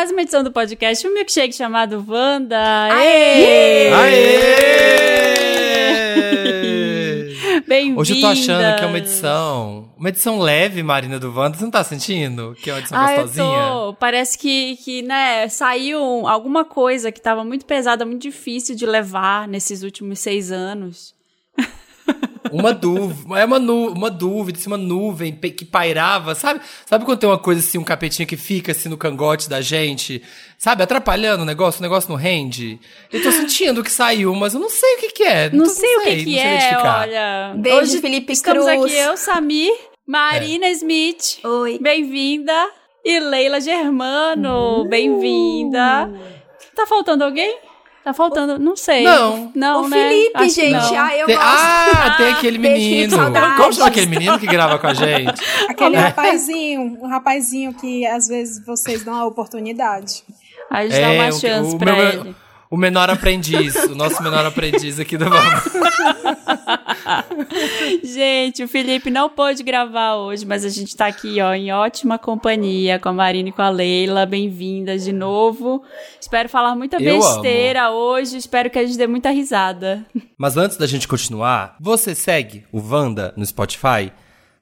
mais uma edição do podcast, um milkshake chamado Wanda. Aê! Bem-vinda! Hoje eu tô achando que é uma edição. Uma edição leve, Marina do Wanda. Você não tá sentindo que é uma edição ah, gostosinha? Eu tô. Parece que, que, né, saiu alguma coisa que tava muito pesada, muito difícil de levar nesses últimos seis anos. Uma dúvida, é uma, nu, uma dúvida, assim, uma nuvem que pairava, sabe? Sabe quando tem uma coisa assim, um capetinho que fica assim no cangote da gente, sabe? Atrapalhando o negócio, o negócio não rende. Eu tô sentindo que saiu, mas eu não sei o que que é. Não, não sei, o que que é, olha. Beijo, Hoje Felipe estamos Cruz. aqui eu, Samir, Marina Smith. Oi. Bem-vinda. E Leila Germano, bem-vinda. Tá faltando alguém? Tá faltando, não sei. Não. Não, o né? Felipe, Acho gente. não. Ah, eu Tem- gosto. ah, tem aquele menino. Como chama aquele menino que grava com a gente? Aquele É. rapazinho, um rapazinho que às vezes vocês dão a oportunidade. A gente dá uma o- chance o pra meu- ele. O menor aprendiz, o nosso menor aprendiz aqui do Vamos. Gente, o Felipe não pôde gravar hoje, mas a gente tá aqui, ó, em ótima companhia com a Marina e com a Leila. Bem-vindas de novo. Espero falar muita Eu besteira hoje, espero que a gente dê muita risada. Mas antes da gente continuar, você segue o Vanda no Spotify?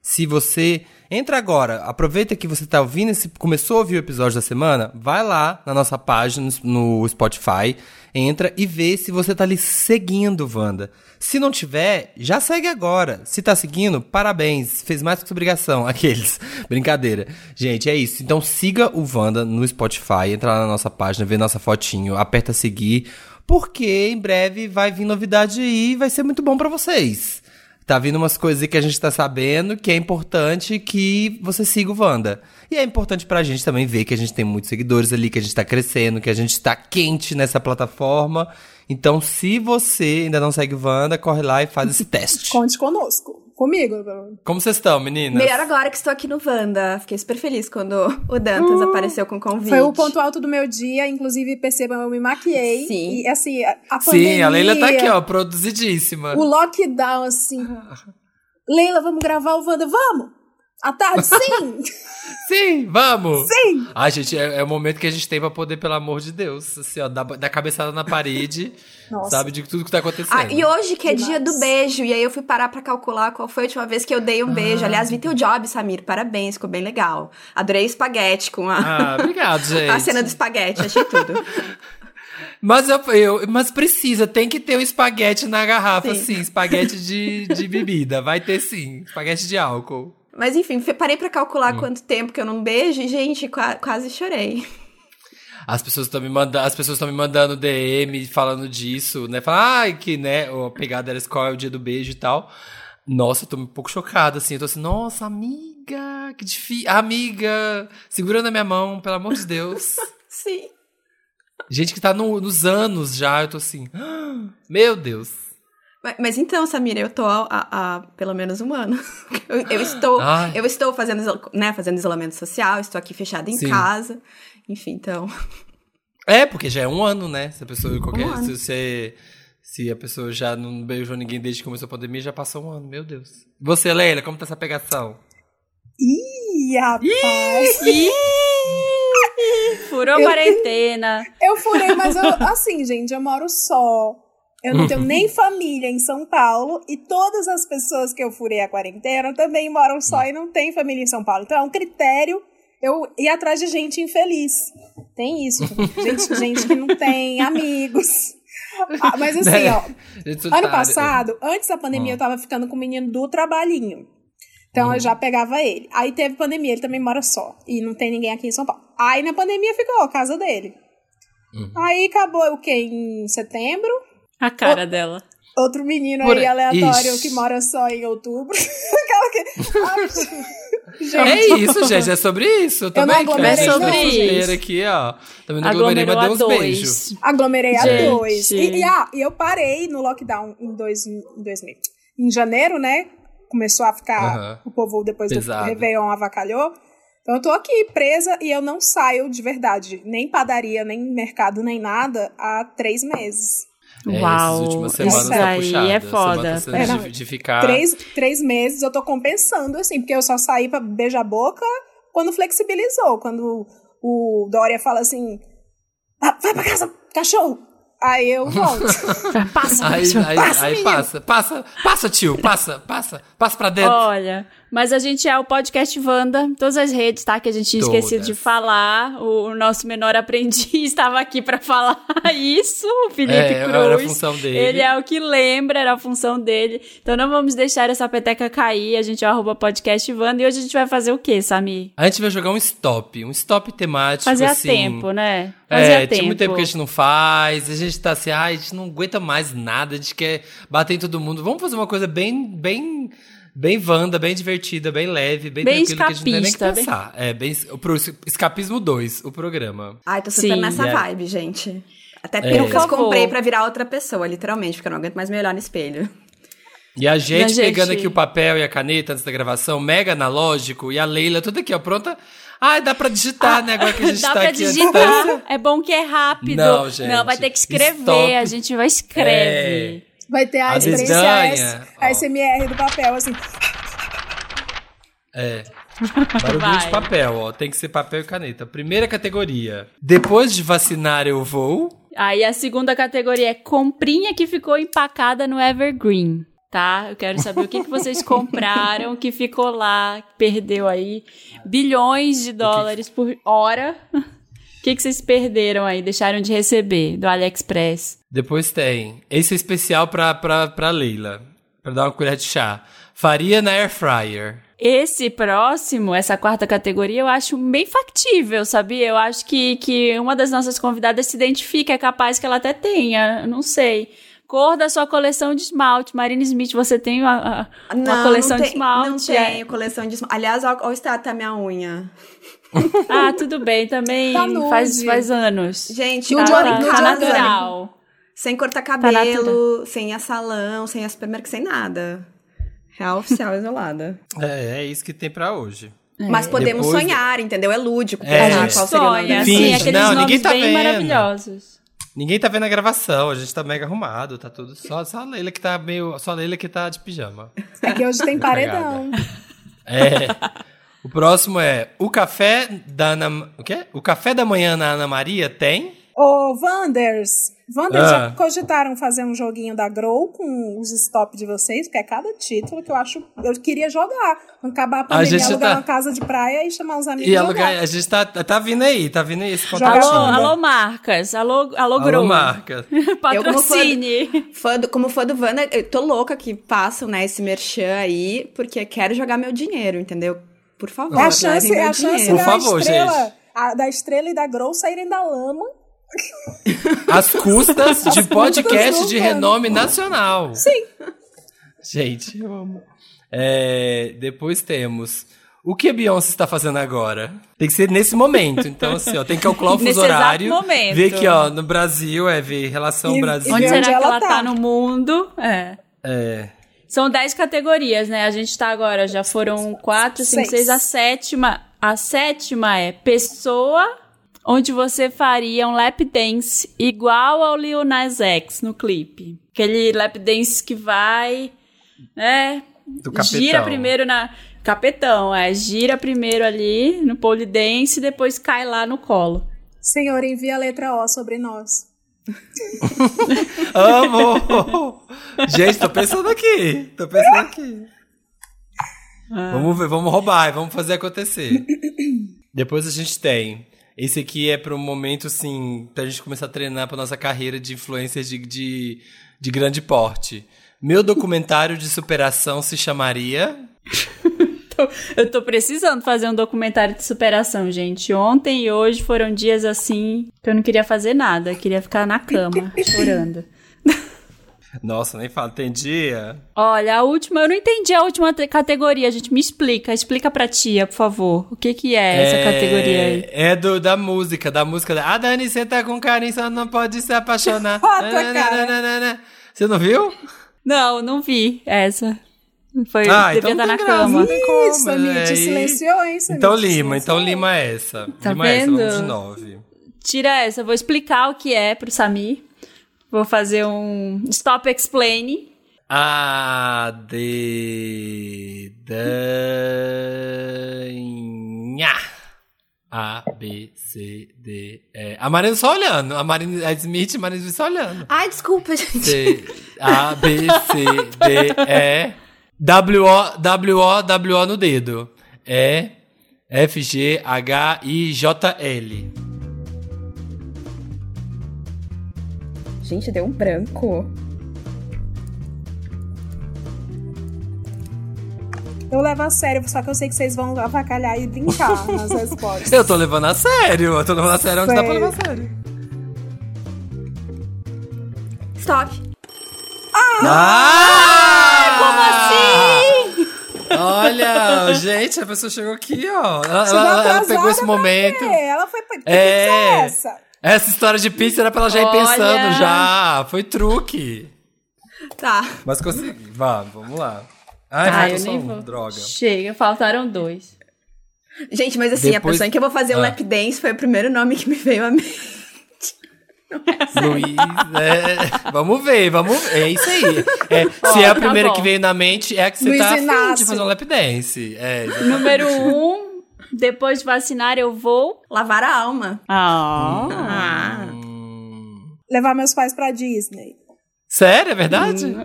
Se você entra agora, aproveita que você tá ouvindo esse, começou a ouvir o episódio da semana, vai lá na nossa página no Spotify, entra e vê se você tá ali seguindo Wanda. Se não tiver, já segue agora. Se tá seguindo, parabéns, fez mais que sua obrigação, aqueles. Brincadeira. Gente, é isso. Então siga o Wanda no Spotify, entra lá na nossa página, vê nossa fotinho, aperta seguir, porque em breve vai vir novidade aí e vai ser muito bom pra vocês. Tá vindo umas coisas aí que a gente tá sabendo que é importante que você siga o Wanda. E é importante pra gente também ver que a gente tem muitos seguidores ali, que a gente tá crescendo, que a gente tá quente nessa plataforma. Então, se você ainda não segue o Wanda, corre lá e faz esse teste. Conte conosco. Comigo. Como vocês estão, meninas? Melhor agora que estou aqui no Wanda. Fiquei super feliz quando o Dantas apareceu com o convite. Foi o ponto alto do meu dia. Inclusive, percebam, eu me maquiei. Sim. E assim, a, a pandemia... Sim, a Leila tá aqui, ó, produzidíssima. O lockdown, assim... Leila, vamos gravar o Wanda? Vamos! À tarde, sim! Sim, vamos! sim! Ai, gente, é, é o momento que a gente tem pra poder, pelo amor de Deus, assim, ó, dar, dar cabeçada na parede, Nossa. sabe, de tudo que tá acontecendo. Ah, e hoje que é Demais. dia do beijo, e aí eu fui parar pra calcular qual foi a última vez que eu dei um beijo. Aliás, vi teu job, Samir, parabéns, ficou bem legal. Adorei o espaguete com a, Ah, obrigado, gente. a cena do espaguete, achei tudo. Mas, eu, eu- mas precisa, tem que ter um espaguete na garrafa, Sim. sim. Espaguete de, de bebida. Vai ter sim. Espaguete de álcool. Mas enfim, parei pra calcular Hum. quanto tempo que eu não beijo e, gente, qua- quase chorei. As pessoas estão me mandando, as pessoas estão me mandando DM falando disso, né? Falam, ai, que, né, a pegada era qual é o dia do beijo e tal. Nossa, eu tô um pouco chocada, assim. Eu tô assim, nossa, amiga, que difícil. Amiga, segura na minha mão, pelo amor de Deus. Sim. Gente que tá no- nos anos já, eu tô assim, "Ah, meu Deus. Mas, mas então, Samira, eu tô há, há- há pelo menos um ano. Eu, eu estou, Ai. eu estou fazendo, né, fazendo isolamento social, estou aqui fechada em Sim. casa. Enfim, então. É, porque já é um ano, né? Se a pessoa qualquer. Um se, você- se a pessoa já não beijou ninguém desde que começou a pandemia, já passou um ano, meu Deus. Você, Leila, como tá essa pegação? Ih, rapaz! Ih, Furou a Eu- quarentena. Eu furei, mas eu, assim, gente, eu moro só. Eu não tenho nem família em São Paulo e todas as pessoas que eu furei a quarentena também moram só e não tem família em São Paulo. Então é um critério eu ir atrás de gente infeliz. Tem isso. Gente, gente que não tem amigos. Ah, mas assim, Né? ó, ano passado, antes da pandemia, Hum. eu tava ficando com o menino do trabalhinho. Então eu já pegava ele. Aí teve pandemia, ele também mora só. E não tem ninguém aqui em São Paulo. Aí na pandemia ficou a casa dele. Uhum. Aí acabou o quê? Em setembro. A cara dela. Outro menino Por- aí aleatório Ixi. que mora só em outubro. Aquela que. Gente, É isso, gente, é sobre isso. Eu também não. tô solteira isso. aqui, ó. Também não aglomerei, mas dei a uns beijos. dois. aglomerei a Gente. dois. E, e, ah, e eu parei no lockdown em, dois, em 2000. Em janeiro, né? Começou a ficar. O povo depois Pesado. do Réveillon avacalhou. Então eu tô aqui presa e eu não saio de verdade. Nem padaria, nem mercado, nem nada há três meses. É, Uau, essas últimas isso semanas tá aí puxada. é Essa semana foda. tá É, de- não, de, ficar... Três, três meses eu tô compensando, assim, porque eu só saí pra beijar a boca quando flexibilizou. Quando o Dória fala assim: "Ah, vai pra casa, cachorro! Aí eu volto. Passa, Aí, aí, Passa, aí passa, passa, passa, tio, passa, passa, passa pra dentro. Olha, mas a gente é o podcast Wanda, todas as redes, tá? Que a gente tinha Todas. esquecido de falar. O, nosso menor aprendiz estava aqui pra falar isso, o Felipe É, Cruz. era a função dele. Ele é o que lembra, era a função dele. Então não vamos deixar essa peteca cair. A gente é o podcast Wanda. E hoje a gente vai fazer o quê, Samir? A gente vai jogar um stop, um stop temático, Fazia assim. tempo, né? Fazia É, tempo. tinha muito tempo que a gente não faz, a gente tá assim, ai, a gente não aguenta mais nada, a gente quer bater em todo mundo. Vamos fazer uma coisa bem, bem, bem Wanda, bem divertida, bem leve, bem, Bem tranquilo, que a gente não nem que escapista, bem- pensar. É, bem, pro Escapismo 2, o programa. Ai, tô super Sim. nessa aí? vibe, gente. Até É. perucas favor. comprei pra virar outra pessoa, literalmente, porque eu não aguento mais me olhar no espelho. E a gente, gente- pegando aqui o papel e a caneta antes da gravação, mega analógico, e a Leila, tudo aqui, ó, pronta. Ai, dá pra digitar, né? Agora que a gente Dá tá pra aqui digitar. É bom que é rápido. Não, gente. Não, vai ter que escrever. Stop. A gente vai escreve. Vai ter a, A experiência desdanha, S- a ó. SMR do papel, assim. É. Barulhinho Vai. de papel, ó. Tem que ser papel e caneta. Primeira categoria. Depois de vacinar, eu vou. Aí a segunda categoria é comprinha que ficou empacada no Evergreen, tá? Eu quero saber o que, que vocês compraram que ficou lá, perdeu aí bilhões de dólares por hora. O que, que vocês perderam aí, deixaram de receber do AliExpress? Depois tem. Esse é especial pra, pra, pra Leila. Pra dar uma colher de chá. Faria na air fryer. Esse próximo, essa quarta categoria, eu acho bem factível, sabia? Eu acho que, que uma das nossas convidadas se identifica, é capaz que ela até tenha, não sei. Cor da sua coleção de esmalte. Marina Smith, você tem uma, a- uma coleção não de tem- esmalte? Não é. tenho coleção de esmalte. Aliás, olha o estado da minha unha. Ah, tudo bem, também Tá faz, faz anos. Gente, No Tá, tá, Jordan- tá, no tá natural. sem cortar Tá cabelo, sem a salão, sem a supermercado, sem nada. Real oficial isolada. É, é isso que tem pra hoje. Mas podemos Depois- sonhar, entendeu? É lúdico É. pensar A gente qual seria sonha, assim, Finge, aqueles não, nomes ninguém tá bem vendo. maravilhosos. Ninguém tá vendo a gravação, a gente tá mega arrumado, tá tudo. Só, só a Leila que tá meio. Só a Leila que tá de pijama. É que hoje tem paredão. É. O próximo é o café da Ana. O quê? O café da manhã na Ana Maria tem? Ô, Wanders, Wanders Ah. já cogitaram fazer um joguinho da Grow com os stop de vocês? Porque é cada título que eu acho. Eu queria jogar. Acabar a pandemia, gente alugar tá- uma casa de praia e chamar os amigos E alugar, jogar. a gente tá, tá vindo aí, tá vindo aí esse Joga contatinho. Alô, Alô, alô, marcas. Alô, alô, Alô, Grow. marca. Patrocine. Fã do- como fã do Wanda, eu tô louca que passam, né, esse merchan aí, porque quero jogar meu dinheiro, entendeu? Por favor, É a chance, é a chance dinheiro. Por da favor, estrela. gente. a- da estrela e da Grow saírem da lama. As custas de podcast de renome nacional. Sim. Gente, eu amo. É, depois temos. O que a Beyoncé está fazendo agora? Tem que ser nesse momento. Então, assim, ó, tem que calcular o fuso horário. momento. Ver que, ó, no Brasil, é ver relação E- Brasil. Onde E será onde que ela ela tá? tá? no mundo? É. É. São 10 categorias, né? A gente tá agora, já foram 4, 5, Seis. 6. A sétima. A sétima é pessoa onde você faria um lap dance igual ao Lil Nas X no clipe. Aquele lap dance que vai, né? Do capetão. Gira primeiro na. Capetão, é. Gira primeiro ali no pole dance e depois cai lá no colo. Senhor, envia a letra O sobre nós. Amo! Gente, tô pensando aqui. Tô pensando aqui. Ah. Vamos ver, vamos roubar, vamos fazer acontecer. Depois a gente tem. Esse aqui é para um momento, assim, pra gente começar a treinar pra nossa carreira de influência de, de, de grande porte. Meu documentário de superação se chamaria. Eu tô precisando fazer um documentário de superação, gente. Ontem e hoje foram dias assim que eu não queria fazer nada. Queria ficar na cama, chorando. Nossa, nem fala, tem dia. Olha, a última, eu não entendi a última te- categoria, gente. Me explica, explica pra tia, por favor. O que que é essa categoria aí? É do, da música, da música. da- A Dani, você tá com carinho, só não pode se apaixonar. Tua cara. Você não viu? Não, não vi essa. Foi, Ah, devia então estar não na tem graça, cama. Isso, Samir, é, te e- silenciou, hein, Samir? Então lima, então lima essa. Tá lima vendo? essa, vamos de nove. Tira essa, vou explicar o que é pro Samir. Vou fazer um stop explaining. A, D, Danha. A, B, C, D, E. A Marina só olhando. A Marina, a Smith, a Marina só olhando. Ai, desculpa, gente. C, A, B, C, D, E. W, O, W, O, W, O no dedo. E, F, G, H, I, J, L. Gente, deu um branco. Eu levo a sério, só que eu sei que vocês vão avacalhar e brincar nas respostas. Eu tô levando a sério. Eu tô levando a sério onde dá pra levar a sério. Stop. Ah! Como assim? Olha, gente, a pessoa chegou aqui, ó. Ela, ela- pegou esse pra momento. Ela foi. Que É. é essa? Essa história de pizza era pra ela já ir Olha. pensando já. Foi truque. Tá. Mas consegui. Vá, vamos lá. Ai, faltou eu nem um. vou. Droga. Chega, faltaram dois. Gente, mas assim, a Depois- pessoa em que eu vou fazer o Ah. lap dance foi o primeiro nome que me veio à mente. Luiz, é, vamos ver, vamos ver. É isso aí. É, Ó, se é a tá primeira bom. que veio na mente, é a que você Luiz tá afim de fazer um lap dance. É, Número um, depois de vacinar eu vou... Lavar a alma. Ah. Ah. Hum. Levar meus pais pra Disney. Sério, é verdade?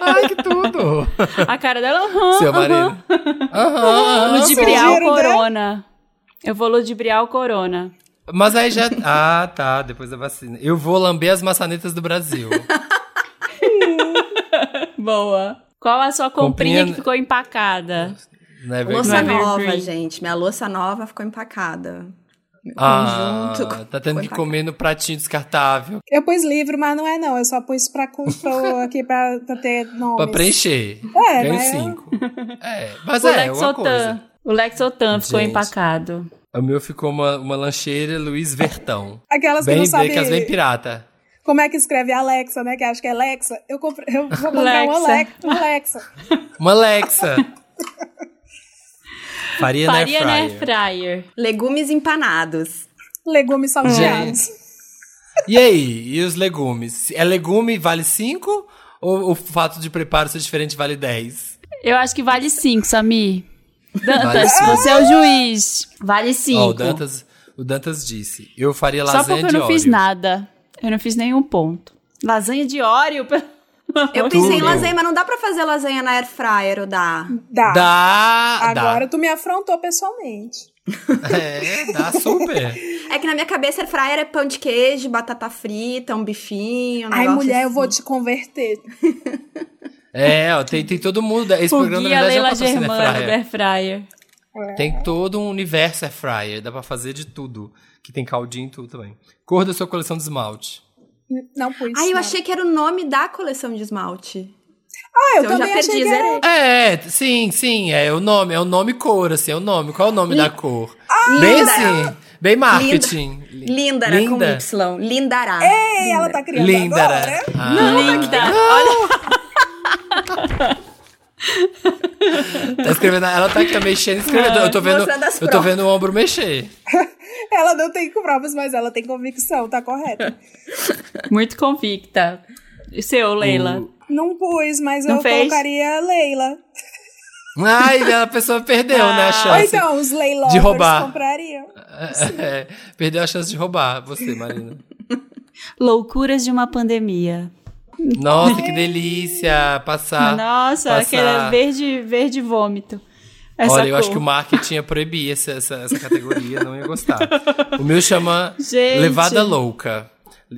Ai, que tudo. A cara dela, aham, Seu aham. marido. Aham, aham, Ludibriar o né? corona. Eu vou ludibriar o corona. Mas aí já. Ah, tá. Depois da vacina. Eu vou lamber as maçanetas do Brasil. Boa. Qual a sua comprinha, Comprinha- que ficou empacada? Não é Louça é nova, evergreen. gente. Minha louça nova ficou empacada. Meu Ah, conjunto tá tendo que comer no pratinho descartável. Eu pus livro, mas não é não. Eu só pus pra, com- pra- aqui pra, pra ter nomes. Pra preencher. É, Ganho mas- cinco. É, mas O é, uma coisa. Lexotan. O Lexotan ficou empacado. O meu ficou uma, uma lancheira Luiz Vertão. Aquelas que Bem, não bem, sabem aquelas bem pirata. como é que escreve Alexa, né? Que acho que é Alexa. Eu, compre- eu vou comprar um Alexa. Alexa. Um Alexa. Uma Alexa. Faria, Faria na air fryer. fryer. Legumes empanados. Legumes salteados. E aí? E os legumes? É legume vale 5? Ou o fato de preparo ser diferente vale 10? Eu acho que vale cinco, Samir. Dantas, Vale você é o juiz. Vale cinco. Ó, o Dantas, o Dantas disse. Eu faria Só lasanha porque eu de não fiz nada. Eu não fiz nenhum ponto. Lasanha de amor Eu de pensei em lasanha, mas não dá pra fazer lasanha na air fryer, ou dá? Dá. Dá, Agora dá. tu me afrontou pessoalmente. É, dá super. É que na minha cabeça air fryer é pão de queijo, batata frita, um bifinho, um Ai, mulher, eu assim. vou te converter. É, ó, tem, tem todo mundo. Esse O programa, na guia verdade, é Leila Germano Fryer. Air Fryer. Tem todo um universo air fryer. Dá pra fazer de tudo. Que tem caldinho e tudo também. Cor da sua coleção de esmalte. Não pus. Ai, eu não. achei que era o nome da coleção de esmalte. Ah, eu Então eu já também achei perdi, que era... zerei. É, sim, sim. É o nome. É o nome cor, assim. É o nome. Qual é o nome da cor? Ah, bem Linda. assim. Bem marketing. Lindara com Linda. Y. Lindará. Ei, ela tá criando Lindara. agora. Ah, Linda. Olha, tá escrevendo. Ela tá aqui mexendo e escrevendo. Eu tô vendo, eu tô vendo o ombro mexer. Ela não tem provas, mas ela tem convicção, tá correto. muito convicta. E seu, Leila? Não pus, mas Não eu fez? colocaria Leila. Ai, a pessoa perdeu, né? A Ah. chance. Ou então, os de roubar. comprariam. É, perdeu a chance de roubar você, Marina. Loucuras de uma pandemia. Nossa, que delícia passar. Nossa, passar. aquele verde, verde vômito. Essa Olha, eu cor. acho que o marketing ia proibir essa, essa, essa categoria, não ia gostar. O meu chama Gente. Levada Louca.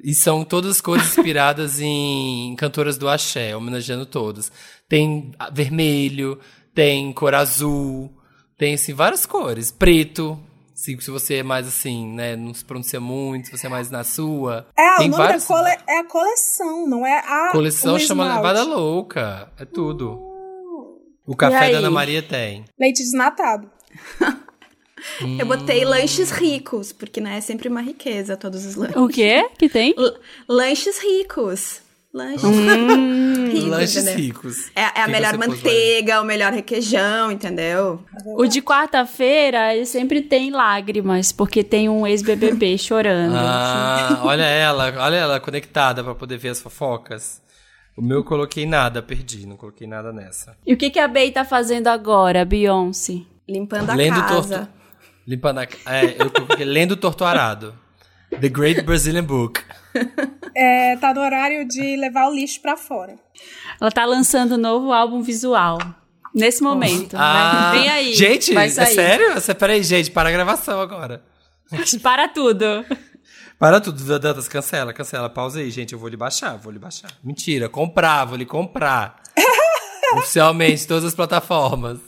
E são todas cores inspiradas em cantoras do axé, homenageando todas. Tem vermelho, tem cor azul, tem assim várias cores. Preto, se, se você é mais assim, né, não se pronuncia muito, se você é mais na sua. É, tem o nome da cole... é a coleção, não é a. Coleção chama esmalte. Levada Louca. É tudo. O café da Ana Maria tem. Leite desnatado. Eu botei lanches ricos, porque né, é sempre uma riqueza todos os lanches. O quê que tem? L- lanches ricos. Lanches. Hum. Lanches entendeu? ricos. É, é a melhor manteiga, o melhor requeijão, entendeu? O de quarta-feira, ele sempre tem lágrimas, porque tem um ex-BBB chorando. Ah, olha ela, olha ela conectada pra poder ver as fofocas. O meu eu coloquei nada, perdi, não coloquei nada nessa. E o que, que a Bey tá fazendo agora, Beyoncé? Limpando a Lendo casa. torto. Limpando a. É, eu coloquei lendo Torto Arado. The Great Brazilian Book. É, tá no horário de levar o lixo pra fora. Ela tá lançando um novo álbum visual. Nesse momento. Ah, Vai- Vem aí. Gente, vai é sério? Você, peraí, gente, para a gravação agora. Para tudo. Para tudo, Dantas, cancela, cancela. Pausa aí, gente. Eu vou lhe baixar, vou lhe baixar. Mentira, comprar, vou lhe comprar. Oficialmente, todas as plataformas.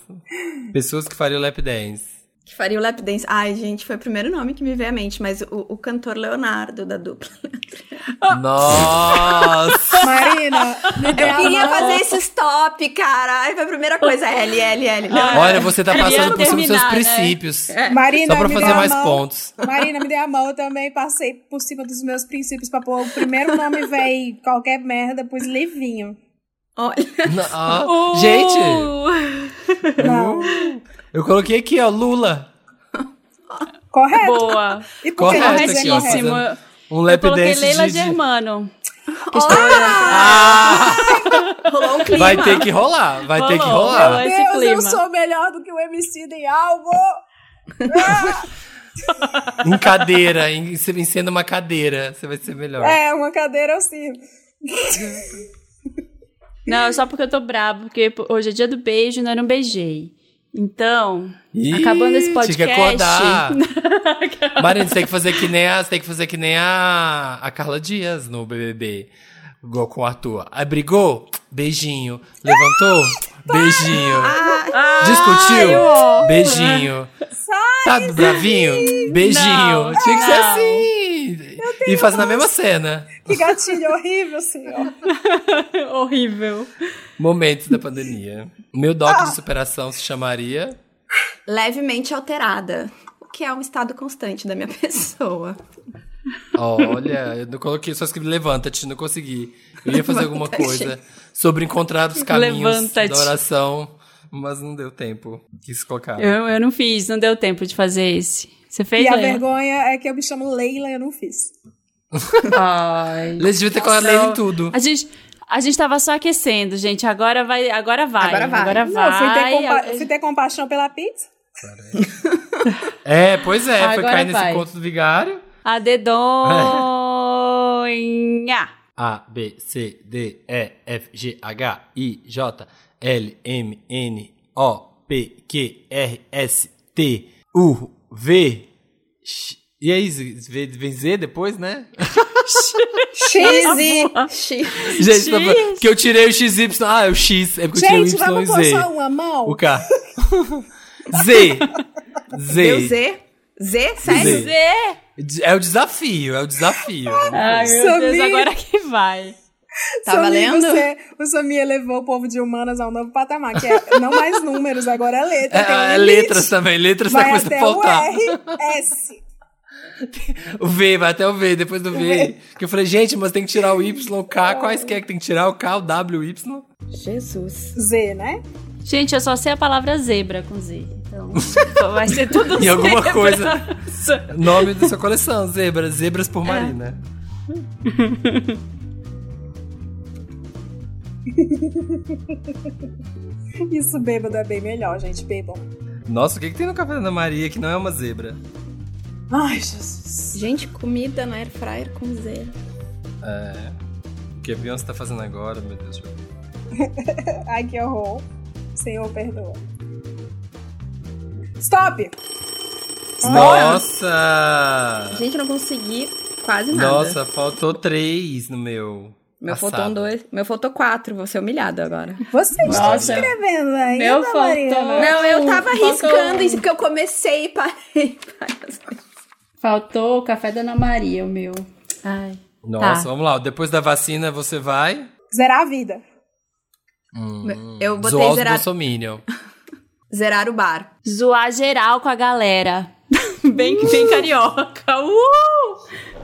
Pessoas que fariam lap dance. Que faria o lap dance. Ai, gente, foi o primeiro nome que me veio à mente, mas o, o cantor Leonardo da dupla. Nossa! Marina, me Eu a queria fazer esse stop, cara. Ai, foi a primeira coisa. L, L, L. Leonardo. Olha, você tá Queria passando por cima dos seus né? princípios. Marina, Só pra me fazer mais mão. pontos. Marina, me dê a mão. Eu também passei por cima dos meus princípios pra pôr o primeiro nome, véi, qualquer merda, pus Livinho. Olha. Não, ah, Gente, Uh, Não. Eu coloquei aqui, ó, Lula. Correto. boa. E por que dizer aqui, ó? Corretíssimo. Um Eu lap coloquei dance Leila de- Germano. Ah, Rolou um clima. vai ter que rolar, vai ter que Rolou, rolar. rolou. esse Deus, eu clima. sou melhor do que o MC em algo. Em cadeira, em, em sendo uma cadeira, você vai ser melhor. É, uma cadeira eu sirvo. Não, é só porque eu tô brabo, porque hoje é dia do beijo e não beijei. Então, Ih, acabando esse Tinha que podcast. acordar. Marina, você tem que fazer que nem a, tem que fazer que nem a, a Carla Dias no BBB. Igual com o Arthur. Aí brigou? Beijinho. Levantou? Beijinho. Ai, Discutiu? Beijinho. Tá bravinho? Beijinho. Não, Tinha que ser não. assim. E fazendo a mesma cena. Que gatilho horrível, senhor. Horrível. Momentos da pandemia. Meu doc de superação se chamaria. Levemente alterada. O que é um estado constante da minha pessoa. Olha, eu não coloquei, só escrevi levanta-te, não consegui. Eu ia fazer alguma coisa sobre encontrar os caminhos da oração, mas não deu tempo. Quis colocar. Eu, eu não fiz, não deu tempo de fazer esse. Você fez, E a Leila? vergonha é que eu me chamo Leila e eu não fiz. Ai. Eles deviam ter colocado Não. ele em tudo. A gente, a gente tava só aquecendo, gente. Agora vai, agora vai. Agora vai. Agora Não, vai. fui ter, compa fui ter compaixão pela pizza. É, pois é, foi Agora cair nesse vai. conto do vigário. A dedonha. A, B, C, D, E, F, G, H, I, J, L, M, N, O, P, Q, R, S, T, U, V. E aí, V- vem Z depois, né? X e X. Gente, tá X. porque eu tirei o XY. Ah, é o X. É porque eu tirei Gente, o Y vamos e pôr Z. só uma mão? O K. Z. Z. Deu Z? Z? Sério? Z. É o desafio, é o desafio. Ai, meu. Deus, agora que vai. Tá Samir, valendo? Você, o Samir levou o povo de humanas a um novo patamar, que é não mais números, agora é letra. tem um É, é letras também, letras tá Vai começando a até o faltar. R, S. O V, vai até o V, depois do V. V. Que eu falei, gente, mas tem que tirar o Y, o K, quais que é que tem que tirar? O K, o W, o Y? Jesus. Z, né? Gente, eu só sei a palavra zebra com Z. Então, vai ser tudo E alguma zebra. coisa. Nome da sua coleção, Zebras, Zebras por Marina. Isso bêbado é bem melhor, gente. Bebam. Nossa, o que, que tem no café da Maria que não é uma zebra? Ai, Jesus. Gente, comida no air fryer com Z. É. O que a Beyoncé tá fazendo agora, meu Deus. Ai, que horror. Senhor, perdoa. Stop! Nossa! Gente, eu não consegui quase nada. Nossa, faltou três no meu. Meu um dois. Meu faltou quatro. Vou ser humilhado agora. Você está Nossa. escrevendo ainda, Meu Marina? Não, eu tava um. isso porque eu comecei e parei. várias vezes. Faltou o café da Ana Maria, o meu. Ai. Nossa, Tá. vamos lá. Depois da vacina, você vai. Zerar a vida. Hum, Eu botei zoar os zerar, bolsominion. zerar o bar. Zoar geral com a galera. bem, bem carioca. Uh!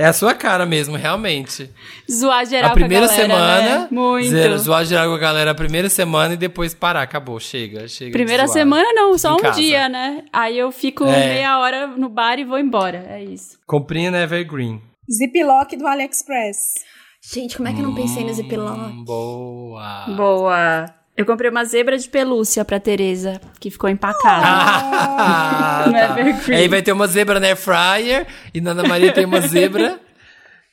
É a sua cara mesmo, realmente. Zoar geral a primeira com a galera, semana, né? Muito. zero, zoar geral com a galera a primeira semana e depois parar. Acabou, chega, chega. Primeira zoar. semana não, só Em um casa. dia, né? Aí eu fico É. meia hora no bar e vou embora. É isso. Comprinha na Evergreen. Ziplock do AliExpress. Gente, como é que eu não pensei no Ziploc? Hum, boa. Boa. Eu comprei uma zebra de pelúcia pra Tereza, que ficou empacada. Ah, No tá. Evergreen. Aí vai ter uma zebra na Air Fryer e na Ana Maria tem uma zebra.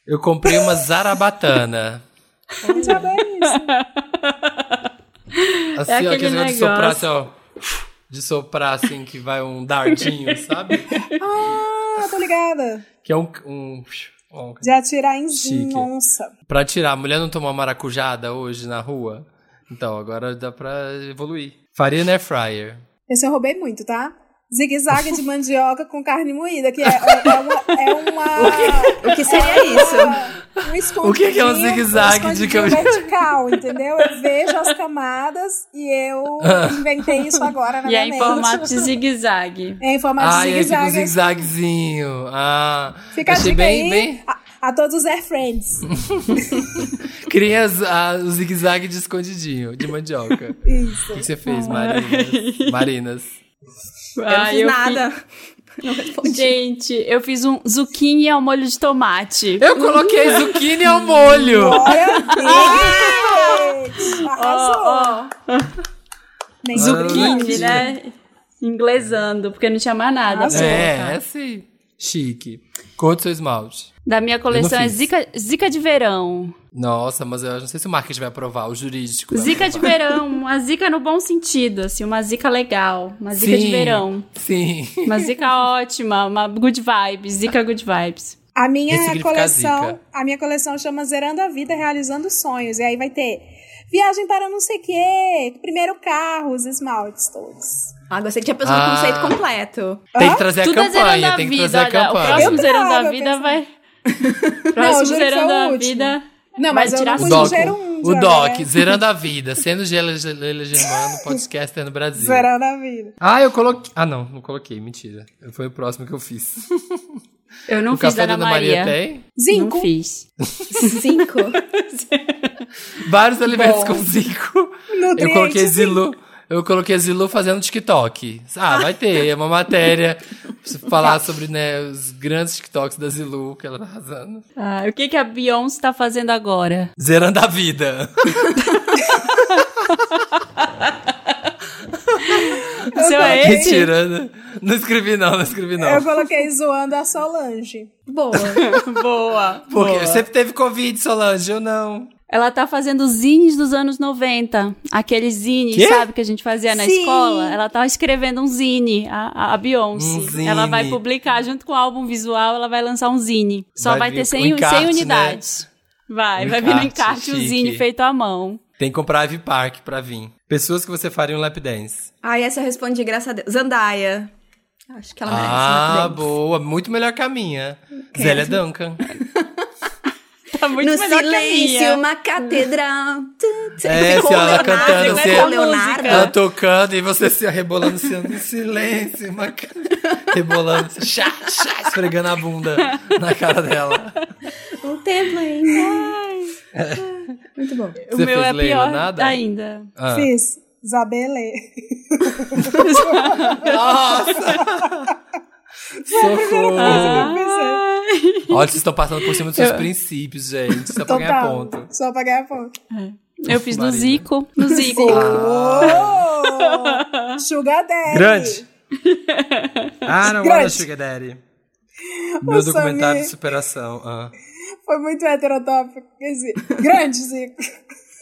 Eu comprei uma zarabatana. É isso? Assim, É ó, aquele que negócio de soprar, assim, ó. De soprar, assim, que vai um dardinho, sabe? Ah, tô ligada. Que é um... um, De atirar em Chique. onça. pra tirar. A mulher não tomou maracujada hoje na rua? Então, agora dá pra evoluir. Faria na Air Fryer. Esse eu roubei muito, tá? Zigue-zague de mandioca com carne moída, que é, é uma. É uma O que seria isso? Um escondidinho, O que que é um zigue-zague de escondidinho cam- vertical, entendeu? Eu vejo as camadas e eu inventei isso agora na E é minha em mente. formato de zigue-zague. É em formato Ah, de e fica um zigue-zague. zigue-zaguezinho. Ah, Fica a achei dica bem, aí bem... A, a todos os Air Friends. Criei as- a- o zigue-zague de escondidinho, de mandioca. Isso. O que você fez, Marinas? Marinas. Eu não Ah, fiz eu nada. fiz- Gente, eu fiz um zucchini ao molho de tomate. Eu coloquei zucchini ao molho. Arrasou. Zucchini, Zucchini. né? Inglesando, porque não tinha mais nada. Arrasou. É, é assim. Chique. Quanto seu esmalte? Da minha coleção é. Zica, Zica de verão. Nossa, mas eu não sei se o marketing vai aprovar, o jurídico. vai Zica de verão, uma zica no bom sentido, assim, uma zica legal, uma zica de Sim, verão. Sim. Uma zica ótima, uma good vibes, zica good vibes. A minha coleção, zica. a minha coleção chama Zerando a Vida Realizando Sonhos. E aí vai ter viagem para não sei o quê, primeiro carro, os esmaltes todos. Ah, gostei que tinha pensado no Ah. conceito completo. Tem que trazer Tudo a é zerando campanha, a tem que vida, trazer a olha, o campanha. próximo Eu zerando a vida pensando. vai... Não, Próximo foi zerando o a último. vida... Não, mas eu tirar não O fui no o Doc, né? zerando a vida, sendo Leila Germano, podcast no Brasil. Zerando a Vida. Ah, eu coloquei. Ah, não, não coloquei, mentira. Foi o próximo que eu fiz. Eu não o fiz café da Ana Maria Maria. tem Zinco. Não fiz. Cinco. vários alimentos Bom. com zinco. Eu coloquei. Zilu. Eu coloquei Zilu fazendo TikTok. Ah, vai ter, é uma matéria falar sobre né, os grandes TikToks da Zilu que ela tá arrasando. Ah, o que, que a Beyoncé tá fazendo agora? Zerando a vida. O seu é esse? Mentira, né? não escrevi não, não escrevi não. Eu coloquei zoando a Solange. Boa. Boa. Porque boa. você teve Covid, Solange, eu não. Ela tá fazendo zines dos anos 90. Aqueles zines, Quê? sabe, que a gente fazia na Sim. escola. Ela tá escrevendo um zine, a, a- Beyoncé. Um zine. Ela vai publicar, junto com o álbum visual, ela vai lançar um zine. Só Vai vai, ter o 100, encarte, 100 né? unidades. Vai, O vai vir no encarte, chique. zine feito à mão. Tem que comprar Ivy Park pra vir. Pessoas que você faria um lap dance. Ai, essa eu respondi, graças a Deus. Zandaia. Acho que ela merece. Ah, um boa. Muito melhor que a minha. Zélia Duncan. Tá muito No silêncio, uma catedral. É, se ela Leonardo, cantando, ficou se- Leonardo. Ela tocando e você se rebolando assim, no silêncio, uma rebolando, assim, chá, chá, esfregando a bunda na cara dela. Um templo ainda. Muito bom. O Você meu fez é Leila, pior nada? ainda. Ah. Fiz. Zabelê. Socorro! Ah. Olha, vocês estão passando por cima dos seus princípios, gente. Só pra ganhar Total. ponto. Só pra ganhar ponto. Eu fiz no Marina. Zico. No Zico. Oh! Sugar Daddy. Grande. Ah, não Grande. olha Sugar Daddy. Meu O documentário Samir. de superação. Ah. Foi muito heterotópico. Grande, Zico.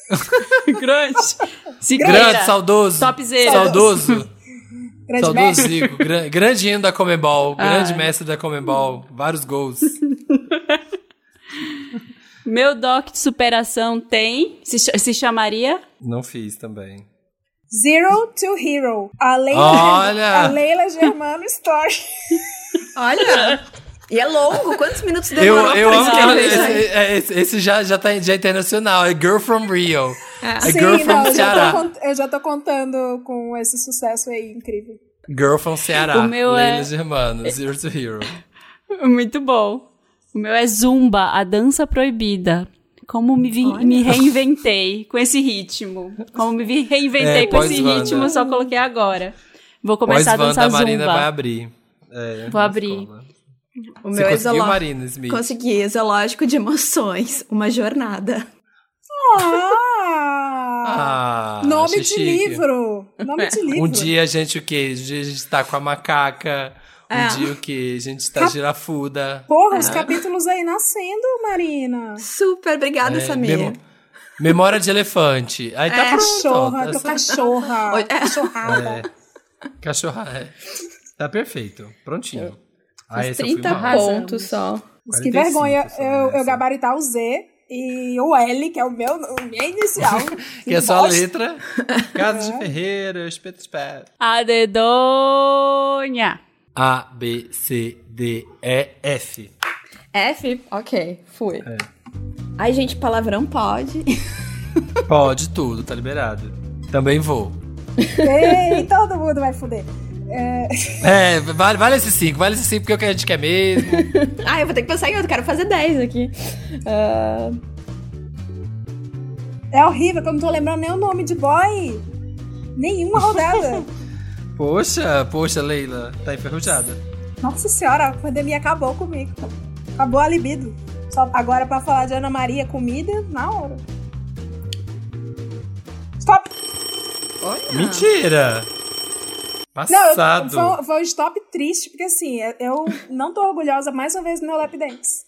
Grande. Ziqueira. Grande, saudoso. Topzera. Saudoso. Grande Saudoso. Zico. Gran- Grande hino da Comebol. Ah. Grande mestre da Comebol. Vários gols. Meu doc de superação tem. Se, ch- se chamaria. Não fiz também. Zero to Hero. A Leila, Olha! a Leila Germano Story. Olha. E é longo. Quantos minutos Eu, demorou eu pra amo que ela, esse, é, esse- esse já, já tá já é internacional. É Girl from Rio. É Sim, Girl from não, eu já, Ceará. tô, eu já tô contando com esse sucesso aí incrível. Girl from Ceará. O meu Leila é- Germano. Zero to Hero. Muito bom. O meu é Zumba, a dança proibida. Como me, vi- me reinventei com esse ritmo. Como me reinventei É, com esse ritmo, só coloquei agora. Vou começar a dançar a Marina vai Zumba. abrir. É, Vou abrir. O Você meu é conseguiu, zoológico. Marina Smith? Consegui, zoológico de emoções, uma jornada. Ah! Ah, Nome de chique. livro! Nome de livro. Um dia a gente o quê? Um dia a gente tá com a macaca. Um É. dia o quê? A gente tá girafuda. Porra, os capítulos aí nascendo, Marina. Super obrigada, É, Samir. memo- Memória de elefante. Aí tá É. pronto. Cachorra, ó, tô tá- cachorra. É. Cachorrada. Cachorra. É. Tá perfeito. Prontinho. Ah, esse eu 30 fui mal. pontos só. Mas que 45 vergonha só eu, eu gabaritar o Z e o L, que é o meu, o meu inicial. Que é só a letra. Casa de Ferreira, espeto, espeto. A dedonha. A, B, C, D, E, F. F? Ok, fui. É. Ai, gente, palavrão pode. Pode tudo, tá liberado. Também vou. Ei, todo mundo vai fuder. É, vale, vale esses cinco, vale esses cinco porque é o que a gente quer mesmo. Ai, eu vou ter que pensar em outro, quero fazer 10 aqui. Ah, É horrível que eu não tô lembrando nem o nome de boy. Nenhuma rodada. Poxa, poxa, Leila, tá enferrujada. Nossa senhora, a pandemia acabou comigo. Acabou a libido. Só agora pra falar de Ana Maria, comida, na hora. Stop! olha. Mentira! Não, eu- Passado. foi, foi um stop triste, porque assim, eu não tô orgulhosa mais uma vez do meu lap dance.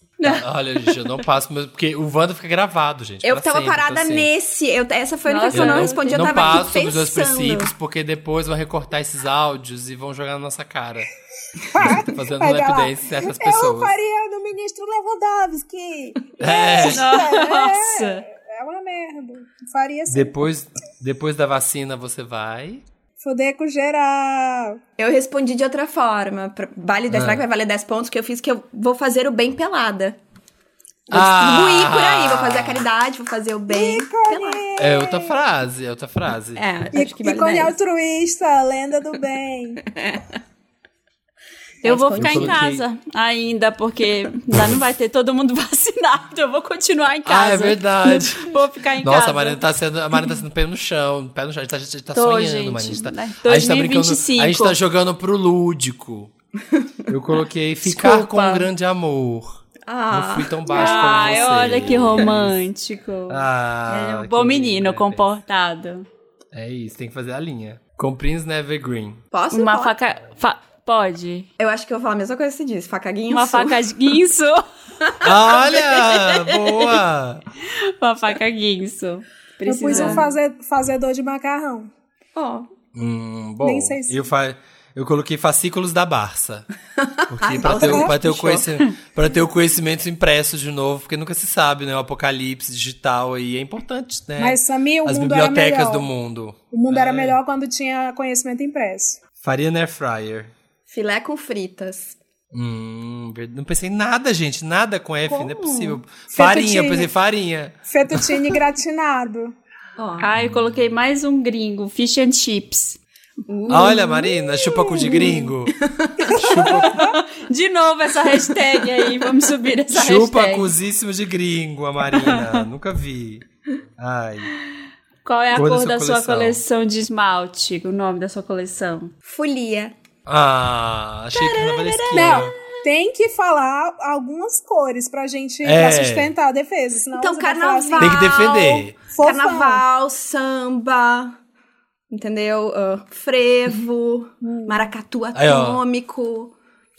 Olha, gente, eu não passo, porque o Wanda fica gravado, gente. Eu tava sempre, parada nesse. Eu, essa foi a única que eu não eu respondi. Eu não tava passo aqui sobre os dois pensando. princípios, porque depois vão recortar esses áudios e vão jogar na nossa cara. Tá fazendo Vai lap dance em certas Eu pessoas. faria do ministro Lewandowski. É, Nossa. É uma merda. Faria assim. depois, depois da vacina você vai. Foder com geral. Eu respondi de outra forma. Vale 10, Ah. será que vai valer 10 pontos? Que eu fiz que eu vou fazer o bem pelada. Vou Ah! distribuir por aí, vou fazer a caridade, vou fazer o bem pelada. É outra frase, é outra frase. É, E, acho que vale ícone 10. altruísta, lenda do bem. Eu vou ficar em casa ainda, porque ainda não vai ter todo mundo vacinado. Eu vou continuar em Ah, casa. é verdade. Vou ficar em Nossa, casa. a Marina tá sendo, a Marina tá sendo pé no chão, pé no chão. A gente tá, a gente tá Tô, sonhando, gente, Marina. A gente tá, né? a gente tá brincando. 2025. A gente tá jogando pro lúdico. Eu coloquei ficar Desculpa. com um grande amor. Ah. Não fui tão baixo Ai, como você. olha que romântico. Ah, é um que bom menino, comportado. É isso, tem que fazer a linha. Comprinhos na Evergreen. Posso? Uma faca... fa- Pode. Eu acho que eu vou falar a mesma coisa que você disse. Facaguinho Uma sul. faca guinso. Olha! boa! Uma faca guinso. Eu Precisa. pus um faze- fazedor de macarrão. Ó, Hum, bom. Nem sei se- Eu, fa... eu coloquei fascículos da Barça. Porque pra ter, o- pra, ter o puxou. conhecimento, pra ter o conhecimento impresso de novo, porque nunca se sabe, né? O apocalipse digital aí é importante, né? Mas, Samir, o As mundo era bibliotecas melhor. do mundo. O mundo era É. melhor quando tinha conhecimento impresso. Faria na air fryer. Filé com fritas. Hum, não pensei em nada, gente. Nada com F, não é Como? possível. Farinha, eu pensei farinha. Fettuccine gratinado. Ó. Ah, eu coloquei mais um gringo. Fish and chips. Olha, Marina, chupa cu de gringo. chupa De novo essa hashtag aí. Vamos subir essa chupa hashtag. cuzíssimo de gringo, a Marina. Nunca vi. Ai. Qual é a Cor cor, da da sua sua coleção. coleção de esmalte? O nome da sua coleção? Folia. Ah, achei que carnavalesquinho. Não, tem que falar algumas cores pra gente É. pra sustentar a defesa. Senão Então, você vai falar carnaval. assim, Tem que defender. Fofão. Carnaval, samba, entendeu? Ah, frevo, maracatu Aí, ó. atômico.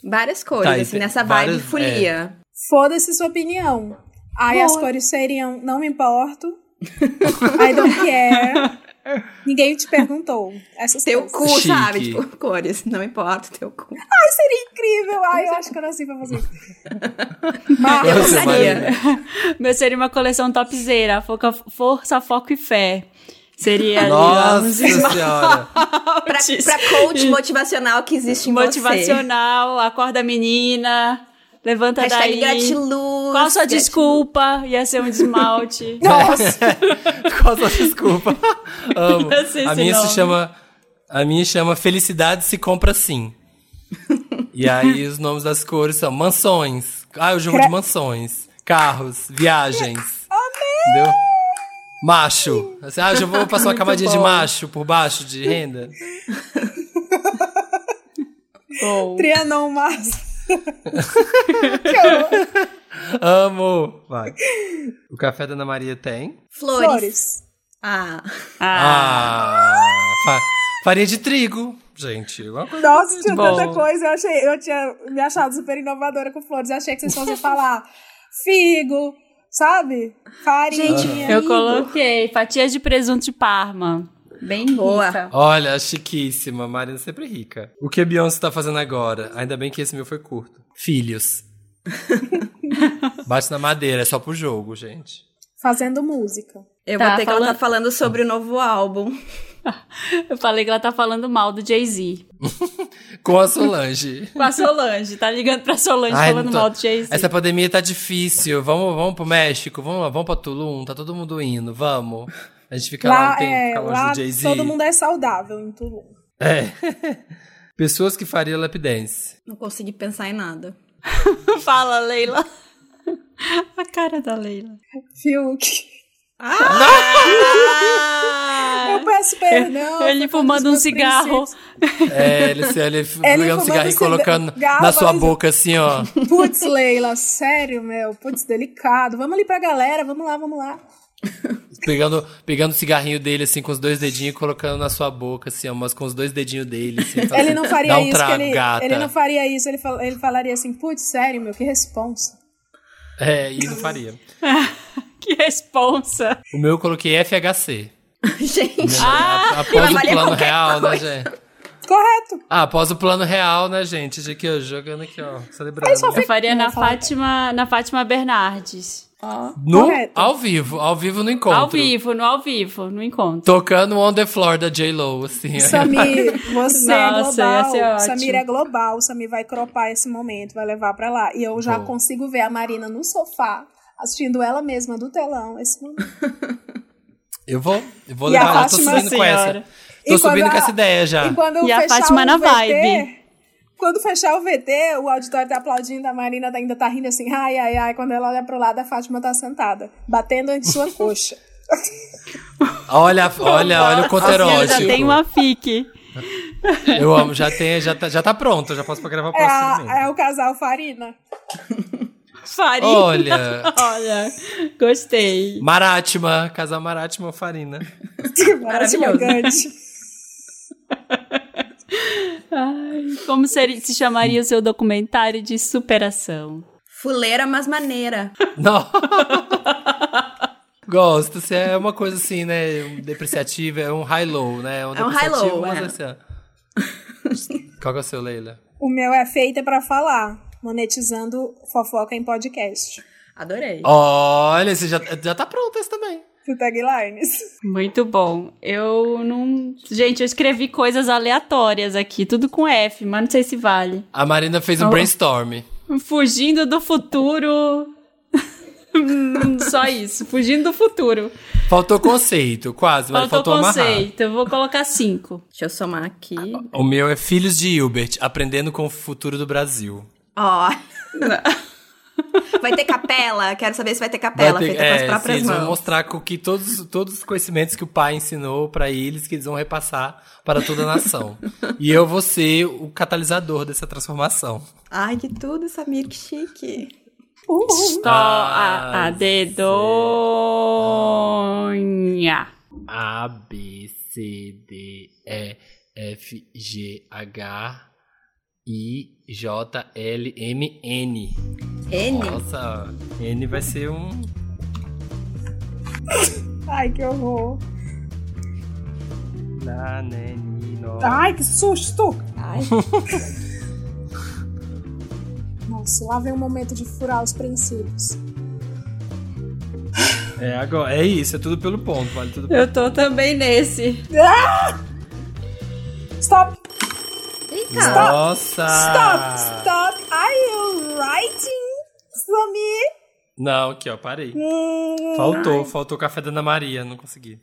Várias cores, Tá, e assim, tem nessa vibe várias- folia. Foda-se sua opinião. Aí Boa. as cores seriam não me importo. I don't care. Ninguém te perguntou. Essas Teu coisas. cu, Chique. sabe? Tipo, cores. Não importa, teu cu. Ai, seria incrível. Ai, eu acho que eu nasci pra fazer isso. Mas, Eu gostaria. Meu seria uma coleção topzera. Foca, força, foco e fé. Seria Nossa uns senhora. Pra, pra coach motivacional que existe em motivacional, acorda menina, levanta. Hashtag daí. gratiluz. Qual a sua grati- desculpa? Ia ser um desmalte. nossa, Qual a sua desculpa? Amo. Sei A minha nome. se chama. A minha chama Felicidade se compra sim. E aí os nomes das cores são mansões. Ah, o jogo Cre- de mansões, carros, viagens. Entendeu? Macho. Assim, ah, já vou passar uma camadinha de macho por baixo de renda. Bom. Trianon Massa. Amo. Vai. O café da Ana Maria tem. Flores. Flores. Ah. Ah, Ah, fa- farinha de trigo. Gente, uma coisa. Nossa, tinha Bom. tanta coisa. Eu, achei, eu tinha me achado super inovadora com flores. Eu achei que vocês fossem falar figo, sabe? Farinha. Gente, eu coloquei fatias de presunto de Parma. Bem Boa. rica. Olha, chiquíssima. Marina sempre rica. O que a Beyoncé tá fazendo agora? Ainda bem que esse meu foi curto. Filhos. Bate na madeira, é só pro jogo, gente. Fazendo música. Eu Tá, botei que ela falando- tá falando sobre o novo álbum. Eu falei que ela tá falando mal do Jay-Z. Com a Solange. Com a Solange, tá ligando pra Solange Ai, falando tô- mal do Jay-Z. Essa pandemia tá difícil. Vamos, vamos pro México, vamos lá, vamos pra Tulum, tá todo mundo indo, vamos. A gente fica lá um Lá, tempo, é, fica longe lá do Jay-Z. todo mundo é saudável em Tulum. É. Pessoas que fariam lap dance. Não consegui pensar em nada. Fala, Leila. A cara da Leila. Fiuk. Ah! Eu peço perdão. Ele fumando um cigarro. princípios. É, ele, ele, ele pegando um fumando cigarro e cigarro, colocando na sua mas- boca assim, ó. Putz, Leila, sério, meu. Putz, delicado. Vamos ali pra galera, vamos lá, vamos lá. Pegando, pegando o cigarrinho dele, assim, com os dois dedinhos e colocando na sua boca, assim, ó, mas com os dois dedinhos dele, assim. fala Ele assim, não faria um isso, trago, ele, gata. ele não faria isso, ele, fal- ele falaria assim, putz, sério, meu, que responsa. É, e não faria. Que responsa. O meu eu coloquei FHC. Gente, A- após o plano real, né, coisa. gente? Correto. Ah, após o plano real, né, gente? Aqui, ó, jogando aqui, ó, celebrando. só Eu faria na. Fátima, na Fátima Bernardes. No, Correto. ao vivo, ao vivo no encontro. Ao vivo, no ao vivo, no encontro. Tocando On The Floor da J-Lo, assim. Samir, você é Nossa, ser global. Samir é global. Samir vai cropar esse momento, vai levar pra lá. E eu já consigo ver a Marina no sofá, assistindo ela mesma do telão esse momento. Eu vou, eu vou E a levar, já tô subindo com essa. Senhora. Tô E subindo quando com a- essa ideia já. E quando E a Fátima na VT, vibe. Quando fechar o VT, o auditório tá aplaudindo, a Marina ainda tá rindo assim, ai, ai, ai. Quando ela olha pro lado, a Fátima tá sentada, batendo em sua coxa. Olha, olha, olha o conto A senhora erótico. já tem uma fique. Eu amo, já, tem, já, tá, já tá pronto, já posso pra gravar o É, próximo. é o casal Farina. Farinha. Olha, Olha, gostei. Marátima, casal Marátima Farina. Maravilhoso. Gigante. Ai, como seria, se chamaria o seu documentário de superação? fuleira, mas maneira. Não. Gosto, se é uma coisa assim, né? depreciativa, é um high-low, né? É um depreciativo, high-low, mas é. assim. Qual que é o seu, Leila? O meu é feita pra falar, monetizando fofoca em podcast. Adorei. Olha, você já, já tá pronto esse também. Do taglines. Muito bom. Eu não. Gente, eu escrevi coisas aleatórias aqui, tudo com F, mas não sei se vale. A Marina fez um Oh. brainstorm. Fugindo do futuro. Só isso, fugindo do futuro. Faltou conceito, quase, mas Faltou faltou, amarrar. conceito. Eu vou colocar cinco. Deixa eu somar aqui. O meu é Filhos de Hilbert, aprendendo com o futuro do Brasil. Ó. vai ter capela? Quero saber se vai ter capela Vai ter- feita com as é, próprias eles vão mãos. mostrar com que todos, todos os conhecimentos que o pai ensinou pra eles, que eles vão repassar para toda a nação. e eu vou ser o catalisador dessa transformação. Ai, que tudo, Samir, que chique. Só a, dedonha. A, B, C, D, E, F, G, H, I, J, L, M, N. N? Nossa, N vai ser um... Ai, que horror. Na, né, ni, no. Ai, que susto! Ai. Nossa, lá vem o momento de furar os princípios. É, agora, é isso, é tudo pelo ponto, vale tudo pelo Eu tô também nesse. Stop! Nossa! Stop! Stop! Are you writing? Samir? Não, aqui, ó, parei. Hum, Faltou, faltou o café da Ana Maria, não consegui.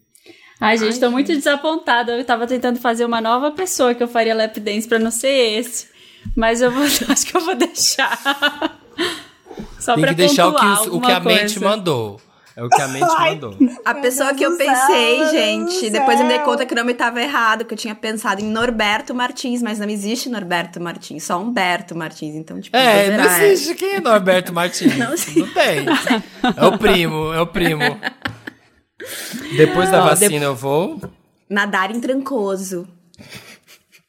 Ai, gente, tô muito desapontada. Eu tava tentando fazer uma nova pessoa que eu faria lap dance pra não ser esse. Mas eu vou, acho que eu vou deixar. Só Tem pra que deixar o que, o alguma que a mente coisa. mandou. É o que a mente mandou. A pessoa que eu céu, pensei, gente, depois eu me dei conta que o nome tava errado, que eu tinha pensado em Norberto Martins, mas não existe Norberto Martins, só Humberto Martins. Então, tipo, É, não é. existe. Quem é Norberto Martins? Não, tem. É o primo, é o primo. Depois da Ó, vacina eu vou. Nadar em Trancoso.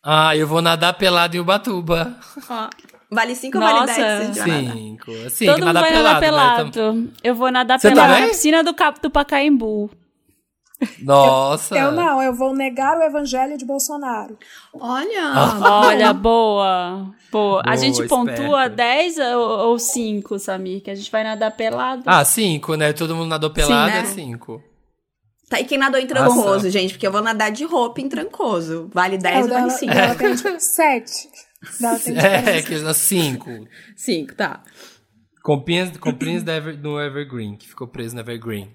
Ah, eu vou nadar pelado em Ubatuba. Vale cinco Nossa. validades Cinco. Assim, Todo mundo vai nadar pelado. pelado. Né? Então, eu vou nadar Você pelado tá na piscina do, Cap do Pacaembu. Nossa. Eu, eu, não, eu vou negar o evangelho de Bolsonaro. Olha. Olha, boa. Boa. boa a gente esperta. pontua 10 ou, 5, Samir, que a gente vai nadar pelado. Ah, 5, né? Todo mundo nadou pelado, Sim, né? é 5. Tá, e quem nadou em trancoso, Nossa. gente? Porque eu vou nadar de roupa em trancoso. Vale é, 10, ou vale 5. Ela, ela tem tipo, 7. Não, é, que dá cinco. Cinco, tá. Comprinhas, comprinhas da Ever, do Evergreen, que ficou preso no Evergreen.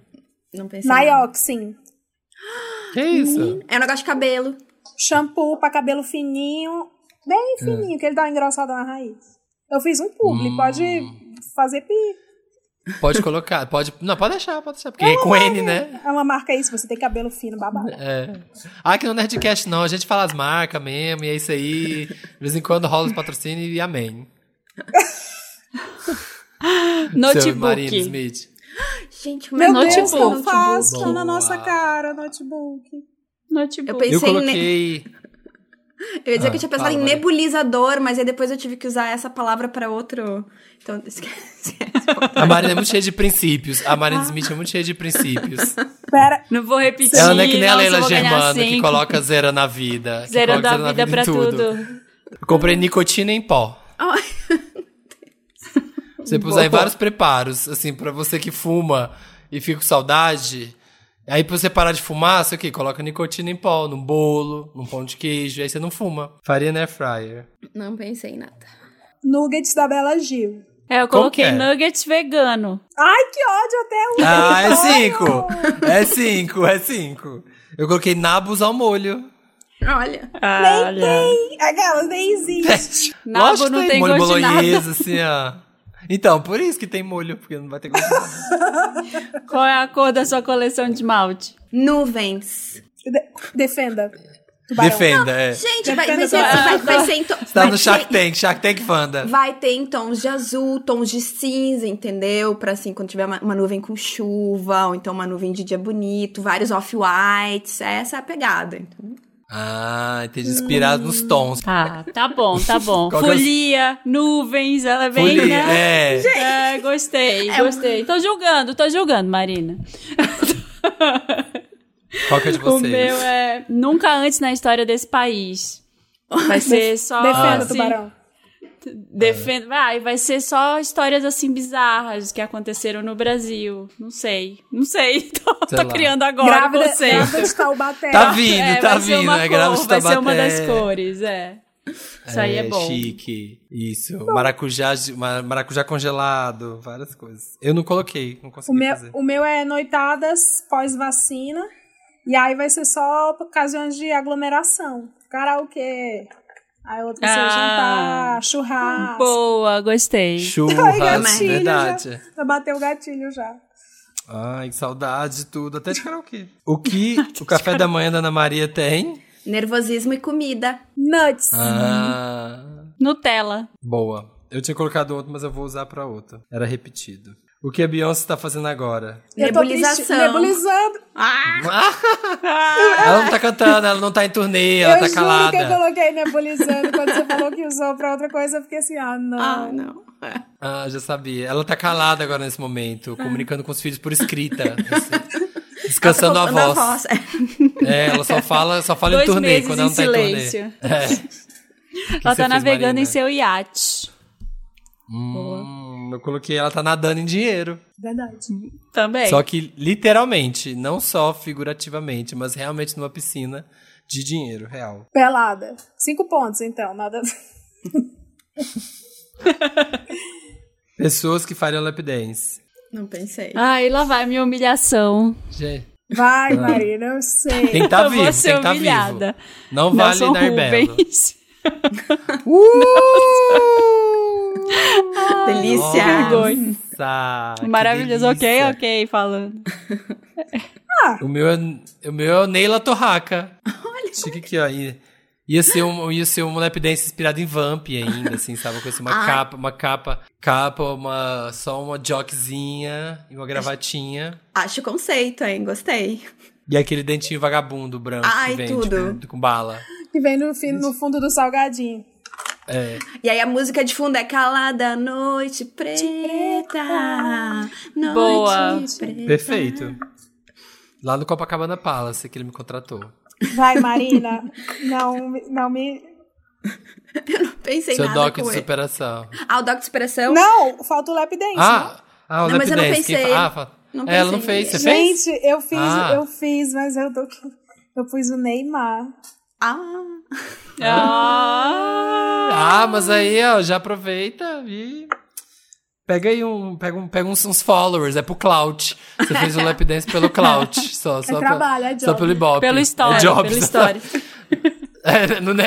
Não pensei. Nioxin. Que isso? É um negócio de cabelo. Shampoo pra cabelo fininho, bem fininho, é. que ele dá uma engrossada na raiz. Eu fiz um publi, hum. pode fazer pi. Pode colocar, pode. Não, pode deixar, pode deixar. Porque é com N, né? É uma marca aí, se você tem cabelo fino, babado. É. Ah, que no Nerdcast não, a gente fala as marcas mesmo, e é isso aí. De vez em quando rola os patrocínios e amém. Seu Notebook. Marino Smith. Gente, o Meu meu Deus, notebook. que eu faço? Boa. na nossa cara, notebook. Notebook. Eu pensei Eu ne- coloquei. Eu ia dizer Ah, que eu tinha pensado fala, em nebulizador, mas aí depois eu tive que usar essa palavra pra outro. Então, esquece. A Marina é muito cheia de princípios. A Marina Smith é muito cheia de princípios. Pera, Não vou repetir. Ela não é que nem a Leila Germano, que coloca zero na vida. que Zerando coloca a zero na vida em pra tudo. Eu comprei nicotina em pó. Você pode usar em vários preparos, assim, pra você que fuma e fica com saudade. Aí pra você parar de fumar, você o quê? Coloca nicotina em pó, num bolo, num pão de queijo, aí você não fuma. Faria na fryer. não pensei em nada. nuggets da Bela Gil. É, eu coloquei que é? nuggets vegano. Ai, que ódio até o Ah, é cinco! É cinco, é cinco. Eu coloquei nabos ao molho. Olha. Ah, olha. Tem, aquelas nem existe. Nabo não tem molho gosto de nada. bolonhesa, assim, ó. Então, por isso que tem molho, porque não vai ter gosto. Qual é a cor da sua coleção de esmalte? Nuvens. De- defenda. Tubarão. Defenda, é. Gente, vai, vai, ser, vai, vai ser em to- Você tá vai no Shark Tank, Shark Tank Fanda. Vai ter em tons de azul, tons de cinza, entendeu? Pra assim, quando tiver uma, uma nuvem com chuva, ou então uma nuvem de dia bonito, vários off-whites. Essa é a pegada. Então. Ah, entendi. Inspirado nos tons. Tá, tá bom, tá bom. É o- Folia, nuvens, ela vem, Folia, né? é. É, gostei, gostei. Tô julgando, tô julgando, Marina. Qual que é de O vocês? meu é nunca antes na história desse país. Vai ser só Defenda, assim, tubarão. Defendo. Vai, vai ser só histórias assim bizarras que aconteceram no Brasil. Não sei. Não sei. Tô, Sei tô criando agora Grávida, conceito. grávida de Taubaté. Tá vindo, É, tá vai ser vindo. uma É cor, grávida de vai ser uma das cores, é. Isso aí é bom. chique. Isso. Maracujá, maracujá congelado, várias coisas. Eu não coloquei, não O consegui meu, fazer. o meu é noitadas pós-vacina. E aí vai ser só por ocasiões de aglomeração. Karaokê. Aí outro vai ser Ah. jantar, churrasco. Boa, gostei. Ai, Churras, gatilho, verdade. Já bateu o gatilho já. Ai, que saudade de tudo. Até de karaokê. O que o café da manhã da Ana Maria tem? Nervosismo e comida. Nuts. Ah, Nutella. boa. Eu tinha colocado outro, mas eu vou usar pra outra. Era repetido. O que a Beyoncé tá fazendo agora? Nebulização. Nebulizando. Ela não tá cantando, ela não tá em turnê, ela eu tá juro calada. que eu coloquei nebulizando. Quando você falou que usou pra outra coisa, eu fiquei assim, ah, não. Ah, não. É. Ah, já sabia. Ela tá calada agora nesse momento, comunicando com os filhos por escrita. assim, descansando a Faltando voz. É. É, ela só fala, só fala em turnê quando ela em não tá em silêncio. turnê. É. Ela tá navegando Marina? em seu iate. Hum, eu coloquei ela tá nadando em dinheiro. Verdade. Também. Só que literalmente, não só figurativamente, mas realmente numa piscina de dinheiro real. Pelada. Cinco pontos, então. Nada. Pessoas que fariam lap dance. Não pensei. Ai, lá vai minha humilhação. Gente, Vai, Marina, eu sei. tem que tá Eu vivo, tem que tá humilhada. vivo. Não vale Nelson dar belo. Rubens. Delícia. vergonha. Nossa, Maravilhoso. Ok, delícia. ok, falando. O meu é, o meu é o Neila Torraca. Olha. Chique aqui, ó. Ia, ia ser um, ia ser um lap dance inspirado em Vamp ainda, assim, sabe? Com uma Ai. capa, uma capa, capa, uma, só uma jockzinha e uma gravatinha. Acho o conceito, hein? Gostei. E aquele dentinho vagabundo branco Ai, que vem, tudo. tipo, com bala. Que vem no, fim- no fundo do salgadinho. É. E aí a música de fundo é Calada Noite Preta. Noite Boa. Preta. Perfeito. Lá no Copacabana Palace, que ele me contratou. Vai, Marina. não, me- não me. Pensei Seu nada doc com de ele. superação. Ah, o Doc de Superação? Não, falta o lap dance. Ah, ah o Não, lap mas eu não dance. Quem pensei. fa- Ah, fa- Não É, ela não fez. Você não? fez? Gente, eu fiz, Ah. eu fiz, mas eu, tô, eu pus o Neymar. Ah, Ah, Ah, mas aí, ó, já aproveita e. Pega aí um. Pega, um, pega uns, uns followers, é pro Clout. Você fez o lap dance pelo Clout. Só, só, trabalho, é Só job. pelo Ibope. pelo É story, job. pelo story. É, no, né?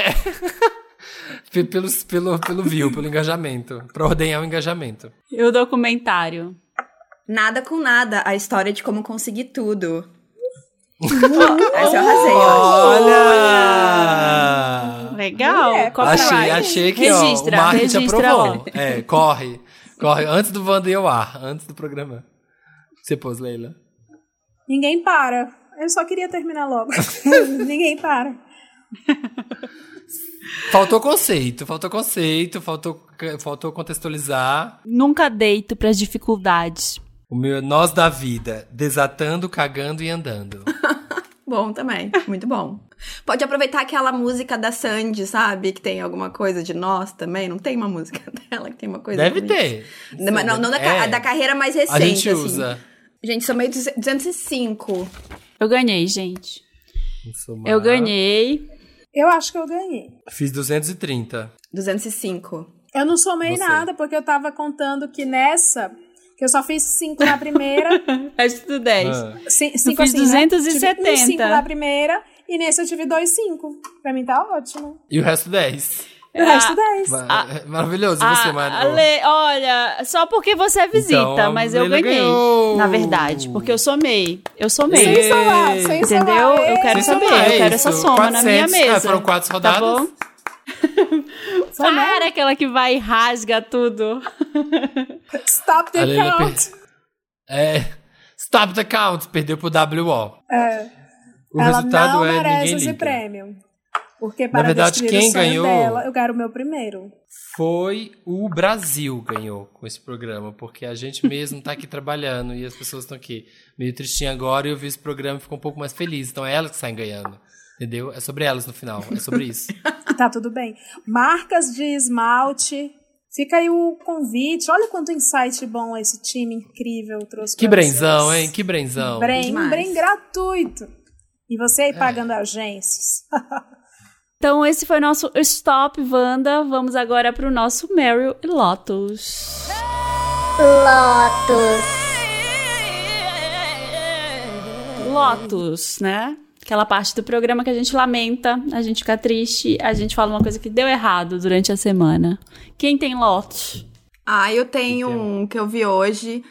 Pe- pelo, pelo, pelo view, pelo engajamento. Pra ordenhar o engajamento. E o documentário? nada com nada. A história de como conseguir tudo. Essa eu arrasei. Olha! Legal. Copyright. Achei, achei que registra, ó, o marketing registra aprovou. É, corre. Corre. Antes do Wanda ir ao ar. Antes do programa. Você pôs, Leila? Ninguém para. Eu só queria terminar logo. Ninguém para. Faltou conceito, faltou conceito, faltou, faltou contextualizar. Nunca deito pras dificuldades. O meu é Nós da Vida, desatando, cagando e andando. Bom também, muito bom. Pode aproveitar aquela música da Sandy, sabe? Que tem alguma coisa de nós também. Não tem uma música dela que tem uma coisa Deve ter. isso? Não, mas não, não da, É. da carreira mais recente, A gente assim. usa. Gente, sou meio 205. Eu ganhei, gente. Somar. Eu ganhei. Eu acho que eu ganhei. Fiz 230. 205. Eu não somei Você. nada, porque eu tava contando que nessa, que eu só fiz cinco na primeira. Resto do 10. Ah. ci- cinco fiz assim, né? 270. Tive um cinco na primeira, e nesse eu tive dois cinco. Pra mim tá ótimo. E o resto 10. E o resto Ah, 10. Ma- é Maravilhoso. E você, Ah, Mário? Ale- olha, só porque você é visita, Então, mas eu ganhei. ganhou. Na verdade, porque eu somei. Eu somei. Sem somar, sem Entendeu? somar. Eu quero Sem saber, somar, eu quero essa soma na minha 400. mesa. Ah, foram quatro Tá rodadas? bom? Somei. Para aquela que vai e rasga tudo. Stop the count. É. Stop the count. Perdeu pro WO. É. O Ela resultado não é merece ninguém esse liga. prêmio. Porque para verdade, destruir quem o sonho ganhou- dela, eu quero o meu primeiro. Foi o Brasil ganhou com esse programa, porque a gente mesmo tá aqui trabalhando e as pessoas estão aqui meio tristinha agora e eu vi esse programa e ficou um pouco mais feliz. Então é elas que saem ganhando. Entendeu? É sobre elas no final. É sobre isso. Tá tudo bem. Marcas de esmalte. Fica aí o convite. Olha quanto insight bom esse time incrível trouxe Que pra brenzão, vocês. hein? Que brenzão. Brem, um brem gratuito. E você É. aí pagando agências. Então, esse foi nosso Stop Wanda. Vamos agora pro nosso Meryl e Lotus. Lotus, né? Aquela parte do programa que a gente lamenta, a gente fica triste, a gente fala uma coisa que deu errado durante a semana. Quem tem Lotus? Ah, eu tenho um que eu vi hoje.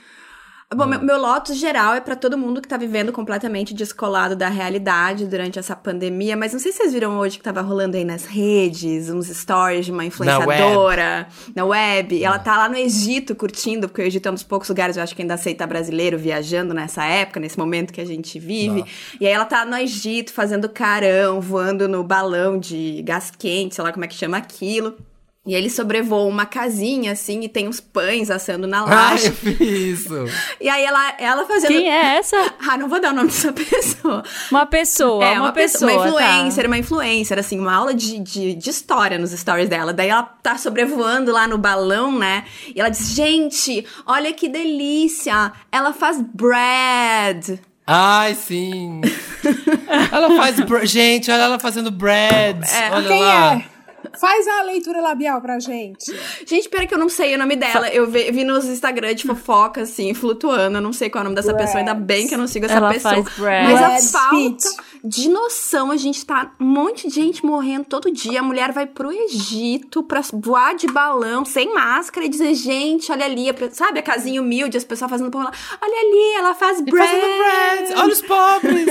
Bom, meu, meu Lotus geral é pra todo mundo que tá vivendo completamente descolado da realidade durante essa pandemia, mas não sei se vocês viram hoje que tava rolando aí nas redes, uns stories de uma influenciadora na web. E ela tá lá no Egito curtindo, porque o Egito é um dos poucos lugares, eu acho que ainda aceita brasileiro viajando nessa época, nesse momento que a gente vive. E aí ela tá no Egito fazendo carão, voando no balão de gás quente, sei lá como é que chama aquilo. E ele sobrevoa uma casinha, assim, e tem uns pães assando na Ai, laje. eu fiz isso. E aí ela, ela fazendo. Quem é essa? Ah, não vou dar o nome dessa pessoa. Uma pessoa, é, uma, pessoa. uma tá. influencer, uma influencer, assim, uma aula de, de, de história nos stories dela. Daí ela tá sobrevoando lá no balão, né? E ela diz: gente, olha que delícia! Ela faz bread. Ai, sim. ela faz. Gente, olha ela fazendo breads. É, olha lá. é? Faz a leitura labial pra gente. Gente, pera que eu não sei o nome dela. Eu vi, vi nos Instagram de fofoca, assim, flutuando. Eu não sei qual é o nome dessa Brad. pessoa. Ainda bem que eu não sigo essa Ela pessoa. faz Brad. Mas Brad a falta Pitt. de noção, a gente tá um monte de gente morrendo todo dia. A mulher vai pro Egito pra voar de balão, sem máscara, e dizer, gente, olha ali, sabe a casinha humilde, as pessoas fazendo lá. Olha ali, ela faz bread. fazendo bread. Olha os pobres.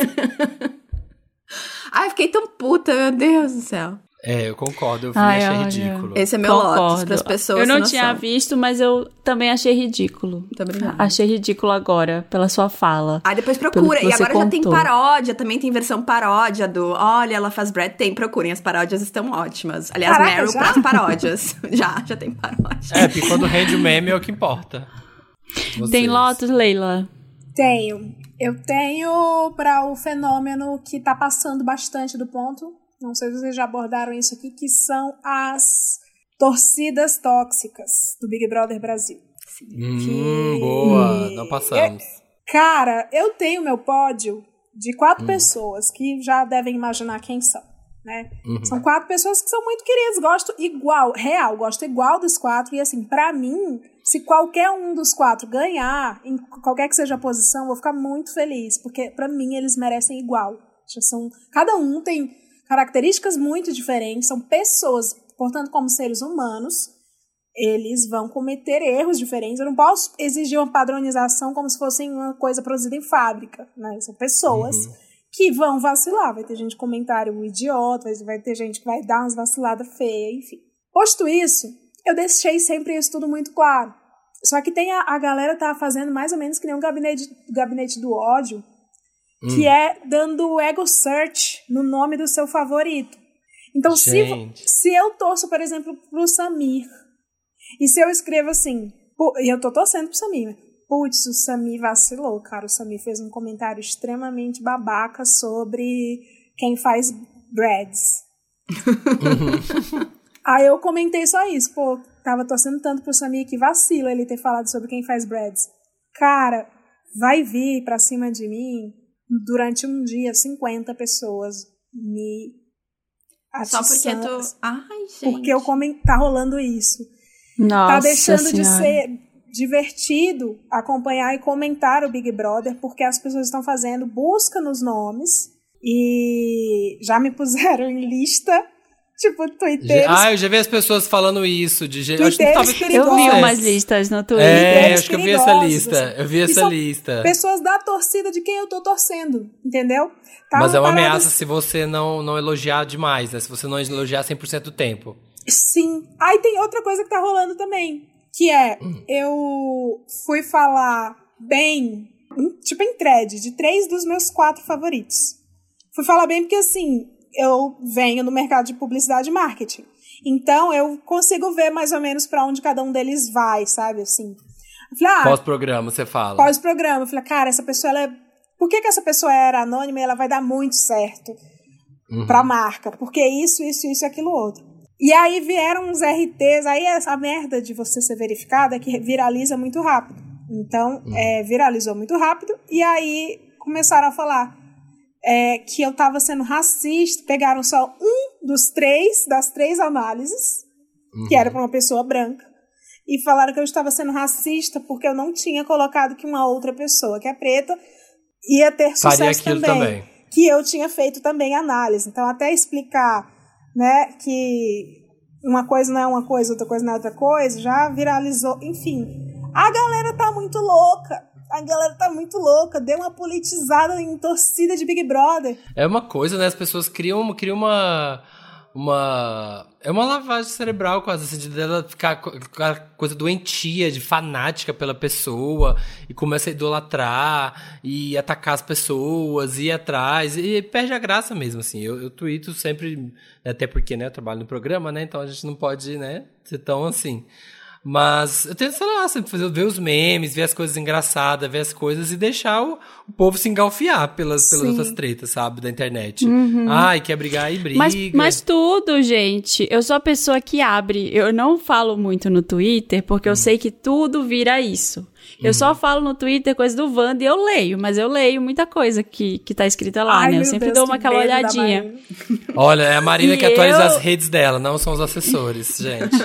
Ai, fiquei tão puta, meu Deus do céu. É, eu concordo. Eu vi, Ai, achei olha. ridículo. Esse é meu lotus Concordo. pras pessoas Eu não tinha noção. visto, mas eu também achei ridículo. Muito obrigada. Achei ridículo agora, pela sua fala. Aí depois procura. E agora já tem contou. paródia, também tem versão paródia do Olha, ela faz bread. Tem, procurem, as paródias estão ótimas. Aliás, Caraca, Meryl já? pras paródias. já, já tem paródia. É, porque quando rende o meme é o que importa. Vocês. Tem Lotus, Leila? Tenho. Eu tenho para o fenômeno que tá passando bastante do ponto. Não sei se vocês já abordaram isso aqui, que são as torcidas tóxicas do Big Brother Brasil. Hum, que- boa. Não passamos. Cara, eu tenho meu pódio de quatro pessoas que já devem imaginar quem são, né? Uhum. São quatro pessoas que são muito queridas, gosto igual, real, gosto igual dos quatro. E assim, pra mim, se qualquer um dos quatro ganhar, em qualquer que seja a posição, eu vou ficar muito feliz, porque pra mim eles merecem igual. Já são, cada um tem características muito diferentes, são pessoas, portanto, como seres humanos, eles vão cometer erros diferentes. Eu não posso exigir uma padronização como se fosse uma coisa produzida em fábrica, né? São pessoas que vão vacilar. Vai ter gente com comentário idiota, vai- vai ter gente que vai dar umas vaciladas feias, enfim. Posto isso, eu deixei sempre isso tudo muito claro. Só que tem a, a galera tá fazendo mais ou menos que nem um gabinete, gabinete do ódio, que é dando ego search no nome do seu favorito. Então, se, Gente. se eu torço, por exemplo, pro Samir, e se eu escrevo assim, e eu tô torcendo pro Samir, né? Putz, o Samir vacilou, cara. O Samir fez um comentário extremamente babaca sobre quem faz breads. Aí eu comentei só isso, pô, tava torcendo tanto pro Samir que vacila ele ter falado sobre quem faz breads. Cara, vai vir pra cima de mim durante um dia 50 pessoas me Só porque atiçando, tu. Ai, gente. porque eu comen- tá rolando isso. Nossa tá deixando de Senhora. ser divertido acompanhar e comentar o Big Brother, porque as pessoas estão fazendo busca nos nomes e já me puseram em lista, tipo, twitteiros. Ah, eu já vi as pessoas falando isso. De gente. Acho que talvez perigosos. Eu vi vocês. umas listas no Twitter. É, acho que eu vi essa lista. assim. Eu vi essa lista. Pessoas da torcida de quem eu tô torcendo, entendeu? Tá Mas é uma parada- ameaça se você não, não elogiar demais, né? Se você não elogiar 100% do tempo. Sim. Aí tem outra coisa que tá rolando também, que é eu fui falar bem, em- tipo em thread, de três dos meus quatro favoritos. Fui falar bem porque assim, eu venho no mercado de publicidade e marketing. Então eu consigo ver mais ou menos pra onde cada um deles vai, sabe? Assim. Falei, ah, Pós-programa, você fala. pós-programa. Eu falei, cara, essa pessoa, ela é... Por que, que essa pessoa era anônima e ela vai dar muito certo Uhum. pra marca? Porque isso, isso, isso e aquilo outro. E aí vieram uns RTs, aí essa merda de você ser verificado é que viraliza muito rápido. Então, é, viralizou muito rápido, e aí começaram a falar é, que eu tava sendo racista, pegaram só um dos três, das três análises, que era pra uma pessoa branca, e falaram que eu estava sendo racista porque eu não tinha colocado que uma outra pessoa, que é preta, ia ter sucesso aquilo também. Que eu tinha feito também análise. Então, até explicar né, que uma coisa não é uma coisa, outra coisa não é outra coisa, já viralizou. Enfim, a galera tá muito louca. A galera tá muito louca. Deu uma politizada em torcida de Big Brother. É uma coisa, né? As pessoas criam, criam uma. Uma. É uma lavagem cerebral quase, assim, de dela ficar com a coisa doentia, de fanática pela pessoa, e começa a idolatrar, e atacar as pessoas, e ir atrás, e perde a graça mesmo, assim. Eu, eu tweeto sempre, até porque, né, eu trabalho no programa, né, então a gente não pode, né, ser tão assim. Mas eu tento, sei lá, sempre fazer, ver os memes, ver as coisas engraçadas, ver as coisas e deixar o, o povo se engalfiar pelas, pelas Sim. outras tretas, sabe, da internet. Ai, quer brigar e briga. Mas, mas tudo, gente. Eu sou a pessoa que abre. Eu não falo muito no Twitter porque eu sei que tudo vira isso. Eu só falo no Twitter coisa do Wanda e eu leio, mas eu leio muita coisa que, que tá escrita lá, Ai, né? Eu sempre Deus, dou uma que aquela olhadinha. Olha, é a Marina E que atualiza eu- as redes dela, não são os assessores, gente.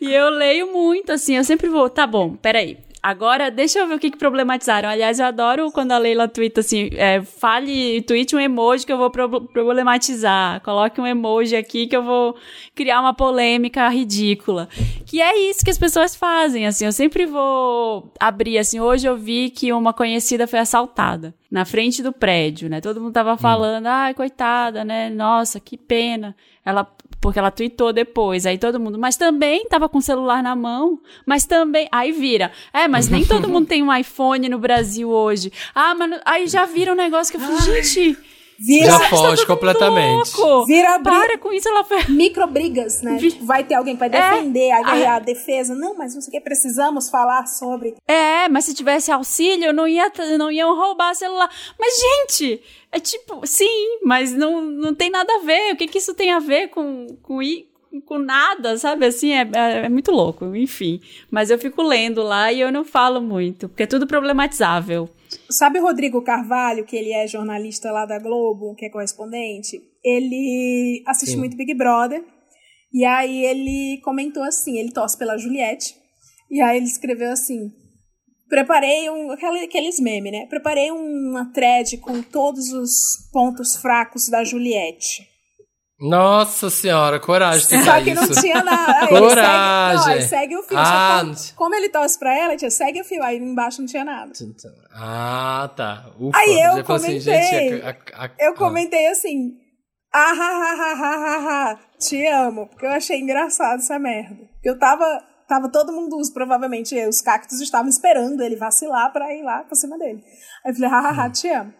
E eu leio muito, assim, eu sempre vou, tá bom, peraí. Agora, deixa eu ver o que, que problematizaram. Aliás, eu adoro quando a Leila twitta assim, é, fale, tweet um emoji que eu vou pro- problematizar. Coloque um emoji aqui que eu vou criar uma polêmica ridícula. Que é isso que as pessoas fazem, assim. Eu sempre vou abrir, assim, hoje eu vi que uma conhecida foi assaltada na frente do prédio, né? Todo mundo tava falando, ai, coitada, né? Nossa, que pena. Ela porque ela tweetou depois, aí todo mundo, mas também tava com o celular na mão, mas também, aí vira, é, mas nem todo mundo tem um iPhone no Brasil hoje. Ah, mas aí já vira um negócio que eu falei, gente, Vira, Já foge completamente. louco. Vira bri- Para com isso, ela foi... microbrigas, né? Vi- Tipo, Vai ter alguém que vai É. defender, aí vai Ah. a defesa. Não, mas não sei o que, precisamos falar sobre. É, mas se tivesse auxílio, não ia, não iam roubar celular. Mas, gente, é tipo, sim, mas não, não tem nada a ver. O que que isso tem a ver com, com, com nada, sabe? Assim, é, é, é muito louco, enfim. Mas eu fico lendo lá e eu não falo muito, porque é tudo problematizável. Sabe o Rodrigo Carvalho, que ele é jornalista lá da Globo, que é correspondente? Ele assiste Sim. muito Big Brother. E aí ele comentou assim, ele torce pela Juliette. E aí ele escreveu assim: Preparei um. aquele- Aqueles memes, né? Preparei uma thread com todos os pontos fracos da Juliette. Nossa senhora, coragem de Só que não isso. tinha nada. Aí ele segue, não, Coragem. segue o fio. Ah, não- como, como ele torce pra ela, tia, segue o fio. Aí embaixo não tinha nada. Ah, tá. Ufa, Aí eu comentei. gente, a- a- a- Eu ah. comentei assim. Ah, ha, ha, ha, ha, ha, te amo. Porque eu achei engraçado essa merda. Porque eu tava. Tava todo mundo, provavelmente os cactos estavam esperando ele vacilar pra ir lá pra cima dele. Aí eu falei, ha, ha, ha, te amo.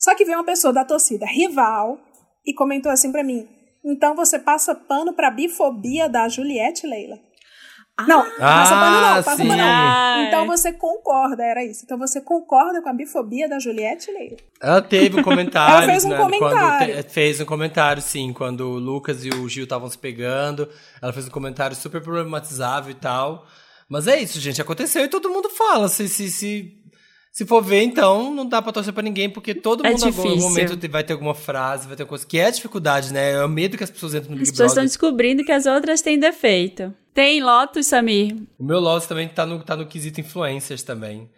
Só que veio uma pessoa da torcida rival e comentou assim pra mim: então você passa pano pra bifobia da Juliette, Leila? Não, passa pano não, passa sim. pano não. Ah, Então você concorda, era isso. Então você concorda com a bifobia da Juliette, Leila? Ela teve um comentário. Ela fez um né, comentário. Te- fez um comentário, sim, quando o Lucas e o Gil estavam se pegando. Ela fez um comentário super problematizável e tal. Mas é isso, gente. Aconteceu e todo mundo fala. Se, se, se, se for ver, então, não dá pra torcer pra ninguém, porque todo É mundo difícil. momento te- vai ter alguma frase, vai ter coisa. Que é a dificuldade, né? É o medo que as pessoas entram no As Big pessoas estão Brother. descobrindo que as outras têm defeito. Tem Lotus, Samir? O meu Lotus também tá no, tá no quesito influencers também.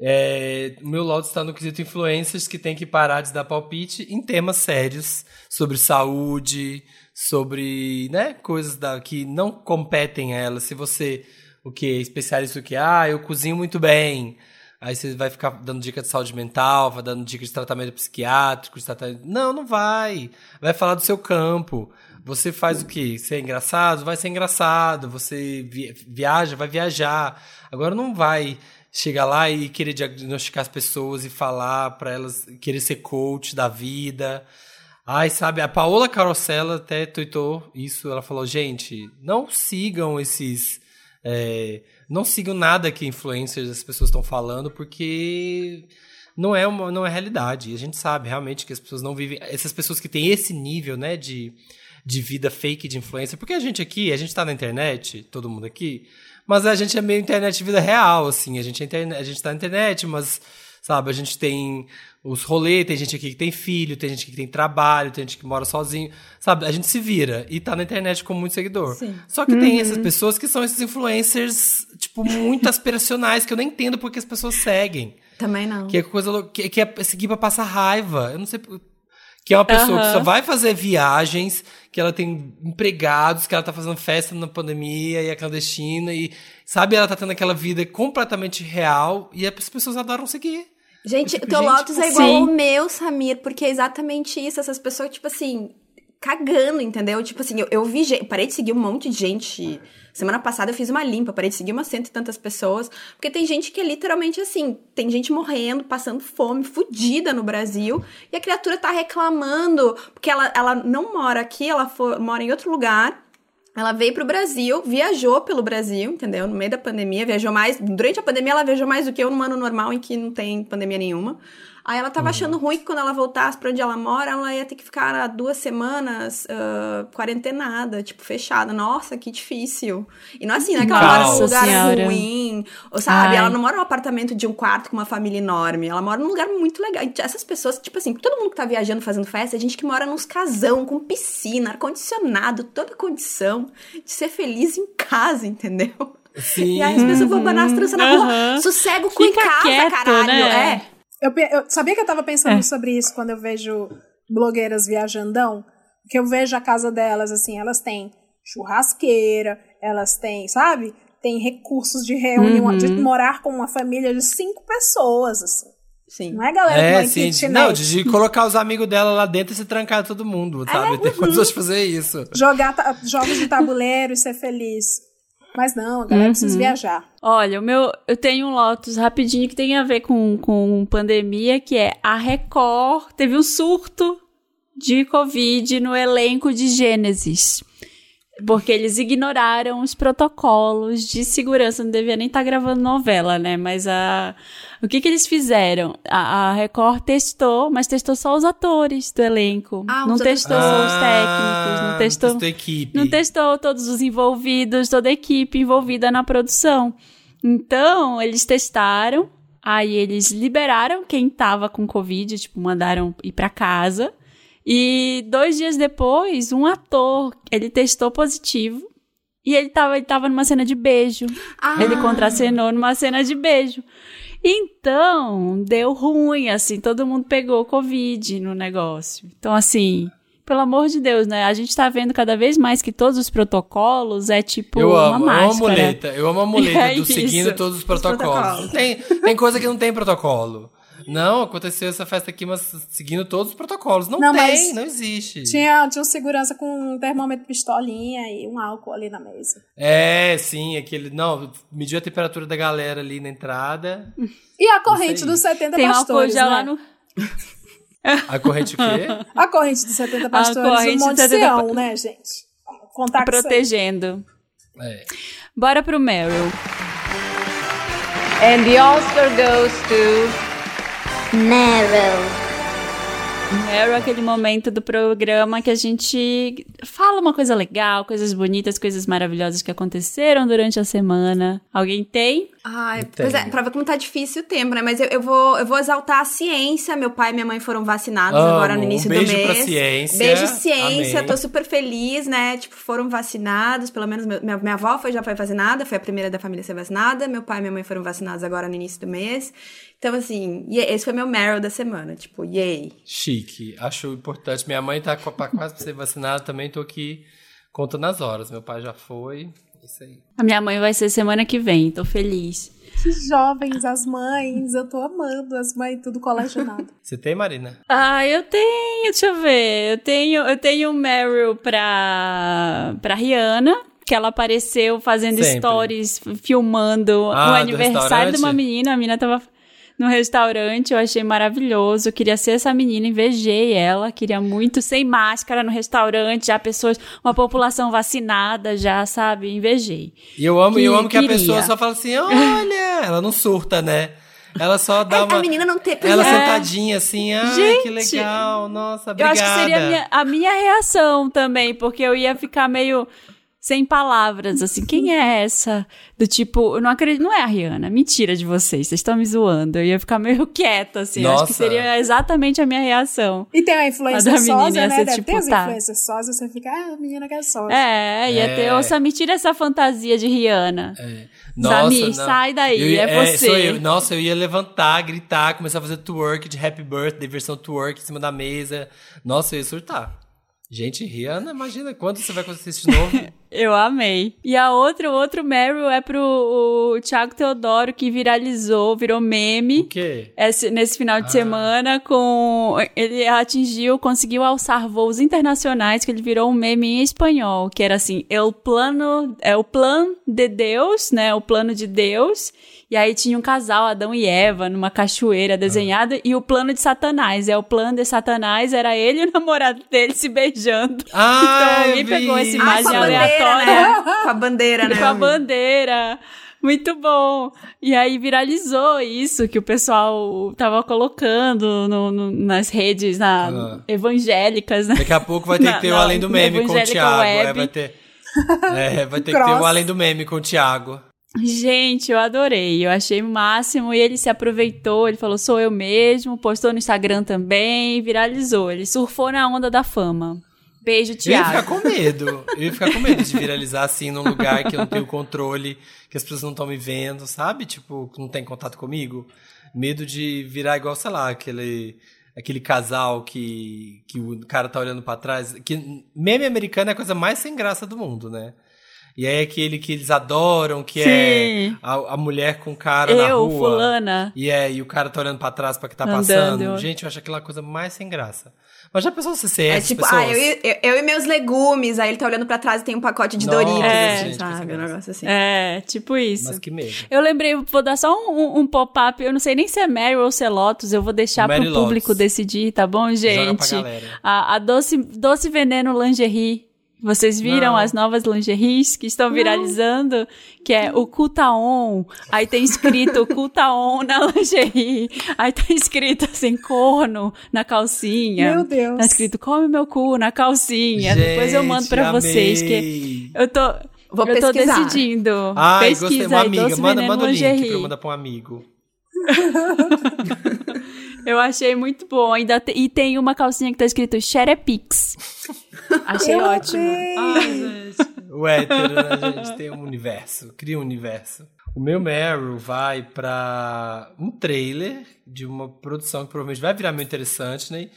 É, o meu Lotus tá no quesito influencers que tem que parar de dar palpite em temas sérios sobre saúde, sobre né, coisas da, que não competem a ela. Se você, o que, especialista o que, ah, eu cozinho muito bem. Aí você vai ficar dando dica de saúde mental, vai dando dica de tratamento psiquiátrico, de tratamento... Não, não vai. Vai falar do seu campo. Você faz o quê? Você é engraçado? Vai ser engraçado. Você vi- viaja? Vai viajar. Agora não vai chegar lá e querer diagnosticar as pessoas e falar para elas, querer ser coach da vida. Ai, sabe, a Paola Carosella até tweetou isso. Ela falou: gente, não sigam esses. é, não sigam nada que influencers as pessoas estão falando, porque não é uma não é realidade. A gente sabe realmente que as pessoas não vivem. Essas pessoas que têm esse nível, né, de, de vida fake de influencer. Porque a gente aqui, a gente tá na internet, todo mundo aqui, mas a gente é meio internet vida real, assim. A gente, é a gente tá na internet, mas, sabe, a gente tem os rolês, tem gente aqui que tem filho, tem gente aqui que tem trabalho, tem gente que mora sozinho, sabe? A gente se vira e tá na internet com muito seguidor. Só que tem essas pessoas que são esses influencers, tipo, muito aspiracionais, que eu nem entendo porque as pessoas seguem. Também não. Que é coisa que, que é seguir pra passar raiva. Eu não sei. por- Que é uma pessoa que Aham. só vai fazer viagens, que ela tem empregados, que ela tá fazendo festa na pandemia e é clandestina, e sabe, ela tá tendo aquela vida completamente real e as pessoas adoram seguir. Gente, Eu o teu gente, Lotus é Sim. igual ao meu, Samir, porque é exatamente isso. Essas pessoas, tipo assim, cagando, entendeu? Tipo assim, eu, eu vi gente, parei de seguir um monte de gente. Semana passada eu fiz uma limpa, parei de seguir umas cento e tantas pessoas. Porque tem gente que é literalmente assim, tem gente morrendo, passando fome, fudida no Brasil. E a criatura tá reclamando, porque ela, ela não mora aqui, ela for- mora em outro lugar. Ela veio pro Brasil, viajou pelo Brasil, entendeu? No meio da pandemia, viajou mais. Durante a pandemia, ela viajou mais do que eu num ano normal em que não tem pandemia nenhuma. Aí ela tava achando ruim que quando ela voltasse pra onde ela mora, ela ia ter que ficar duas semanas uh, quarentenada, tipo, fechada. Nossa, que difícil. E não é assim, não é que ela mora num lugar Senhora. ruim, ou sabe? Ai. Ela não mora num apartamento de um quarto com uma família enorme. Ela mora num lugar muito legal. E essas pessoas, tipo assim, todo mundo que tá viajando fazendo festa, é gente que mora nos casão, com piscina, ar-condicionado, toda condição de ser feliz em casa, entendeu? Sim. E aí as pessoas vão abanar as tranças na rua. Aham. Sossego cu em casa, quieto, caralho. né? É. Eu, eu sabia que eu tava pensando É. sobre isso quando eu vejo blogueiras viajandão, que eu vejo a casa delas assim, elas têm churrasqueira, elas têm, sabe? Tem recursos de reunião, Uhum. de morar com uma família de cinco pessoas, assim. Sim. Não é galera que É, em sim. de- kitnet. Não, de, de colocar os amigos dela lá dentro e se trancar todo mundo, sabe? Tem condições de fazer isso. Jogar jogos de tabuleiro e ser feliz. Mas não, a galera Uhum. precisa viajar. Olha, o meu, eu tenho um Lotus rapidinho que tem a ver com, com pandemia, que é a Record teve um surto de Covid no elenco de Gênesis. Porque eles ignoraram os protocolos de segurança. Não devia nem estar gravando novela, né? Mas a, o que, que eles fizeram? A, a Record testou, mas testou só os atores do elenco. Ah, não testou os técnicos, não testou. Ah, Testou a equipe. Não testou todos os envolvidos, toda a equipe envolvida na produção. Então, eles testaram, aí eles liberaram quem tava com Covid, tipo, mandaram ir pra casa. E dois dias depois, um ator, ele testou positivo. E ele tava, ele tava numa cena de beijo. Ah. Ele contracenou numa cena de beijo. Então, deu ruim, assim, todo mundo pegou Covid no negócio. Então, assim, pelo amor de Deus, né? A gente tá vendo cada vez mais que todos os protocolos é tipo Eu uma amo, eu amo a máscara. muleta. Eu amo a muleta É do isso. seguindo todos os protocolos. protocolos. Tem, tem coisa que não tem protocolo. Não, aconteceu essa festa aqui, mas seguindo todos os protocolos. Não, Não, tem, não existe. Tinha, tinha um segurança com um termômetro pistolinha e um álcool ali na mesa. É, sim, aquele. Não, mediu a temperatura da galera ali na entrada. E a corrente dos 70 Tem um álcool pastores, gel né? lá no. A corrente o quê? A corrente dos 70 pastores corrente do dos Monte 70 Sião, pa- né, gente? Contar protegendo. É. Bora pro Meryl. And the Oscar goes to Meryl. Meryl é aquele momento do programa que a gente fala uma coisa legal, coisas bonitas, coisas maravilhosas que aconteceram durante a semana. Alguém tem? Ai, Entendo. pois é, pra ver como tá difícil o tempo, né? Mas eu, eu, vou, eu vou exaltar a ciência. Meu pai e minha mãe foram vacinados Amo. agora no início Um beijo do mês. pra ciência. Beijo, ciência. Amém. Tô super feliz, né? Tipo, foram vacinados. Pelo menos minha, minha avó foi, já foi vacinada, foi a primeira da família a ser vacinada. Meu pai e minha mãe foram vacinados agora no início do mês. Então, assim, e esse foi meu Meryl da semana. Tipo, yay. Chique. Acho importante. Minha mãe tá pra quase pra ser vacinada também, tô aqui contando as horas. Meu pai já foi. Isso aí. A minha mãe vai ser semana que vem, tô feliz. Que jovens, as mães, eu tô amando as mães, tudo colecionado. Você tem, Marina? Ah, eu tenho, deixa eu ver. Eu tenho, eu tenho um Meryl pra, pra Rihanna, que ela apareceu fazendo Sempre. stories, filmando Ah, o aniversário de uma menina. A menina tava no restaurante, eu achei maravilhoso. Eu queria ser essa menina, invejei ela. Queria muito, sem máscara no restaurante, já pessoas, uma população vacinada, já, sabe? Invejei. E eu amo, e eu Que amo que a pessoa só fala assim, olha, ela não surta, né? Ela só dá É, uma... a menina não teve. Ela é. sentadinha assim, ah, que legal, nossa, Eu obrigada. acho que seria a minha, a minha reação também, porque eu ia ficar meio sem palavras, assim, quem é essa? Do tipo, eu não acredito, não é a Rihanna, mentira de vocês, vocês estão me zoando. Eu ia ficar meio quieta, assim, eu acho que Nossa. seria exatamente a minha reação. E tem a influencer A da menina né? ser Deve tipo, ter as tá. influencers sósias, você fica, ah, a menina que é sósia. É, ia ter, É. ô Samir, tira essa fantasia de Rihanna. Nossa, Samir, não. sai daí, Eu ia- é você. sou eu. Nossa, eu ia levantar, gritar, começar a fazer twerk de Happy Birthday, versão twerk em cima da mesa. Nossa, eu ia surtar. Gente, Rihanna, imagina quando você vai acontecer isso de novo. Eu amei. E a outra, o outro Meryl é pro o Thiago Teodoro, que viralizou, virou meme. o quê? esse- nesse final de semana com ele atingiu, conseguiu alçar voos internacionais que ele virou um meme em espanhol, que era assim, o plano, é o plano de Deus, né, o plano de Deus. E aí tinha um casal, Adão e Eva, numa cachoeira desenhada, e o plano de Satanás, é o plano de Satanás, era ele e o namorado dele se beijando. Ah, então vi. pegou essa Ah, com imagem a bandeira, aleatória né? Com a bandeira, né? com a bandeira. Muito bom. E aí viralizou isso que o pessoal tava colocando no, no, nas redes na, Ah. evangélicas, né? Daqui a pouco vai ter Na- que ter o Além do Meme com o Thiago. É, vai ter, é, vai ter que ter o Além do Meme com o Thiago. Gente, eu adorei. Eu achei o máximo. E ele se aproveitou. Ele falou: sou eu mesmo. Postou no Instagram também. Viralizou. Ele surfou na onda da fama. Beijo, Eu ia ficar Thiago. com medo. Eu ia ficar com medo de viralizar assim num lugar que eu não tenho controle, que as pessoas não estão me vendo, sabe? Tipo, que não tem contato comigo. Medo de virar igual, sei lá, aquele, aquele casal que, que o cara tá olhando pra trás. Que meme americano é a coisa mais sem graça do mundo, né? E aí é aquele que eles adoram, que é Sim. a, a mulher com o cara na Eu, rua. fulana. E é, e o cara tá olhando pra trás pra que tá Andando. passando. Gente, eu acho aquela coisa mais sem graça. Mas já pensou se você é, É essas tipo, pessoas? ah, eu, e- eu, eu e meus legumes. Aí ele tá olhando pra trás e tem um pacote de Nossa, Doritos, É. assim, gente, que sabe? Um negócio assim. É, tipo isso. Mas que medo. Eu lembrei, vou dar só um, um pop-up. Eu não sei nem se é Mary ou se é Lotus. Eu vou deixar Mary pro público Lotus. decidir, tá bom, Joga pra gente? galera. A, a doce, doce Veneno Lingerie. Vocês viram Não. as novas lingeries que estão viralizando? Que é o Cutaon. Aí tem escrito Cutaon na lingerie. Aí tá escrito assim, corno na calcinha. Meu Deus. Tá escrito come meu cu na calcinha. Depois eu mando pra Gente, vocês. Que eu tô, Vou eu tô pesquisar. decidindo. Ai, Pesquisa gostei. Uma aí, amiga. Manda, manda o link Lingerie. pra eu mandar pra um amigo. Eu achei muito bom. Ainda te- e tem uma calcinha que tá escrito Xerepix. Achei Eu ótimo. amei. Ai, gente. O hétero, né, gente? Tem um universo. Cria um universo. O meu Meryl vai pra um trailer de uma produção que provavelmente vai virar meio interessante, né?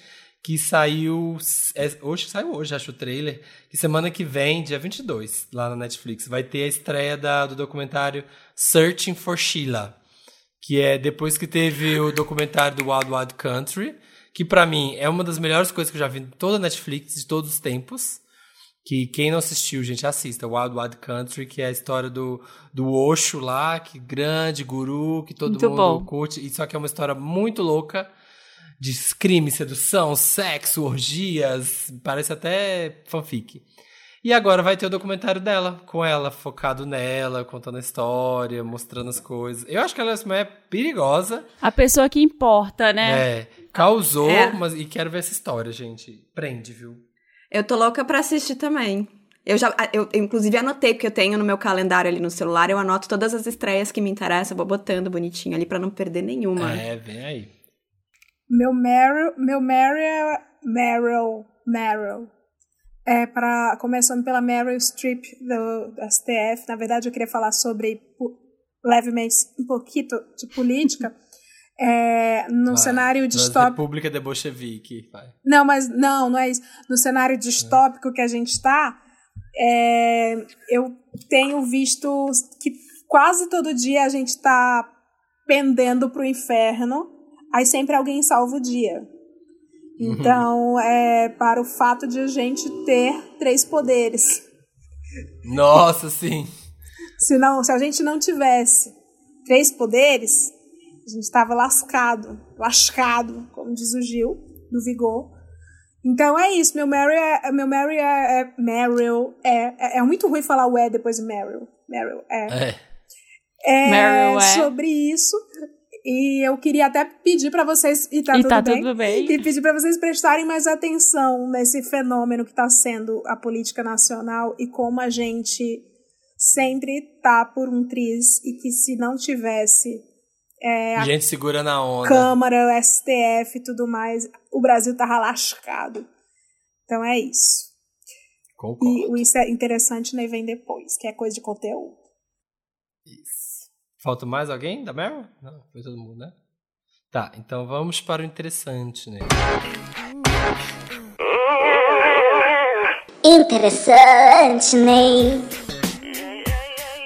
Que saiu. é, hoje saiu hoje, acho o trailer. Que semana que vem, dia 22, lá na Netflix, vai ter a estreia da- do documentário Searching for Sheila. Que é depois que teve o documentário do Wild Wild Country. Que pra mim é uma das melhores coisas que eu já vi em toda a Netflix de todos os tempos. Que quem não assistiu, gente, assista. Wild Wild Country, que é a história do, do Osho lá, que grande guru, que todo Muito mundo bom. curte. E só que é uma história muito louca de crime, sedução, sexo, orgias. Parece até fanfic. E agora vai ter o documentário dela, com ela, focado nela, contando a história, mostrando as coisas. Eu acho que ela é uma mulher perigosa. A pessoa que importa, né? É, causou, É. mas e quero ver essa história, gente. Prende, viu? Eu tô louca pra assistir também. Eu já, eu, eu, inclusive anotei, porque eu tenho no meu calendário ali no celular, eu anoto todas as estreias que me interessam, vou botando bonitinho ali pra não perder nenhuma. É, vem aí. Meu Meryl, meu Meryl, é- Meryl, Meryl. É para começando pela Meryl Streep do, do STF. Na verdade, eu queria falar sobre levemente um pouquinho de política. É, no Vai. cenário distópico. República de Bolchevique. Vai. Não, mas não, não é isso. No cenário distópico que a gente está, é, eu tenho visto que quase todo dia a gente está pendendo para o inferno, aí sempre alguém salva o dia. Então, é para o fato de a gente ter três poderes. Nossa, sim. Se, não, se a gente não tivesse três poderes, a gente estava lascado, lascado, como diz o Gil, do Vigor. Então é isso, meu Meryl é, meu Meryl é, é Meryl é, é, é muito ruim falar o é depois de Meryl. Meryl é. É. É Meryl é. sobre isso. E eu queria até pedir para vocês e tá, e tudo, tá bem, tudo bem. e pedir para vocês prestarem mais atenção nesse fenômeno que está sendo a política nacional e como a gente sempre tá por um triz e que se não tivesse é, a Gente segura na onda. Câmara, o STF e tudo mais, o Brasil tava lascado. Então é isso. Concordo. E o isso é interessante, né? Vem depois, que é coisa de conteúdo. Falta mais alguém da Meryl? Não, foi todo mundo, né? Tá, então vamos para o interessante, né? Interessante, Ney.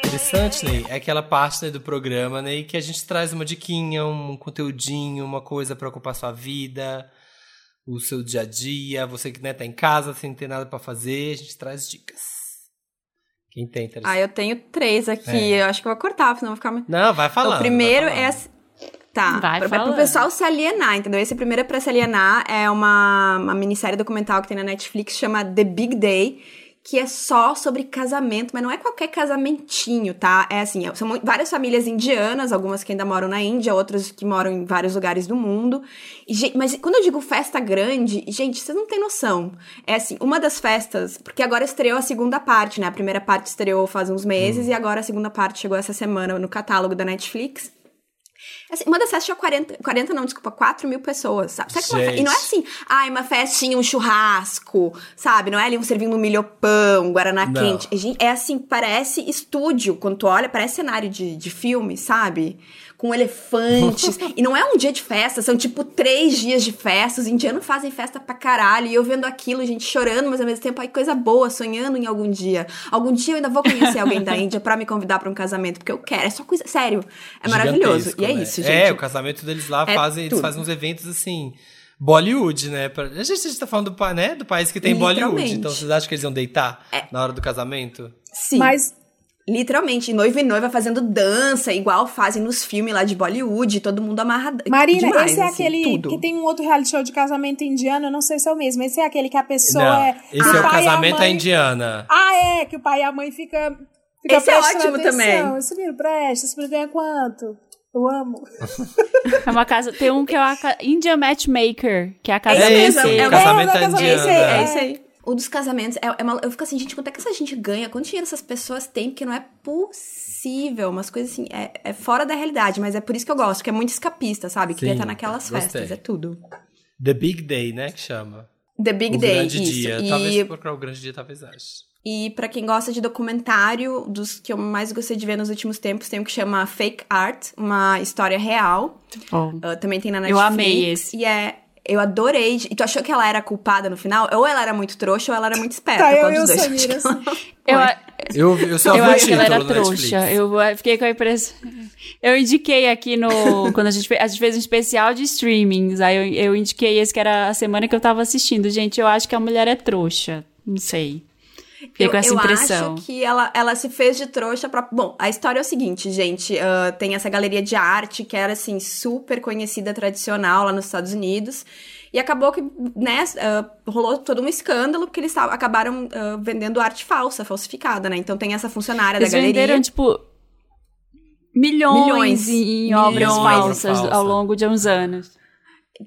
Interessante, Ney, é aquela parte né, do programa, Ney, que a gente traz uma diquinha, um conteúdinho, uma coisa para ocupar sua vida, o seu dia a dia, você que né, tá em casa sem ter nada para fazer, a gente traz dicas. Quem tem interessante? Ah, eu tenho três aqui. É. Eu acho que eu vou cortar, senão eu vou ficar muito. Não, vai falando. o primeiro é. Tá, Vai pra, pro pessoal se alienar, entendeu? Esse primeiro é pra se alienar, é uma, uma minissérie documental que tem na Netflix, chama The Big Day, que é só sobre casamento, mas não é qualquer casamentinho, tá? É assim, são mu- várias famílias indianas, algumas que ainda moram na Índia, outras que moram em vários lugares do mundo. E, mas quando eu digo festa grande, gente, vocês não têm noção. É assim, uma das festas, porque agora estreou a segunda parte, né? A primeira parte estreou faz uns meses e agora a segunda parte chegou essa semana no catálogo da Netflix. Assim, uma das festas tinha 40, 40 não, desculpa, 4 mil pessoas, sabe? Sabe. E não é assim, ai, uma festinha, um churrasco, sabe? Não é ali um servindo um milho pão, guaraná Não. quente. É, É assim, parece estúdio, quando tu olha, parece cenário de, de filme, sabe? Com elefantes. e não é um dia de festa, são tipo três dias de festa. Os indianos fazem festa pra caralho. E eu vendo aquilo, gente chorando, mas ao mesmo tempo, ai, coisa boa, sonhando em algum dia. Algum dia eu ainda vou conhecer alguém da Índia pra me convidar pra um casamento, porque eu quero. É só coisa. Sério, é maravilhoso. E é né? isso, gente. É, o casamento deles lá É fazem, eles fazem uns eventos assim. Bollywood, né? A gente, a gente tá falando do, né, do país que tem Bollywood. É. Então vocês acham que eles iam deitar na hora do casamento? Sim. Mas Literalmente, noivo e noiva fazendo dança, igual fazem nos filmes lá de Bollywood, todo mundo amarrado. Marina, demais, esse é assim, aquele tudo. que tem um outro reality show de casamento indiano, eu não sei se é o mesmo. Esse é aquele que a pessoa Não, é. esse que é o casamento mãe- indiana. Ah, é, que o pai e a mãe fica. fica Esse é ótimo atenção. também. Esse menino presta, esse menino ganha quanto? Eu amo. É uma casa. Tem um que é a Indian Matchmaker, que é a casa É é o casamento É, é É esse aí, indiana. é esse aí. O dos casamentos, é, é uma- eu fico assim, gente, quanto é que essa gente ganha? Quanto dinheiro essas pessoas têm? Porque não é possível. Umas coisas assim, é, é fora da realidade, mas é por isso que eu gosto, que é muito escapista, sabe? Queria Sim, estar naquelas gostei. festas, é tudo. The Big Day, né? Que chama. The Big o Day, grande isso. dia. E, Talvez se procurar o grande dia, talvez ache. e pra quem gosta de documentário, dos que eu mais gostei de ver nos últimos tempos, tem um que chama Fake Art, uma história real. Bom. Uh, também tem na Eu Netflix. amei esse. E é. Eu adorei. E tu achou que ela era culpada no final? Ou ela era muito trouxa ou ela era muito esperta? Tá, eu e dos dois? Samir, assim. Eu, Eu, eu só eu acho que ela era trouxa. Eu fiquei com a impressão. Eu indiquei aqui no. quando a gente, fez, a gente fez um especial de streamings. Aí eu, eu indiquei esse que era a semana que eu tava assistindo. Gente, eu acho que a mulher é trouxa. Não sei. Fiquei eu, com essa eu impressão. acho que ela, ela se fez de trouxa pra. Bom, a história é o seguinte, gente. ah, tem essa galeria de arte que era, assim, super conhecida, tradicional lá nos Estados Unidos. E acabou que, né, ah, rolou todo um escândalo porque eles acabaram ah, vendendo arte falsa, falsificada, né? Então tem essa funcionária Eles da galeria. venderam, tipo. Milhões, Milhões. em, em obras Milhões. falsas Falsa. ao longo de uns anos.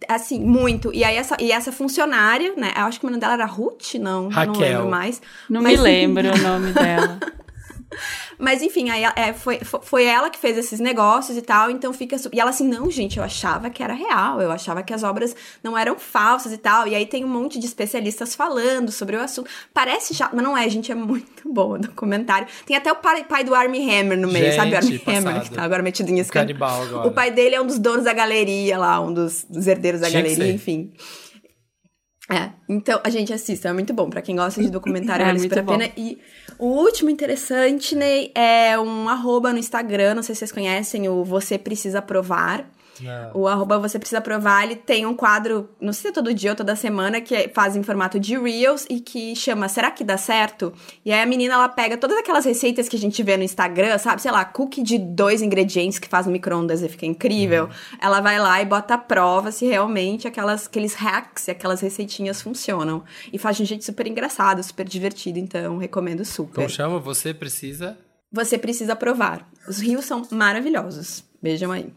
Assim, muito. E aí essa, e essa funcionária, né? Eu acho que o nome dela era Ruth, não, não Raquel. lembro mais. Não Mas- me lembro o nome dela. Mas enfim, aí é, foi, fo- foi ela que fez esses negócios e tal, então fica. E ela assim, não, gente, eu achava que era real, eu achava que as obras não eram falsas e tal. E aí tem um monte de especialistas falando sobre o assunto. Parece chato, mas não é, gente, é muito bom o documentário. Tem até o pai, pai do Armie Hammer no meio, Gente, sabe? O passado. Hammer, que tá agora metido em escândalo. O pai dele é um dos donos da galeria lá, um dos, dos herdeiros da Tinha galeria, ser. É, então a gente assista, é muito bom. Pra quem gosta de documentário, É, vale super a pena. E o último interessante, Ney, é um arroba no Instagram, não sei se vocês conhecem, o Você Precisa Provar. Não. O arroba Você Precisa Provar, ele tem um quadro, não sei se é todo dia ou toda semana, que é- faz em formato de Reels e que chama Será que dá certo? E aí a menina, ela pega todas aquelas receitas que a gente vê no Instagram, sabe? Sei lá, cookie de dois ingredientes que faz no micro-ondas e fica incrível. Ela vai lá e bota à prova se realmente aquelas, aqueles hacks e aquelas receitinhas funcionam. E faz de um jeito super engraçado, super divertido, então recomendo super. Como chama? Você precisa. Você precisa provar. Os rios são maravilhosos. Beijam aí.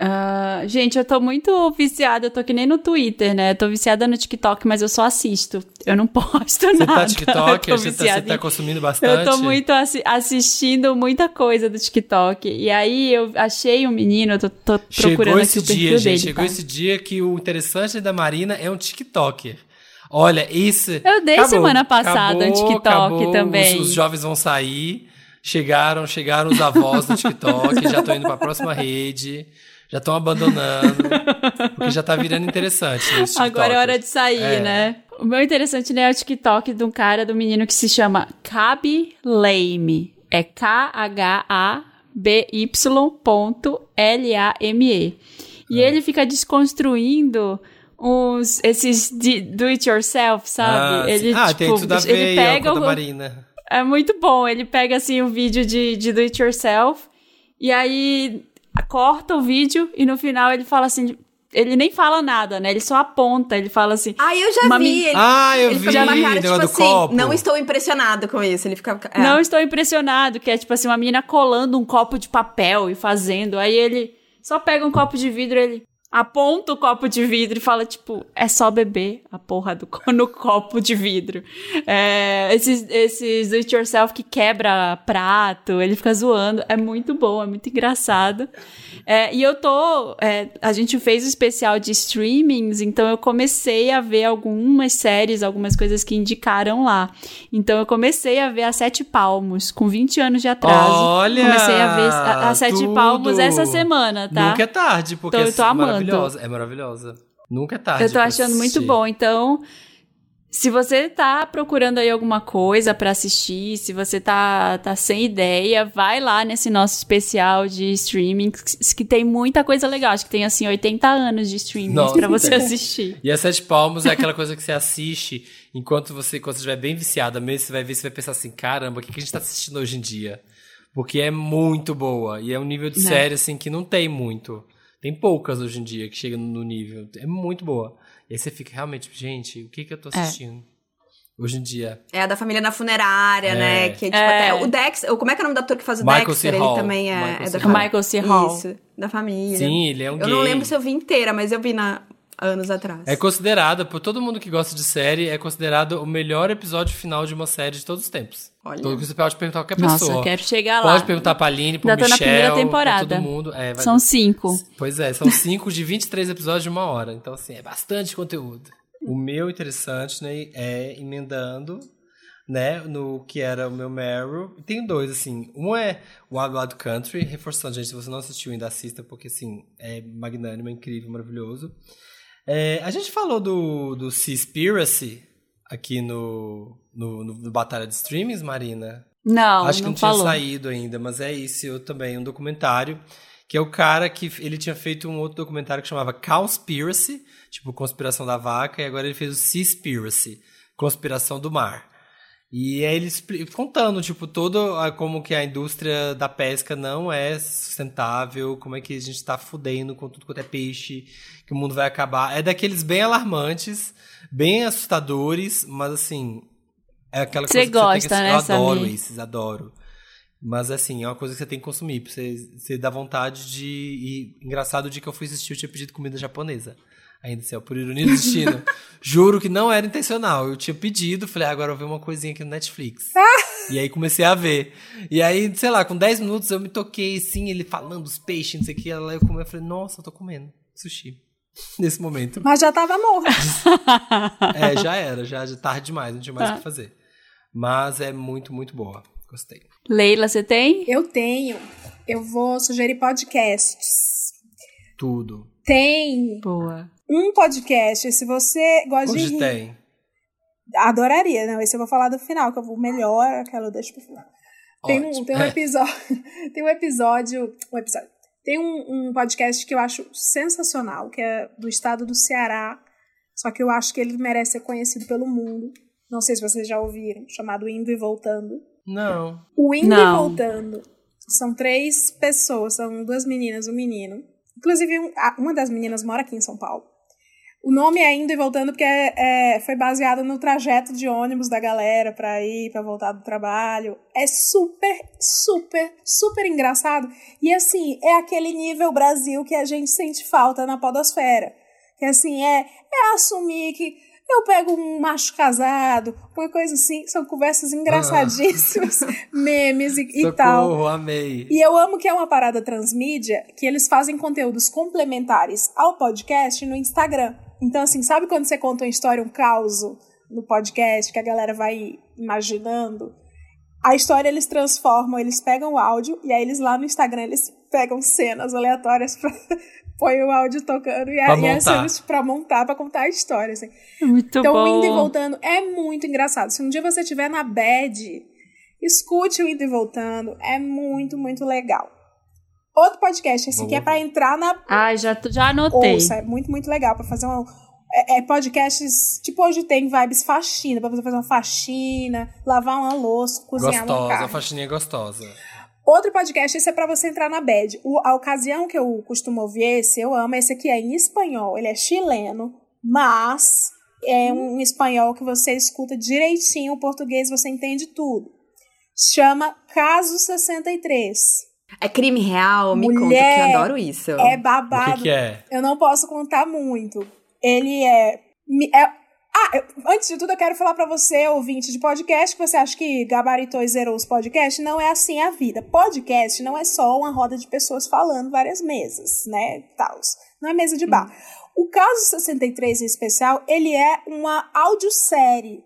Ah, gente, eu tô muito viciada, eu tô que nem no Twitter, né? Eu tô viciada no TikTok, mas eu só assisto. Eu não posto Você nada. tá TikTok? Você tá, você viciada tá consumindo bastante? Eu tô muito assi- assistindo muita coisa do TikTok. E aí eu achei um menino, eu tô, tô procurando esse aqui o perfil dia, dele. gente. Chegou tá? esse dia que o interessante da Marina é um TikToker. Olha, isso. Eu dei acabou, semana passada um acabou, TikTok acabou, também. Os, os jovens vão sair. Chegaram, chegaram os avós do TikTok, já estão indo pra próxima rede, já estão abandonando, porque já tá virando interessante. TikTok. Agora é hora de sair, É. né? O meu interessante né, é o TikTok de um cara, do menino que se chama Cabe Lame. É K-H-A-B-Y.L-A-M-E. E ele fica desconstruindo uns, esses de- do it yourself, sabe? Ah, ele, ah tipo, tem tudo a ver ele pega o, Marina. é muito bom. Ele pega assim um vídeo de, de do it yourself e aí corta o vídeo e no final ele fala assim: ele nem fala nada, né? Ele só aponta, ele fala assim. Ah, eu já vi. Ele, Ah, eu ele vi uma o cara, tipo assim, copo. não estou impressionado com isso. Ele fica... é. Não estou impressionado, que é tipo assim, uma menina colando um copo de papel e fazendo. Aí ele só pega um copo de vidro, ele aponta o copo de vidro e fala, tipo, é só beber a porra do no copo de vidro. É, esses, esses do it yourself que quebra prato, ele fica zoando. É muito bom, é muito engraçado. É, e eu tô. é, a gente fez o especial de streamings, então eu comecei a ver algumas séries, algumas coisas que indicaram lá. Então eu comecei a ver a Sete Palmos, com 20 anos de atraso. Olha, Comecei a ver a, a Sete tudo. Palmos essa semana, tá? Nunca é tarde, porque Tô- eu tô amando. Maravilhosa. É maravilhosa. Nunca é tarde. Eu tô achando muito assistir. bom. Então, se você tá procurando aí alguma coisa pra assistir, se você tá, tá sem ideia, vai lá nesse nosso especial de streaming, que tem muita coisa legal. Acho que tem, assim, 80 anos de streaming pra você assistir. E a Sete Palmos é aquela coisa que você assiste enquanto você, quando você estiver bem viciada mesmo, você vai ver, você vai pensar assim, caramba, o que, que a gente tá assistindo hoje em dia? Porque é muito boa. E é um nível de Né? série, assim, que não tem muito. Tem poucas hoje em dia que chegam no nível. É muito boa. E aí você fica realmente, gente, o que que eu tô assistindo? Hoje em dia. É a da família na funerária, É. né? Que, tipo, É. até o Dex... Como é que é o nome do ator que faz o Michael Dexter? C. Ele Hall. também é, Michael é C. da Hall. família. Michael C. Hall. Isso, da família. Sim, ele é um Eu gay. não lembro se eu vi inteira, mas eu vi na, anos atrás. É considerada, por todo mundo que gosta de série, é considerado o melhor episódio final de uma série de todos os tempos. Olha. Todo você pode perguntar a qualquer Nossa, pessoa. eu quero chegar lá. Pode perguntar pra Aline, pro tô na Michel, primeira pra temporada. todo mundo. É, vai- São cinco. Pois é, são 5 de 23 episódios de uma hora. Então, assim, é bastante conteúdo. O meu interessante, né, é emendando, né, no que era o meu Meryl. Tem dois, assim. Um é Wild Wild Country, reforçando, gente, se você não assistiu ainda, assista, porque, assim, é magnânimo, é incrível, maravilhoso. É, a gente falou do, do Seaspiracy aqui no, no, no, Batalha de Streamings, Marina? Não, Acho que não não tinha falou. saído ainda, mas é isso eu também, um documentário, que é o cara que ele tinha feito um outro documentário que chamava Cowspiracy, tipo Conspiração da Vaca, e agora ele fez o Seaspiracy, Conspiração do Mar. E aí ele expli- contando, tipo, todo a- como que a indústria da pesca não é sustentável, como é que a gente tá fudendo com tudo quanto é peixe, que o mundo vai acabar. É daqueles bem alarmantes, bem assustadores, mas assim, é aquela Você coisa que você tem que gosta, né, Eu adoro Samir? esses, adoro. Mas assim, é uma coisa que você tem que consumir, pra você, você dá vontade de. E engraçado o dia que eu fui assistir, eu tinha pedido comida japonesa. Ainda assim, ó, por ironia do destino. Juro que não era intencional. Eu tinha pedido, falei, ah, agora eu vou ver uma coisinha aqui no Netflix. e aí comecei a ver. E aí, sei lá, com 10 minutos eu me toquei, assim, ele falando dos peixes, não sei o que. Aí eu comi, eu falei, nossa, eu tô comendo sushi. Nesse momento. Mas já tava morto. É, já era, já, já tarde demais, não tinha mais o que fazer. Mas é muito, muito boa. Gostei. Leila, você tem? Eu tenho. Eu vou sugerir podcasts. Tudo. Tem Boa. Um podcast, se você gosta de Hoje rir. tem. Adoraria, não. Esse eu vou falar do final, que eu vou melhor, aquela eu deixo pro final. Tem um, tem um episódio. tem um episódio. Um episódio. Tem um, um podcast que eu acho sensacional, que é do estado do Ceará. Só que eu acho que ele merece ser conhecido pelo mundo. Não sei se vocês já ouviram, chamado Indo e Voltando. Não. O Indo Não. e Voltando são três pessoas, são duas meninas, um menino. Inclusive, um- uma das meninas mora aqui em São Paulo. O nome é Indo e Voltando porque é, é- foi baseado no trajeto de ônibus da galera pra ir, pra voltar do trabalho. É super, super, super engraçado. E assim, é aquele nível Brasil que a gente sente falta na podosfera. Que assim, é, é assumir que eu pego um macho casado, uma coisa assim, são conversas engraçadíssimas, memes e, e tal. Socorro, amei. E eu amo que é uma parada transmídia, que eles fazem conteúdos complementares ao podcast no Instagram. Então, assim, sabe quando você conta uma história, um caos no podcast, que a galera vai imaginando? A história eles transformam, eles pegam o áudio, e aí eles lá no Instagram, eles pegam cenas aleatórias pra... Põe o áudio tocando e, a, Pra e as montar. cenas pra montar, pra contar a história, assim. Muito Então, bom. o Indo e Voltando é muito engraçado. Se um dia você estiver na bad, escute o Indo e Voltando. É muito, muito legal. Outro podcast, esse aqui é pra entrar na Ai, já, já anotei. ouça. É muito, muito legal pra fazer um... É, é podcasts, tipo hoje tem vibes faxina, pra você fazer uma faxina, lavar uma louça, cozinhar uma Gostosa, a carne. faxininha é gostosa. Outro podcast, esse é pra você entrar na bed. O, a ocasião que eu costumo ouvir esse, eu amo. Esse aqui é em espanhol. Ele é chileno, mas é um espanhol que você escuta direitinho. O português você entende tudo. Chama Caso 63. É crime real? Me conta, que Mulher, eu adoro isso. É O babado. que, que é? Eu não posso contar muito. Ele é. é- ah, eu- antes de tudo, eu quero falar pra você, ouvinte de podcast, que você acha que gabaritou e zerou os podcasts. Não é assim a vida. Podcast não é só uma roda de pessoas falando várias mesas, né? Tals. Não é mesa de bar. O caso 63 em especial, ele é uma audiosérie.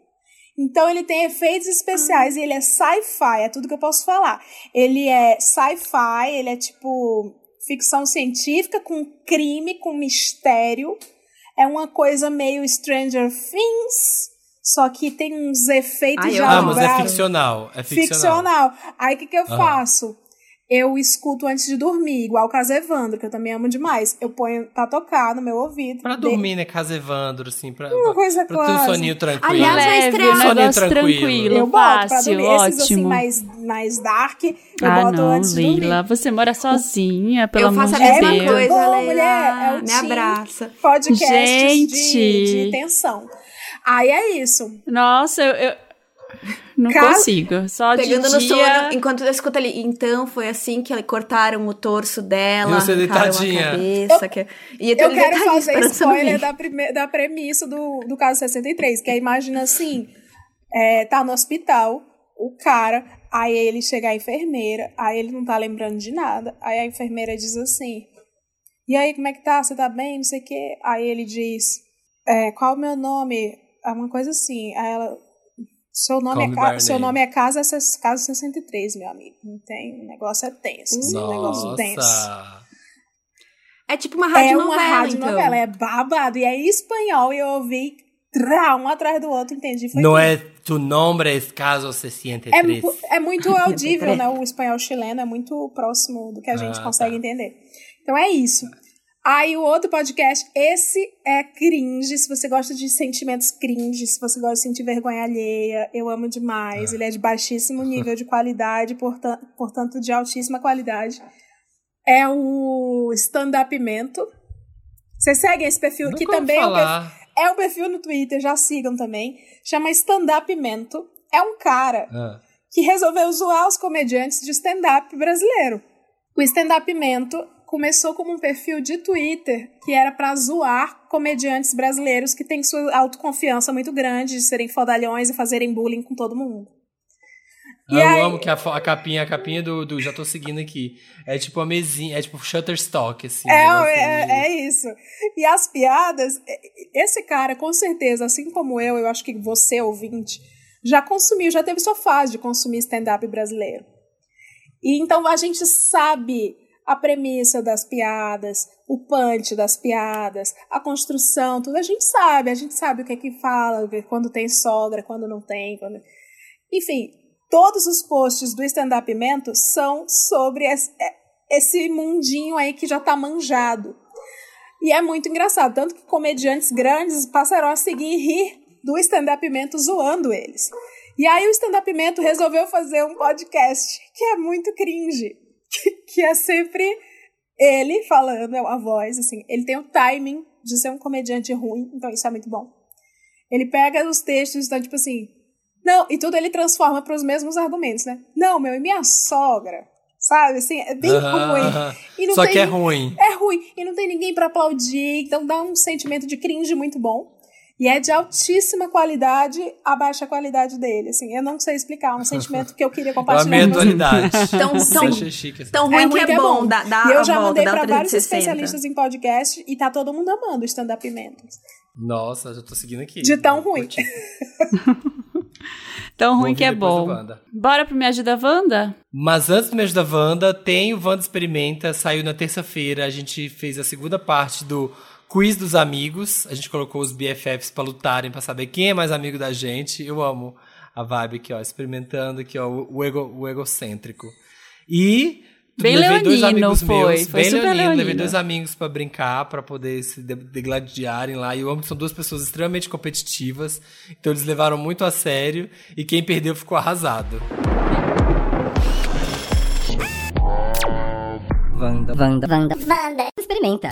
Então ele tem efeitos especiais e ele é sci-fi, é tudo que eu posso falar. Ele é sci-fi, ele é tipo ficção científica com crime, com mistério. É uma coisa meio Stranger Things, só que tem uns efeitos Ai, de eu Ah, mas é ficcional. É ficcional. Ficcional. Aí o que, que eu Aham. faço? Eu escuto antes de dormir, igual o caso Evandro, que eu também amo demais. Eu ponho pra tocar no meu ouvido. Pra De- dormir, né? Casa Evandro, assim. Pra, Uma coisa pra ter um soninho tranquilo. Aliás, vai estrear- um Soninho tranquilo. tranquilo, Eu boto pra dormir. Esses assim ótimo. mais, mais dark, eu ah, boto não, antes de dormir. Leila, você mora sozinha, pelo eu amor faço a de mesma Deus. coisa, Bom, Leila. mulher, é o Me team. abraça. Podcasts Gente! de, de tensão. Aí é isso. Nossa, eu, eu não consigo. Só Pegando de no dia... sono, enquanto eu escuto ali. Então, foi assim que cortaram o torso dela, você deitadinha. a cabeça. que... E Eu tô quero fazer spoiler da, prime- da premissa do, do caso 63, que é, imagina assim, é, tá no hospital, o cara, aí ele chega a enfermeira, aí ele não tá lembrando de nada, aí a enfermeira diz assim, e aí, como é que tá? Você tá bem? Não sei o quê. Aí ele diz, é, qual é o meu nome? É uma coisa assim, aí ela... Seu nome, é, ca- seu nome é casa, casa 63, meu amigo. Não tem. O negócio é tenso. assim, um negócio tenso. Nossa. É tipo uma É rádio uma novela, rádio então. novela, é babado. E é em espanhol e eu ouvi trá, um atrás do outro, entendi. Foi Não é tu nombre es caso É, 63. mu- é muito audível, né? O espanhol chileno é muito próximo do que a gente Ah, consegue tá. entender. Então é isso. Aí o outro podcast, esse é cringe. Se você gosta de sentimentos cringe, se você gosta de sentir vergonha alheia, eu amo demais. Ele é de baixíssimo nível de qualidade, porta- portanto de altíssima qualidade. É o Stand-Up Mento. Vocês seguem esse perfil Nunca que também é um perfil falar. é um perfil no Twitter, já sigam também. Chama Stand Up Mento. É um cara Ah. que resolveu zoar os comediantes de stand-up brasileiro. O Stand Up Mento começou como um perfil de Twitter que era pra zoar comediantes brasileiros que têm sua autoconfiança muito grande de serem fodalhões e fazerem bullying com todo mundo. E eu aí- amo que a, a capinha, a capinha do, do- Já tô seguindo aqui. É tipo a mesinha, é tipo Shutterstock, assim. É, um é, de- é isso. E as piadas, esse cara, com certeza, assim como eu, eu acho que você, ouvinte, já consumiu, já teve sua fase de consumir stand-up brasileiro. E então a gente sabe a premissa das piadas, o punch das piadas, a construção, tudo a gente sabe. A gente sabe o que é que fala, quando tem sogra, quando não tem. Quando... Enfim, todos os posts do Stand Up Mento são sobre esse, esse mundinho aí que já tá manjado. E é muito engraçado, tanto que comediantes grandes passaram a seguir rir do stand-up Mento zoando eles. E aí o stand-up Mento resolveu fazer um podcast que é muito cringe, que, é sempre ele falando, é a voz, assim, ele tem o timing de ser um comediante ruim, então isso é muito bom. Ele pega os textos, então, tipo assim, não, e tudo ele transforma para os mesmos argumentos, né? Não, meu, e minha sogra, sabe? Assim, é bem ruim. aham. E não Só tem que é ruim. É ruim. E não tem ninguém pra aplaudir. Então dá um sentimento de cringe muito bom. E é de altíssima qualidade a baixa qualidade dele. Assim, eu não sei explicar. Um sentimento que eu queria compartilhar com vocês. dualidade. Tão- tão- assim. Tão É ruim, que é, bom, dá, dá e eu a já volta, mandei pra vários 360. especialistas em podcast e tá todo mundo amando o stand-up Mentos. Nossa, já tô seguindo aqui. De tão ruim. Tão ruim que é bom. Bora pro Me Ajuda Wanda? Mas antes do mês da Wanda, tem o Wanda Experimenta, saiu na terça-feira. A gente fez a segunda parte do Quiz dos Amigos. A gente colocou os BFFs pra lutarem, pra saber quem é mais amigo da gente. Eu amo a vibe aqui, ó, experimentando aqui, ó, o, ego, o egocêntrico. E Bem levei dois leonino amigos foi, meus, foi bem super leonino, levei leonino. dois amigos pra brincar, pra poder se de- degladiarem lá. E eu amo que são duas pessoas extremamente competitivas, então eles levaram muito a sério e quem perdeu ficou arrasado. Wanda. Wanda. Wanda. Wanda. Experimenta.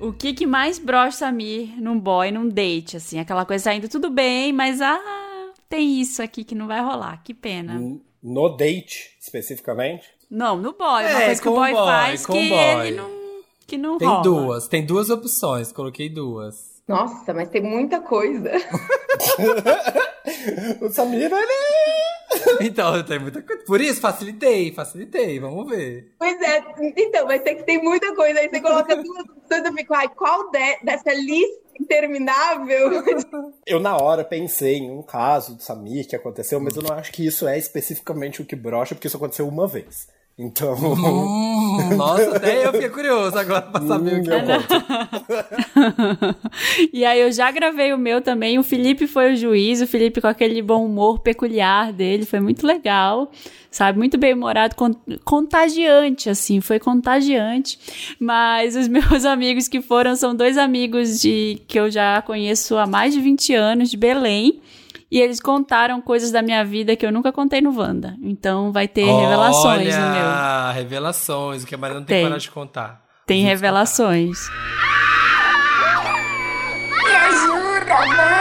O que que mais brocha Samir num boy, num date, assim? Aquela coisa saindo tudo bem, mas ah, tem isso aqui que não vai rolar. Que pena. No date, especificamente? Não, no boy. É, uma coisa que o com boy, boy, faz com que boy. ele não... Que não Tem rola. duas, tem duas opções, coloquei duas. Nossa, mas tem muita coisa. O Samir, ele... Então, tem muita coisa. Por isso, facilitei, facilitei, vamos ver. Pois é, então, mas tem que tem muita coisa. Aí você coloca duas opções, eu fico, ai, qual de- dessa lista interminável? Eu, na hora, pensei em um caso do Samir que aconteceu, mas eu não acho que isso é especificamente o que brocha, porque isso aconteceu uma vez. Então... Hum, nossa, até eu fiquei curioso agora pra saber o que é. e aí eu já gravei o meu também. O Felipe foi o juiz, o Felipe com aquele bom humor peculiar dele, foi muito legal, sabe? Muito bem humorado, con- contagiante, assim, foi contagiante. Mas os meus amigos que foram são dois amigos de que eu já conheço há mais de 20 anos, de Belém. E eles contaram coisas da minha vida que eu nunca contei no Wanda. Então vai ter revelações no meu. Olha, revelações, o que a Maria não tem, Tem. coragem de contar. Tem Vamos revelações. Me ajuda, Wanda.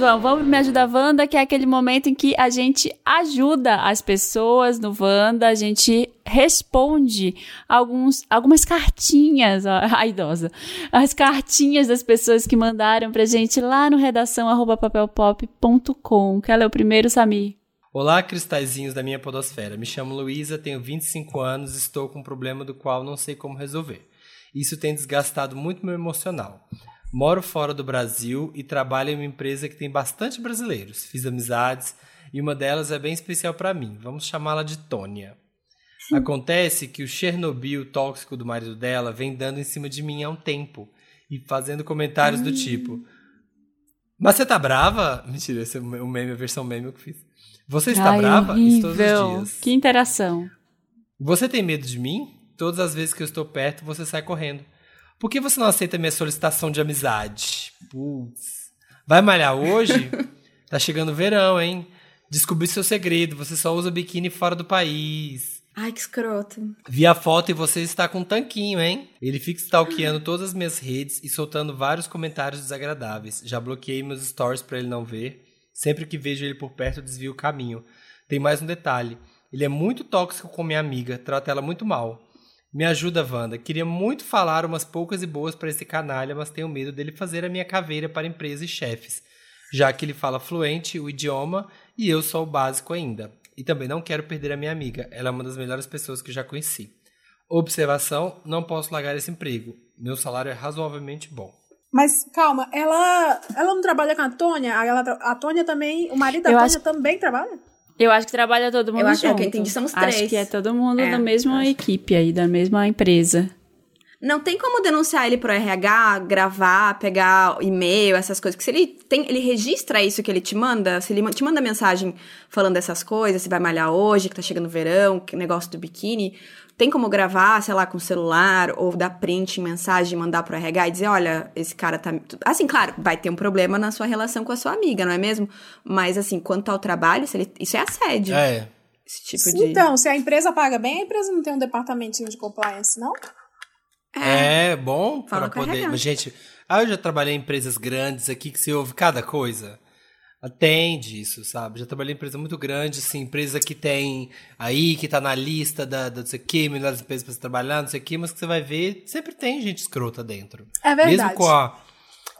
Vamos, vamos Me Ajuda Wanda, que é aquele momento em que a gente ajuda as pessoas no Wanda, a gente responde alguns, algumas cartinhas, ó, a idosa, as cartinhas das pessoas que mandaram pra gente lá no redação arroba papelpop.com. Ela é o primeiro, Samir. Olá, cristalzinhos da minha podosfera. Me chamo Luísa, tenho 25 anos estou com um problema do qual não sei como resolver. Isso tem desgastado muito meu emocional. Moro fora do Brasil e trabalho em uma empresa que tem bastante brasileiros. Fiz amizades e uma delas é bem especial para mim. Vamos chamá-la de Tônia. Acontece que o Chernobyl tóxico do marido dela vem dando em cima de mim há um tempo e fazendo comentários do tipo: Mas você tá brava? Mentira, esse é o meme, a versão meme eu que fiz. Você está Ai, brava? Isso todos os dias. Que interação. Você tem medo de mim? Todas as vezes que eu estou perto, você sai correndo. Por que você não aceita minha solicitação de amizade? Putz. Vai malhar hoje? tá chegando o verão, hein? Descobri seu segredo. Você só usa biquíni fora do país. Ai, que escroto. Vi a foto e você está com um tanquinho, hein? Ele fica stalkeando todas as minhas redes e soltando vários comentários desagradáveis. Já bloqueei meus stories para ele não ver. Sempre que vejo ele por perto, desvio o caminho. Tem mais um detalhe. Ele é muito tóxico com minha amiga, trata ela muito mal. Me ajuda, Wanda. Queria muito falar umas poucas e boas para esse canalha, mas tenho medo dele fazer a minha caveira para empresas e chefes, já que ele fala fluente o idioma e eu sou o básico ainda. E também não quero perder a minha amiga, ela é uma das melhores pessoas que já conheci. Observação: não posso largar esse emprego. Meu salário é razoavelmente bom. Mas calma, ela, ela não trabalha com a Tônia? Ela, a Tônia também, o marido da Eu Tônia acho- também trabalha? Eu acho que trabalha todo mundo Eu acho- é, junto. que eu entendi são os Acho três. que é todo mundo É, da mesma equipe aí, da mesma empresa. Não tem como denunciar ele pro RH, gravar, pegar e-mail, essas coisas. Porque se ele tem, ele registra isso que ele te manda, se ele te manda mensagem falando dessas coisas, se vai malhar hoje, que tá chegando o verão, que negócio do biquíni, tem como gravar, sei lá, com o celular, ou dar print em mensagem, mandar pro RH e dizer, olha, esse cara tá. Assim, claro, vai ter um problema na sua relação com a sua amiga, não é mesmo? Mas assim, quanto ao trabalho, se ele- isso é assédio. É. Esse tipo de. Então, se a empresa paga bem, a empresa não tem um departamentinho de compliance, não? É, bom Fala para poder. Mas, gente, ah, eu já trabalhei em empresas grandes aqui que se ouve cada coisa. Atende isso, sabe? Já trabalhei em empresa muito grande, assim, empresa que tem aí, que tá na lista da, da não sei o que, melhores empresas pra você trabalhar, não sei o que, mas que você vai ver, sempre tem gente escrota dentro. É verdade. Mesmo com a,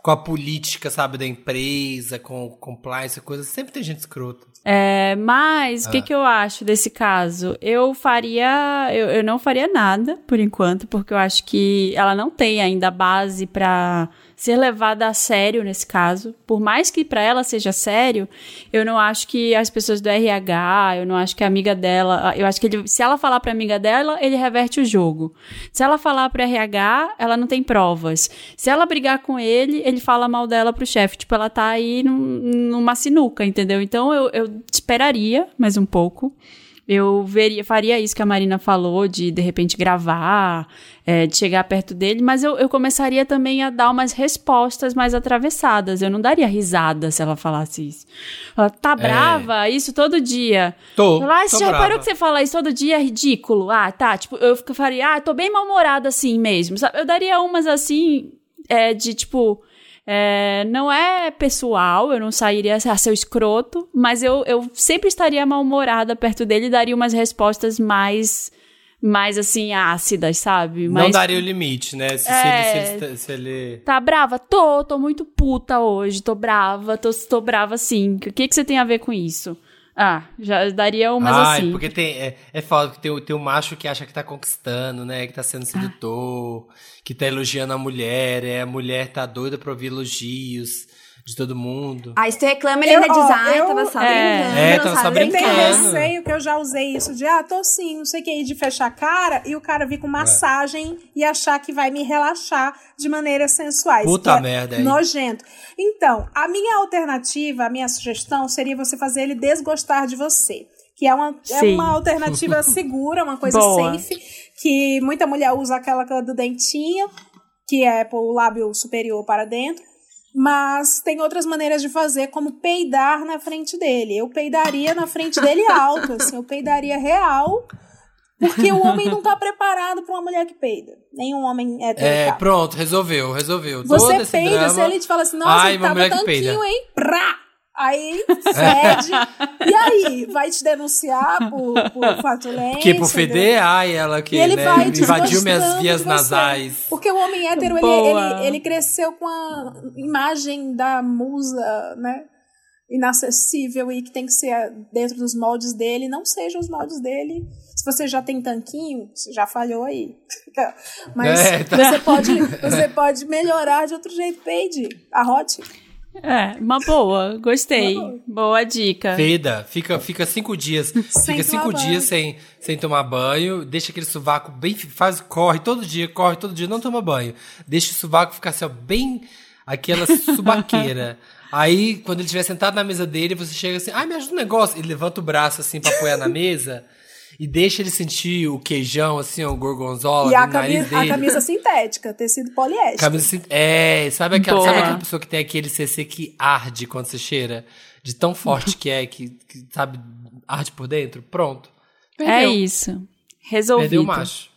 com a política, sabe, da empresa, com o compliance, coisa, sempre tem gente escrota. É, mas o Ah. que, que eu acho desse caso? Eu faria. Eu, eu não faria nada, por enquanto, porque eu acho que ela não tem ainda base pra ser levada a sério nesse caso. Por mais que pra ela seja sério, eu não acho que as pessoas do RH, eu não acho que a amiga dela. Eu acho que ele, se ela falar pra amiga dela, ele reverte o jogo. Se ela falar pro RH, ela não tem provas. Se ela brigar com ele, ele fala mal dela pro chefe. Tipo, ela tá aí num- numa sinuca, entendeu? Então eu, eu esperaria mais um pouco. Eu veria, faria isso que a Marina falou, de de repente gravar, é, de chegar perto dele, mas eu, eu começaria também a dar umas respostas mais atravessadas. Eu não daria risada se ela falasse isso. Ela tá brava, isso todo dia. Tô. Ah, tô você já reparou que você fala isso todo dia? É ridículo. Ah, tá. Tipo, eu fico- faria, ah, tô bem mal-humorada assim mesmo. sabe? Eu daria umas assim, é, de tipo. É, não é pessoal, eu não sairia a ser escroto, mas eu, eu sempre estaria mal-humorada perto dele e daria umas respostas mais, mais assim, ácidas, sabe? Não Mais daria o limite, né? Se, se É. ele, se ele- se ele- Tá brava? Tô, tô muito puta hoje, tô brava, tô, tô brava sim. O que, que você tem a ver com isso? Ah, já daria umas Ai, assim. porque tem, é, é foda, porque tem, o- tem o macho que acha que tá conquistando, né? Que tá sendo sedutor, que tá elogiando a mulher, é, a mulher tá doida pra ouvir elogios de todo mundo. Aí você reclama, ele Eu- ainda diz, ó, eu- tava só É. brincando. É, tava só sabe? Eu tenho brincando. receio que eu já usei isso de, ah, tô sim, não sei o que, de fechar a cara e o cara vir com É. massagem e achar que vai me relaxar de maneiras sensuais. Puta é merda, hein? Nojento. Então, a minha alternativa, a minha sugestão seria você fazer ele desgostar de você. Que é uma, é uma alternativa segura, uma coisa Boa. safe, que muita mulher usa aquela do dentinho, que é pôr o lábio superior para dentro. Mas tem outras maneiras de fazer, como peidar na frente dele. Eu peidaria na frente dele alto, assim, eu peidaria real, porque o homem não tá preparado para uma mulher que peida. Nenhum homem É, tá. pronto, resolveu, resolveu. Todo Você esse peida, se ele te fala assim, nossa, Ai, ele tava tanquinho, hein? Prá! Aí fede. e aí? Vai te denunciar por, por flatulência? Porque por entendeu? feder, ai, ela que ele né, vai invadiu minhas vias nasais. Porque o homem hétero, ele, ele, ele cresceu com a imagem da musa, né? Inacessível e que tem que ser dentro dos moldes dele. Não sejam os moldes dele. Se você já tem tanquinho, você já falhou aí. Mas É, tá. você, pode, você pode melhorar de outro jeito. Peide, arrote. É, uma boa, gostei. Uma boa. Boa dica. Feda, fica, fica cinco dias. fica tomar cinco banho. dias sem, sem tomar banho. Deixa aquele sovaco bem. Faz, corre todo dia, corre todo dia, não toma banho. Deixa o sovaco ficar assim, ó, bem. Aquela subaqueira. Aí, quando ele estiver sentado na mesa dele, você chega assim, ai, me ajuda um negócio. Ele levanta o braço assim pra apoiar na mesa e deixa ele sentir o queijão, assim, o gorgonzola E a no nariz camisa, a camisa sintética, tecido poliéster. Camisa É, sabe aquela, Boa. sabe aquela pessoa que tem aquele CC que arde quando você cheira? De tão forte que é, que, que, sabe, arde por dentro? Pronto. É Perdeu. isso. Perdeu Resolvido. o macho.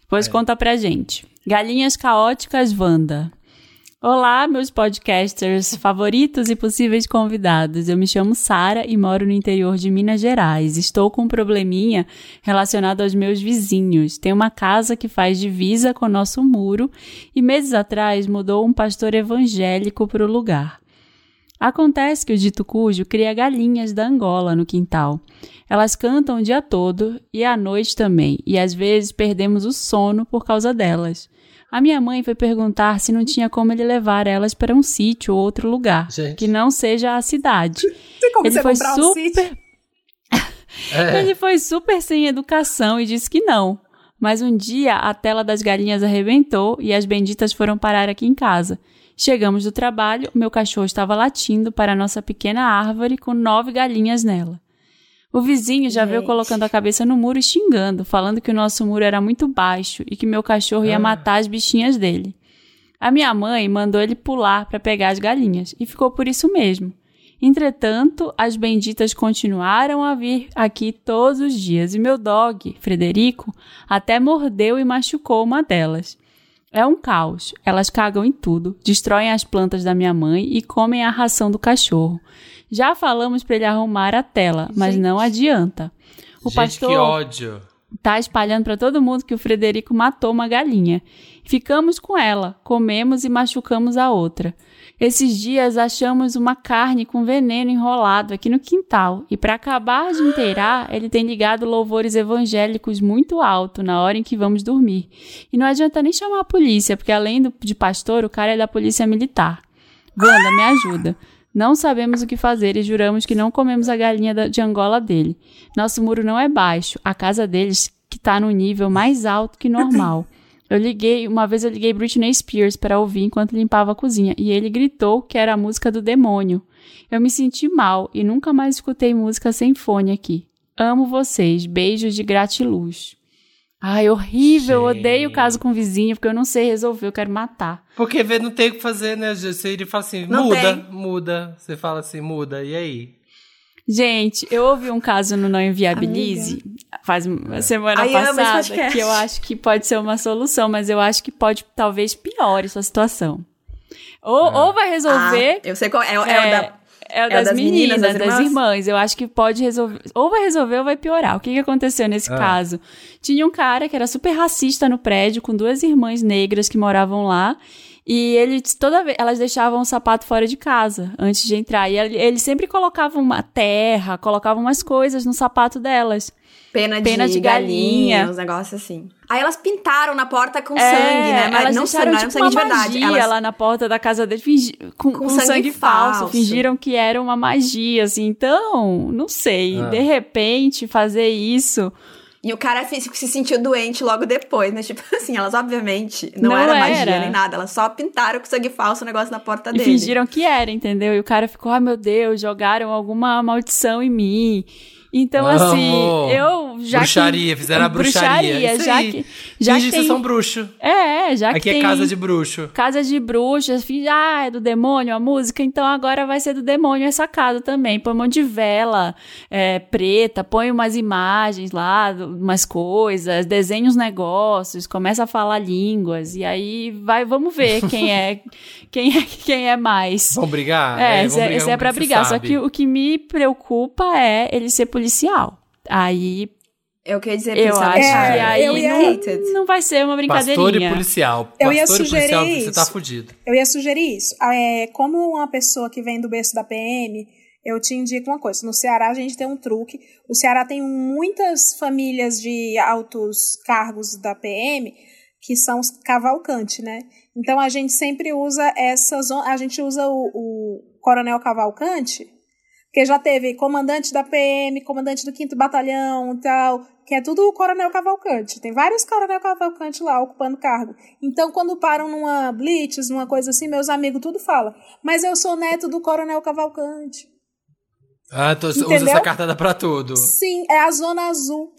Depois conta pra gente. Galinhas caóticas Wanda. Olá, meus podcasters favoritos e possíveis convidados. Eu me chamo Sara e moro no interior de Minas Gerais. Estou com um probleminha relacionado aos meus vizinhos. Tem uma casa que faz divisa com o nosso muro e meses atrás mudou um pastor evangélico para o lugar. Acontece que o dito cujo cria galinhas da Angola no quintal. Elas cantam o dia todo e à noite também, e às vezes perdemos o sono por causa delas. A minha mãe foi perguntar se não tinha como ele levar elas para um sítio ou outro lugar, Gente. que não seja a cidade. Tem como Ele você foi comprar um super- sítio? Ele foi super sem educação e disse que não. Mas um dia a tela das galinhas arrebentou e as benditas foram parar aqui em casa. Chegamos do trabalho, meu cachorro estava latindo para a nossa pequena árvore com nove galinhas nela. O vizinho já veio Gente. colocando a cabeça no muro e xingando, falando que o nosso muro era muito baixo e que meu cachorro ia matar as bichinhas dele. A minha mãe mandou ele pular para pegar as galinhas e ficou por isso mesmo. Entretanto, as benditas continuaram a vir aqui todos os dias e meu dog, Frederico, até mordeu e machucou uma delas. É um caos. Elas cagam em tudo, destroem as plantas da minha mãe e comem a ração do cachorro. Já falamos para ele arrumar a tela, mas não adianta. O Gente, pastor que ódio. tá espalhando para todo mundo que o Frederico matou uma galinha. Ficamos com ela, comemos e machucamos a outra. Esses dias achamos uma carne com veneno enrolado aqui no quintal e para acabar de inteirar, ele tem ligado louvores evangélicos muito alto na hora em que vamos dormir. E não adianta nem chamar a polícia, porque além do- de pastor, o cara é da polícia militar. Wanda, me ajuda. Não sabemos o que fazer e juramos que não comemos a galinha de Angola dele. Nosso muro não é baixo, a casa deles que tá no nível mais alto que normal. Eu liguei, uma vez eu liguei Britney Spears para ouvir enquanto limpava a cozinha e ele gritou que era a música do demônio. Eu me senti mal e nunca mais escutei música sem fone aqui. Amo vocês. Beijos de gratiluz. Ai, horrível. Eu Gente. odeio caso com vizinho, porque eu não sei resolver, eu quero matar. Porque vê, não tem o que fazer, né? Você iria falar assim, Não muda, tem. muda. Você fala assim, muda, e aí? Gente, eu ouvi um caso no Não Inviabilize faz uma semana Ai, amo esse passada podcast. que eu acho que pode ser uma solução, mas eu acho que pode talvez piore sua situação. Ou, Ah. ou vai resolver. Ah, eu sei qual é. É, o é, da. É o das, das meninas, meninas, das, das irmãs? irmãs? Eu acho que pode resolver. Ou vai resolver ou vai piorar. O que, que aconteceu nesse Ah. caso? Tinha um cara que era super racista no prédio, com duas irmãs negras que moravam lá. E ele, toda vez, elas deixavam o sapato fora de casa antes de entrar. E ele, ele sempre colocava uma terra, colocava umas coisas no sapato delas. Pena de, Pena de galinha. galinha, uns negócios assim. Aí elas pintaram na porta com É, sangue, né? Mas elas não deixaram não era tipo sangue de uma verdade. magia Elas... lá na porta da casa dele, fingi- com, com sangue, sangue falso. falso. Fingiram que era uma magia, assim. Então, não sei. Ah. De repente, fazer isso... E o cara se, se sentiu doente logo depois, né? Tipo assim, elas obviamente não, Não era, era. magia nem nada, elas só pintaram com sangue falso o negócio na porta E dele. fingiram que era, entendeu? E o cara ficou, ai meu Deus, jogaram alguma maldição em mim. Então, Amo. assim, eu já bruxaria, que... fizeram a bruxaria. Isso já aí. que... Já Finge que tem... são bruxo. É, já que Aqui tem... é casa de bruxo. Casa de bruxas, finge, ah, é do demônio a música, então agora vai ser do demônio essa casa também. Põe um monte de vela é, preta, põe umas imagens lá, umas coisas, desenha uns negócios, começa a falar línguas, e aí vai, vamos ver quem é quem é, quem é mais. Vão brigar? É, esse é, brigar é como pra brigar. Só que o que me preocupa é ele ser policial. Aí Eu queria dizer eu acho que é, aí eu ia- hated. não vai ser uma Pastor e brincadeirinha. policial. Eu ia Pastor e sugerir policial, você tá isso. fudido. Eu ia sugerir isso. É, como uma pessoa que vem do berço da PM, eu te indico uma coisa. No Ceará a gente tem um truque. O Ceará tem muitas famílias de altos cargos da PM que são os cavalcante, né? Então a gente sempre usa essas. A gente usa o, o coronel cavalcante, porque já teve comandante da PM, comandante do 5 Batalhão e tal, que é tudo o coronel cavalcante. Tem vários coronel cavalcante lá ocupando cargo. Então, quando param numa blitz, numa coisa assim, meus amigos tudo fala. Mas eu sou neto do coronel cavalcante. Ah, tô, usa essa cartada pra tudo. Sim, é a zona azul.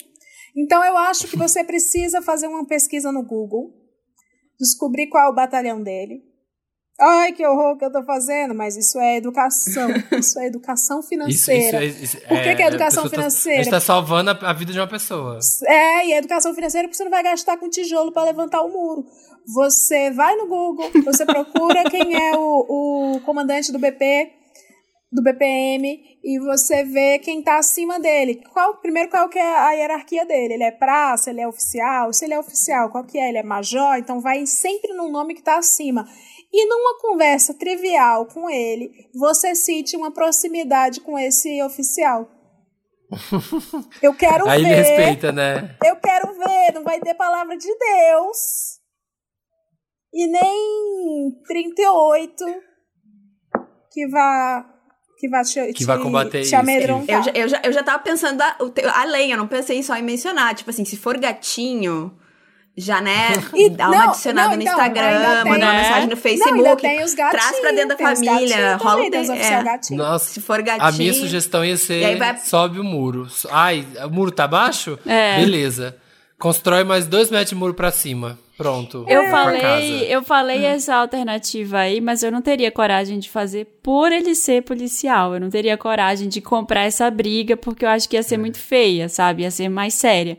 Então eu acho que você precisa fazer uma pesquisa no Google, descobrir qual é o batalhão dele. Ai, que horror que eu tô fazendo, mas isso é educação. Isso é educação financeira. isso, isso, Por que que é educação tá- financeira? a gente tá salvando a, a vida de uma pessoa. É, e a educação financeira porque você não vai gastar com tijolo para levantar o muro. Você vai no Google, você procura quem é o, o comandante do BP, do BPM, e você vê quem tá acima dele. Qual, primeiro, qual que é a hierarquia dele? Ele é praça, ele é oficial? Se ele é oficial, qual que é? Ele é major? Então vai sempre num nome que tá acima. E numa conversa trivial com ele, você cite uma proximidade com esse oficial. Eu quero Aí ver. ele respeita, né? Eu quero ver, não vai ter palavra de Deus. E nem 38 que vá que vá te, Que vai te- combater te isso, amedrontar. Eu já, eu, já, eu já tava pensando o te- além, eu não pensei só em mencionar. Tipo assim, se for gatinho, já, né, E- dá uma não, adicionada não, no então, Instagram, tem- manda uma né? mensagem no Não, Facebook. ainda tem os gatinhos. traz pra dentro da tem família, rola também, um tem é. gatinho. Nossa, Se for gatinho. a minha sugestão ia ser E vai- sobe o muro. Ai, o muro tá baixo? É. Beleza. Constrói mais dois metros de muro pra cima. Pronto. Eu falei, eu falei essa alternativa aí, mas eu não teria coragem de fazer por ele ser policial. Eu não teria coragem de comprar essa briga, porque eu acho que ia ser muito feia, sabe? Ia ser mais séria.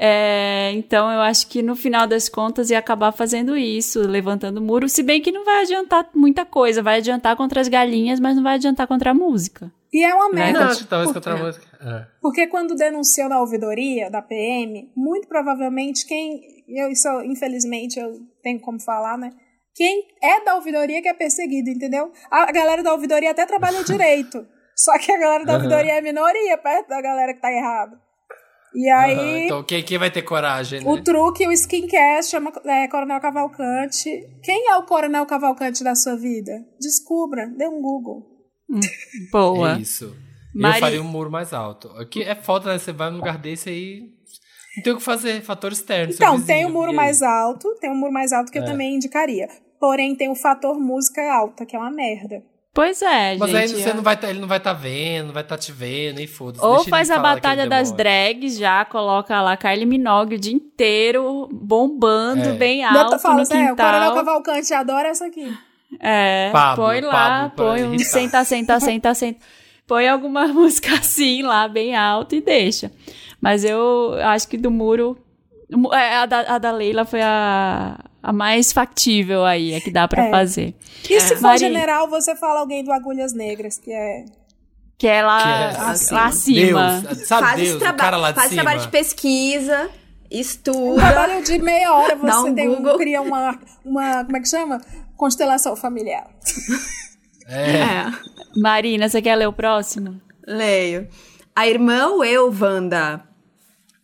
É, então eu acho que no final das contas ia acabar fazendo isso, levantando muro, se bem que não vai adiantar muita coisa, vai adiantar contra as galinhas, mas não vai adiantar contra a música. E é uma Né? merda. Não, talvez contra a música. É. Porque quando denunciou na ouvidoria da PM, muito provavelmente quem. Eu, isso, infelizmente, eu tenho como falar, né? Quem é da ouvidoria que é perseguido, entendeu? A galera da ouvidoria até trabalha direito. Só que a galera da ouvidoria é minoria perto da galera que tá errada. E aí, Então quem, quem vai ter coragem, né? o truque, o skincast chama é, Coronel Cavalcante. Quem é o Coronel Cavalcante da sua vida? Descubra, dê um Google. Boa. É isso. Mari- Eu faria um muro mais alto. Aqui é foda, né? Você vai num lugar desse aí. Não tem o que fazer, fator externo. Então, vizinho, tem o muro e aí? mais alto, tem um muro mais alto que eu É. também indicaria. Porém, tem o fator música alta, que é uma merda. Pois é, Mas gente. aí você não vai tá, ele não vai estar vendo, não vai estar te vendo, e foda-se. Ou faz a batalha das drags já, coloca lá Kylie Minogue o dia inteiro bombando É. bem Bota, alto fala no assim, é, o Coronel quintal. Cavalcante adora essa aqui. É, Pablo, põe lá, Pablo põe um irritar. senta, senta, senta, senta. Põe alguma música assim lá, bem alto e deixa. Mas eu acho que do muro. É, A da, a da Leila foi a, a mais factível aí, a que dá pra É. fazer. E se for Mari- general, você fala alguém do Agulhas Negras, que é... Que é lá, Que é assim. lá acima. Deus, sabe faz Deus, traba- cara lá de faz cima. trabalho de pesquisa, Um estuda. trabalho de meia hora, você um tem um, Google. cria uma, uma, como é que chama? Constelação familiar. É. É. Marina, você quer ler o próximo? Leio. A irmã ou eu, Wanda?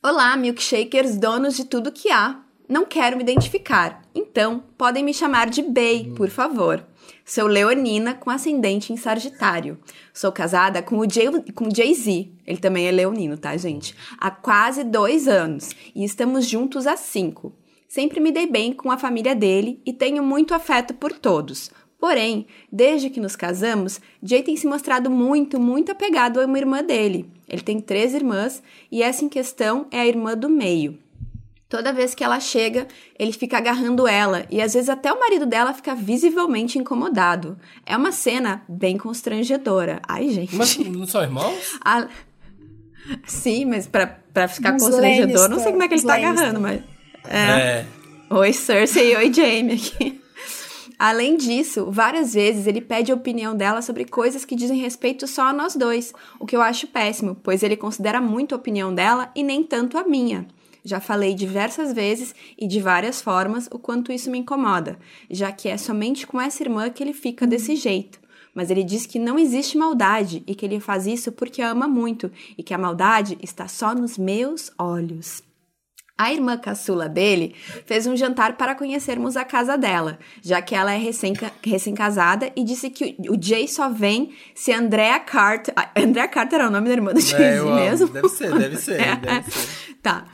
Olá, milkshakers, donos de tudo que há. Não quero me identificar, então podem me chamar de Bey, por favor. Sou leonina com ascendente em Sagitário. Sou casada com o Jay- com o Jay-Z, ele também é leonino, tá, gente? Há quase dois anos e estamos juntos há cinco. Sempre me dei bem com a família dele e tenho muito afeto por todos. Porém, desde que nos casamos, Jay tem se mostrado muito, muito apegado a uma irmã dele. Ele tem três irmãs e essa em questão é a irmã do meio. Toda vez que ela chega, ele fica agarrando ela e às vezes até o marido dela fica visivelmente incomodado. É uma cena bem constrangedora. Ai, gente. Mas não são irmãos? A- Sim, mas pra, pra ficar Os constrangedor, não sei Lannister, como é que ele os tá Lannister. agarrando, mas. É. Oi, Cersei e oi, Jaime aqui. Além disso, várias vezes ele pede a opinião dela sobre coisas que dizem respeito só a nós dois, o que eu acho péssimo, pois ele considera muito a opinião dela e nem tanto a minha. Já falei diversas vezes e de várias formas o quanto isso me incomoda, já que é somente com essa irmã que ele fica desse jeito. Mas ele diz que não existe maldade e que ele faz isso porque ama muito e que a maldade está só nos meus olhos. A irmã caçula dele fez um jantar para conhecermos a casa dela, já que ela é recém- recém-casada e disse que o Jay só vem se Andrea Carter. Andrea Carter é o nome da irmã do É, eu amo. mesmo? Deve ser, deve ser, É. deve ser. Tá.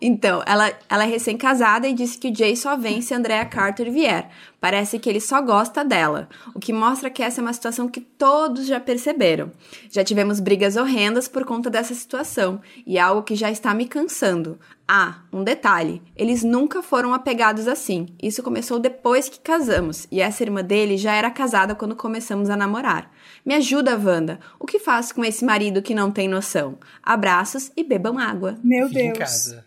Então, ela, ela é recém-casada e disse que o Jay só vem se Andrea Carter vier. Parece que ele só gosta dela, o que mostra que essa é uma situação que todos já perceberam. Já tivemos brigas horrendas por conta dessa situação, e é algo que já está me cansando. Ah, um detalhe: eles nunca foram apegados assim. Isso começou depois que casamos, e essa irmã dele já era casada quando começamos a namorar. Me ajuda, Wanda. O que faço com esse marido que não tem noção? Abraços e bebam água. Meu Fica em Deus. casa.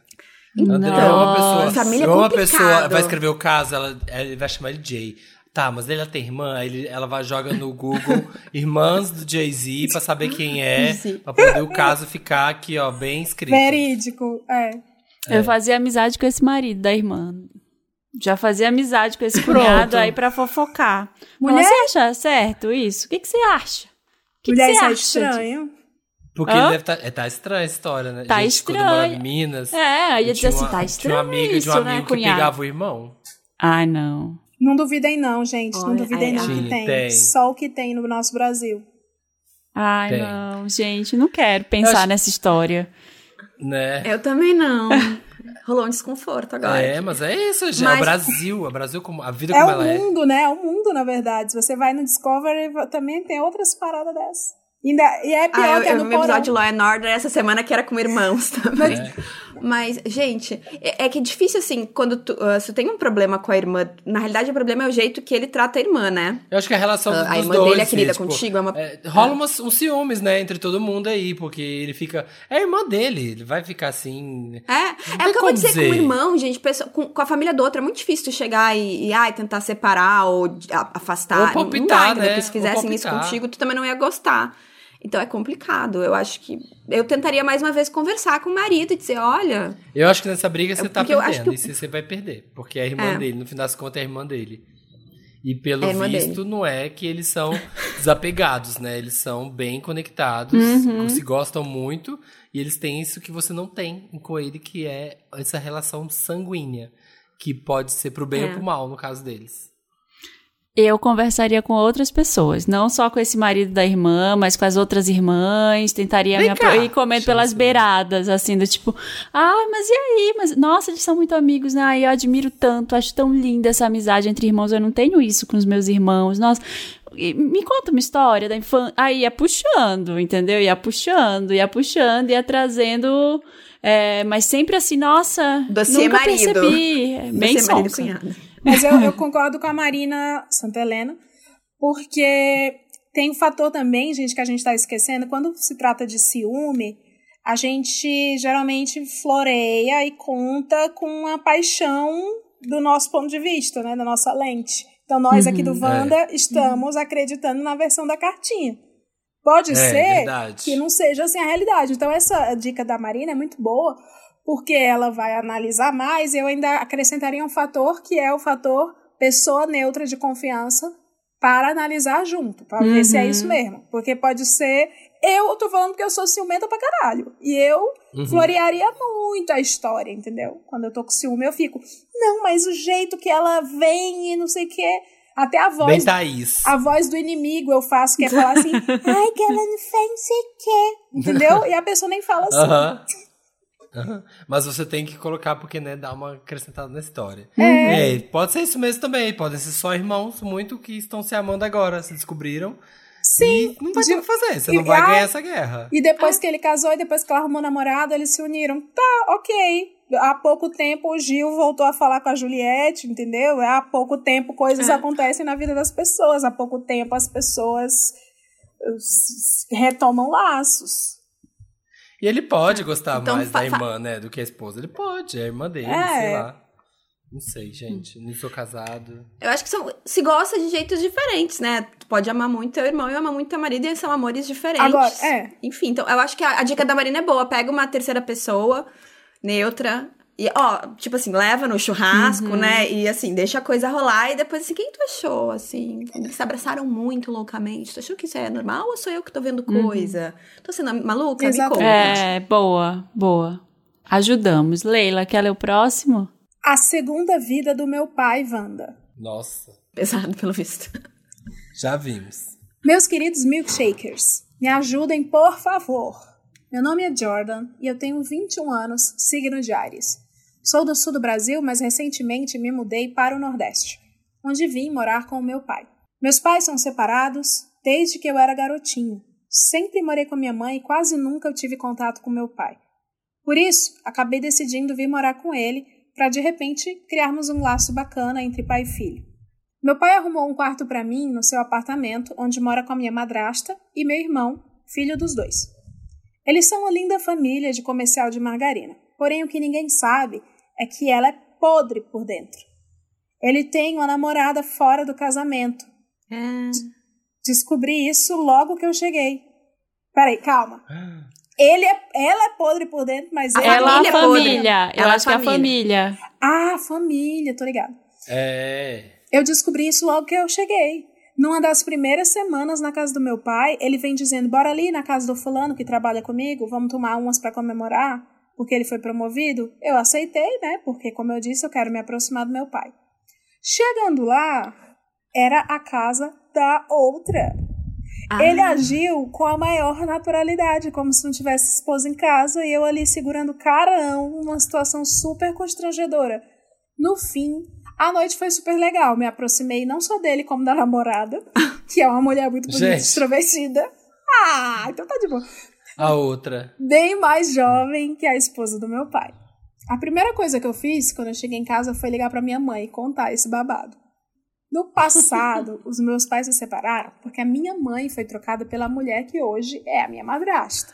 Não. André, é uma pessoa, Família é uma complicado. pessoa vai escrever o caso, ela, ele vai chamar ele Jay. Tá, mas ele tem irmã, aí ele, ela vai joga no Google irmãs do Jay-Z pra saber quem é, pra poder o caso ficar aqui, ó, bem escrito. Verídico, é. Eu fazia amizade com esse marido da irmã. Já fazia amizade com esse Pronto. cunhado aí pra fofocar. Mulher-. Você acha certo isso? O que, que você acha? O que, que Mulher, você isso é acha? estranho. Porque Hã? ele deve tá, é, tá estranha a história, né? Tá Gente, quando eu morava estranho. em Minas. É, aí ia dizer assim, uma- tá Tinha uma estranho amiga de isso, um né, amigo que cunhado? pegava o irmão. Ai, não. Não duvidem não, gente. não Olha, duvidem ai, não ai. que tem. Tem. Só o que tem no nosso Brasil. Ai, Tem. não, gente, não quero pensar acho- nessa história. Né? Eu também não. Rolou um desconforto agora. É, mas é isso, gente. É Mas- o Brasil. O Brasil, como, a vida É como o ela é. mundo, né? É o mundo, na verdade. Se você vai no Discovery, também tem outras paradas dessas. Ainda, e é pior Ah, eu, que é eu no vi um episódio de. Law and Order essa semana que era com irmãos também. Mas, gente, é, é que é difícil assim, quando tu, ah, se tu tem um problema com a irmã. Na realidade, o problema é o jeito que ele trata a irmã, né? Eu acho que a relação Ah, dos a irmã dois, dele é querida tipo, contigo, é uma- é, rola umas, uns ciúmes, né, entre todo mundo aí, porque ele fica... É a irmã dele, ele vai ficar assim... É, é o que eu vou dizer dizer. com o irmão, gente, pessoa- com, com a família do outro. É muito difícil tu chegar e, e ai, tentar separar ou afastar. Ou Não palpitar, dá, entendeu? né? Porque se fizessem isso contigo, tu também não ia gostar. Então é complicado. Eu acho que. Eu tentaria mais uma vez conversar com o marido e dizer: olha. Eu acho que nessa briga você É tá eu perdendo, que- e você vai perder, porque é a irmã É. dele, no fim das contas é a irmã dele. E pelo É visto, dele. não é que eles são desapegados, né? Eles são bem conectados, Uhum. se gostam muito, e eles têm isso que você não tem com ele, que é essa relação sanguínea, que pode ser pro bem É. ou pro mal, no caso deles. Eu conversaria com outras pessoas, não só com esse marido da irmã, mas com as outras irmãs, tentaria Vem me cá, apro- ir comendo pelas beiradas, assim, do tipo, ah, mas e aí? Mas, nossa, eles são muito amigos, né? Eu admiro tanto, acho tão linda essa amizade entre irmãos, eu não tenho isso com os meus irmãos. Nossa, e me conta uma história da infância. Aí ia puxando, entendeu? Ia puxando, ia puxando, ia trazendo. é, mas sempre assim, nossa, Dossiê nunca marido. percebi. É, Bem marido e cunhado. Mas eu, eu concordo com a Marina Santa Helena, porque tem um fator também, gente, que a gente está esquecendo. Quando se trata de ciúme, a gente geralmente floreia e conta com a paixão do nosso ponto de vista, né? Da nossa lente. Então, nós aqui do Wanda estamos acreditando na versão da cartinha. Pode É, ser verdade. que não seja assim a realidade. Então, essa dica da Marina é muito boa, porque ela vai analisar mais. Eu ainda acrescentaria um fator que é o fator pessoa neutra de confiança para analisar junto, para ver se é isso mesmo. Porque pode ser. Eu tô falando que eu sou ciumenta pra caralho. E eu florearia muito a história, entendeu? Quando eu tô com ciúme, eu fico. Não, mas o jeito que ela vem e não sei o quê. Até a Bem voz Thaís. a voz do inimigo eu faço, que é falar assim, ai, que ela não fez não sei o quê. Entendeu? E a pessoa nem fala assim. Aham. Mas você tem que colocar, porque, né, dá uma acrescentada na história. É. É, pode ser isso mesmo também. Podem ser só irmãos muito que estão se amando agora, se descobriram. Sim. E não vai ter o que fazer. Você E- não vai ah, ganhar essa guerra. E depois que ele casou e depois que ela arrumou namorado, eles se uniram. Tá, ok. Há pouco tempo o Gil voltou a falar com a Juliette, entendeu? Há pouco tempo coisas acontecem na vida das pessoas. Há pouco tempo as pessoas s- retomam laços. E ele pode gostar Então, mais da irmã, né, do que a esposa. Ele pode, é a irmã dele, É. sei lá. Não sei, gente. Não sou casado. Eu acho que são, se gosta de jeitos diferentes, né? Tu pode amar muito teu irmão e amar muito teu marido, e são amores diferentes. Agora, é. Enfim, então eu acho que a, a dica da Marina é boa. Pega uma terceira pessoa, neutra, e, ó, tipo assim, leva no churrasco, Uhum. né? E assim, deixa a coisa rolar, e depois assim, quem tu achou, assim? Eles se abraçaram muito loucamente. Tu achou que isso é normal ou sou eu que tô vendo coisa? Tô sendo maluca? Me Exatamente. conta. É, boa, boa. Ajudamos. Leila, quer ler o próximo? A segunda vida do meu pai, Wanda. Nossa, Pesado, pelo visto. já vimos. Meus queridos milkshakers, me ajudem, por favor. Meu nome é Jordan e eu tenho 21 anos, signo de Ares. Sou do sul do Brasil, mas recentemente me mudei para o Nordeste, onde vim morar com o meu pai. Meus pais são separados desde que eu era garotinho. Sempre morei com minha mãe e quase nunca eu tive contato com meu pai. Por isso, acabei decidindo vir morar com ele para de repente criarmos um laço bacana entre pai e filho. Meu pai arrumou um quarto para mim no seu apartamento, onde mora com a minha madrasta e meu irmão, filho dos dois. Eles são uma linda família de comercial de margarina. Porém, o que ninguém sabe é que ela é podre por dentro. Ele tem uma namorada fora do casamento. É. Descobri isso logo que eu cheguei. Peraí, calma. Ele é, ela é podre por dentro, mas A ele Ela, a família é podre. família. Eu Ela é acho que é a família. Ah, família, tô ligado. É. Eu descobri isso logo que eu cheguei. Numa das primeiras semanas na casa do meu pai, ele vem dizendo: bora ali na casa do fulano que trabalha comigo, vamos tomar umas para comemorar, porque ele foi promovido. Eu aceitei, né? Porque, como eu disse, eu quero me aproximar do meu pai. Chegando lá, era a casa da outra. Ah. Ele agiu com a maior naturalidade, como se não tivesse esposa em casa, e eu ali segurando carão, uma situação super constrangedora. No fim, a noite foi super legal. Me aproximei não só dele, como da namorada, que é uma mulher muito bonita, extrovertida. Ah, então tá de boa. A outra. Bem mais jovem que a esposa do meu pai. A primeira coisa que eu fiz quando eu cheguei em casa foi ligar pra minha mãe e contar esse babado. No passado, os meus pais se separaram porque a minha mãe foi trocada pela mulher que hoje é a minha madrasta.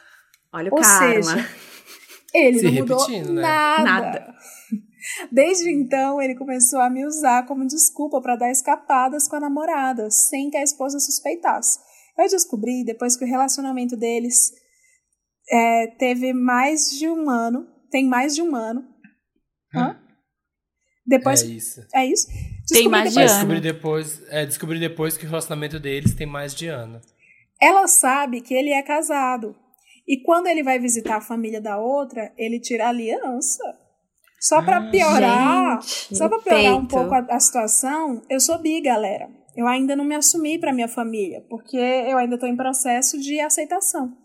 Olha o Ou karma. seja, ele Se não mudou né? nada. Nada. Desde então, ele começou a me usar como desculpa para dar escapadas com a namorada, sem que a esposa suspeitasse. Eu descobri depois que o relacionamento deles é, teve mais de um ano, tem mais de um ano. Hã? Depois, É isso. é isso? Descobri mais de Mas ano. descobri depois, é, descobri depois que o relacionamento deles tem mais de ano. Ela sabe que ele é casado. E quando ele vai visitar a família da outra, ele tira a aliança. Só pra Ah, piorar, gente, só pra no piorar um pouco a, a situação, eu sou bi, galera. Eu ainda não me assumi pra minha família, porque eu ainda tô em processo de aceitação.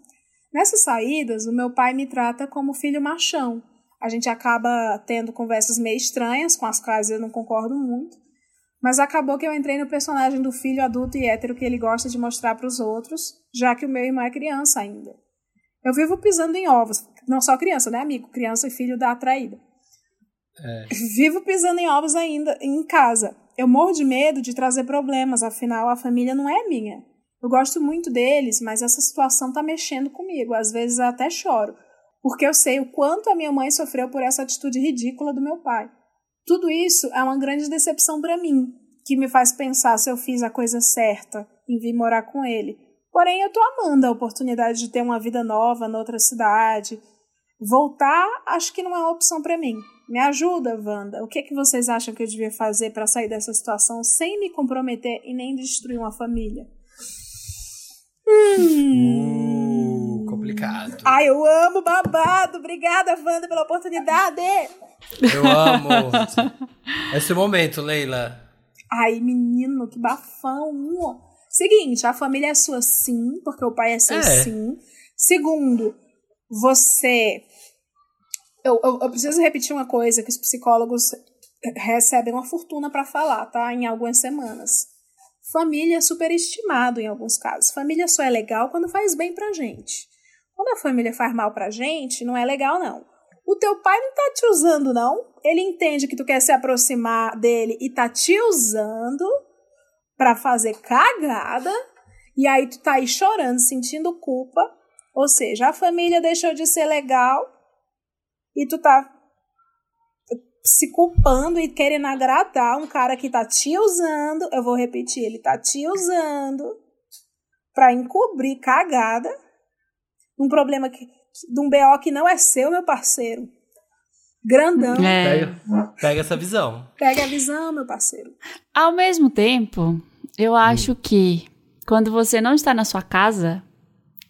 Nessas saídas, o meu pai me trata como filho machão. A gente acaba tendo conversas meio estranhas, com as quais eu não concordo muito. Mas acabou que eu entrei no personagem do filho adulto e hétero que ele gosta de mostrar para os outros, já que o meu irmão é criança ainda. Eu vivo pisando em ovos. Não só criança, né, amigo? Criança e filho da atraída. É. Vivo pisando em ovos ainda em casa. Eu morro de medo de trazer problemas, afinal a família não é minha. Eu gosto muito deles, mas essa situação tá mexendo comigo. Às vezes eu até choro, porque eu sei o quanto a minha mãe sofreu por essa atitude ridícula do meu pai. Tudo isso é uma grande decepção para mim, que me faz pensar se eu fiz a coisa certa em vir morar com ele. Porém, eu tô amando a oportunidade de ter uma vida nova noutra cidade. Voltar, acho que não é uma opção para mim. Me ajuda, Wanda. O que, é que vocês acham que eu devia fazer para sair dessa situação sem me comprometer e nem destruir uma família? Uh, complicado. Ai, eu amo babado. Obrigada, Wanda, pela oportunidade. Eu amo. Seu momento, Leila. Ai, menino, que bafão. Seguinte, a família é sua sim, porque o pai é seu É. sim. Segundo, você. Eu, eu, eu preciso repetir uma coisa que os psicólogos recebem uma fortuna pra falar, tá? Em algumas semanas. Família é superestimado em alguns casos. Família só é legal quando faz bem pra gente. Quando a família faz mal pra gente, não é legal, não. O teu pai não tá te usando, não. Ele entende que tu quer se aproximar dele e tá te usando pra fazer cagada. E aí tu tá aí chorando, sentindo culpa. Ou seja, a família deixou de ser legal e tu tá se culpando e querendo agradar um cara que tá te usando. Eu vou repetir, ele tá te usando pra encobrir cagada. Um problema que, de um BO que não é seu, meu parceiro. Grandão. É. Pega, pega essa visão. Pega a visão, meu parceiro. Ao mesmo tempo, eu acho que quando você não está na sua casa,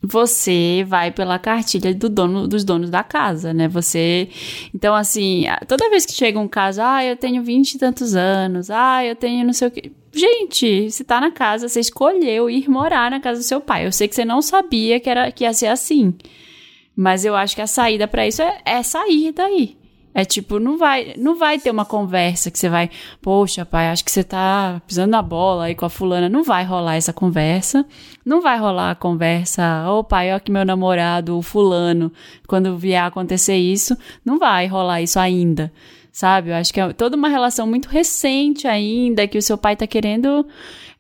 você vai pela cartilha do dono, dos donos da casa, né? Você. Então, assim, toda vez que chega um caso, ah, eu tenho vinte e tantos anos, ah, eu tenho não sei o quê. Gente, você tá na casa, você escolheu ir morar na casa do seu pai. Eu sei que você não sabia que, era, que ia ser assim. Mas eu acho que a saída pra isso é, é sair daí. É tipo, não vai, não vai ter uma conversa que você vai, poxa, pai, acho que você tá pisando na bola aí com a fulana. Não vai rolar essa conversa. Não vai rolar a conversa, ô pai, ó que meu namorado, o fulano, quando vier acontecer isso, não vai rolar isso ainda. Sabe? Eu acho que é toda uma relação muito recente ainda, que o seu pai tá querendo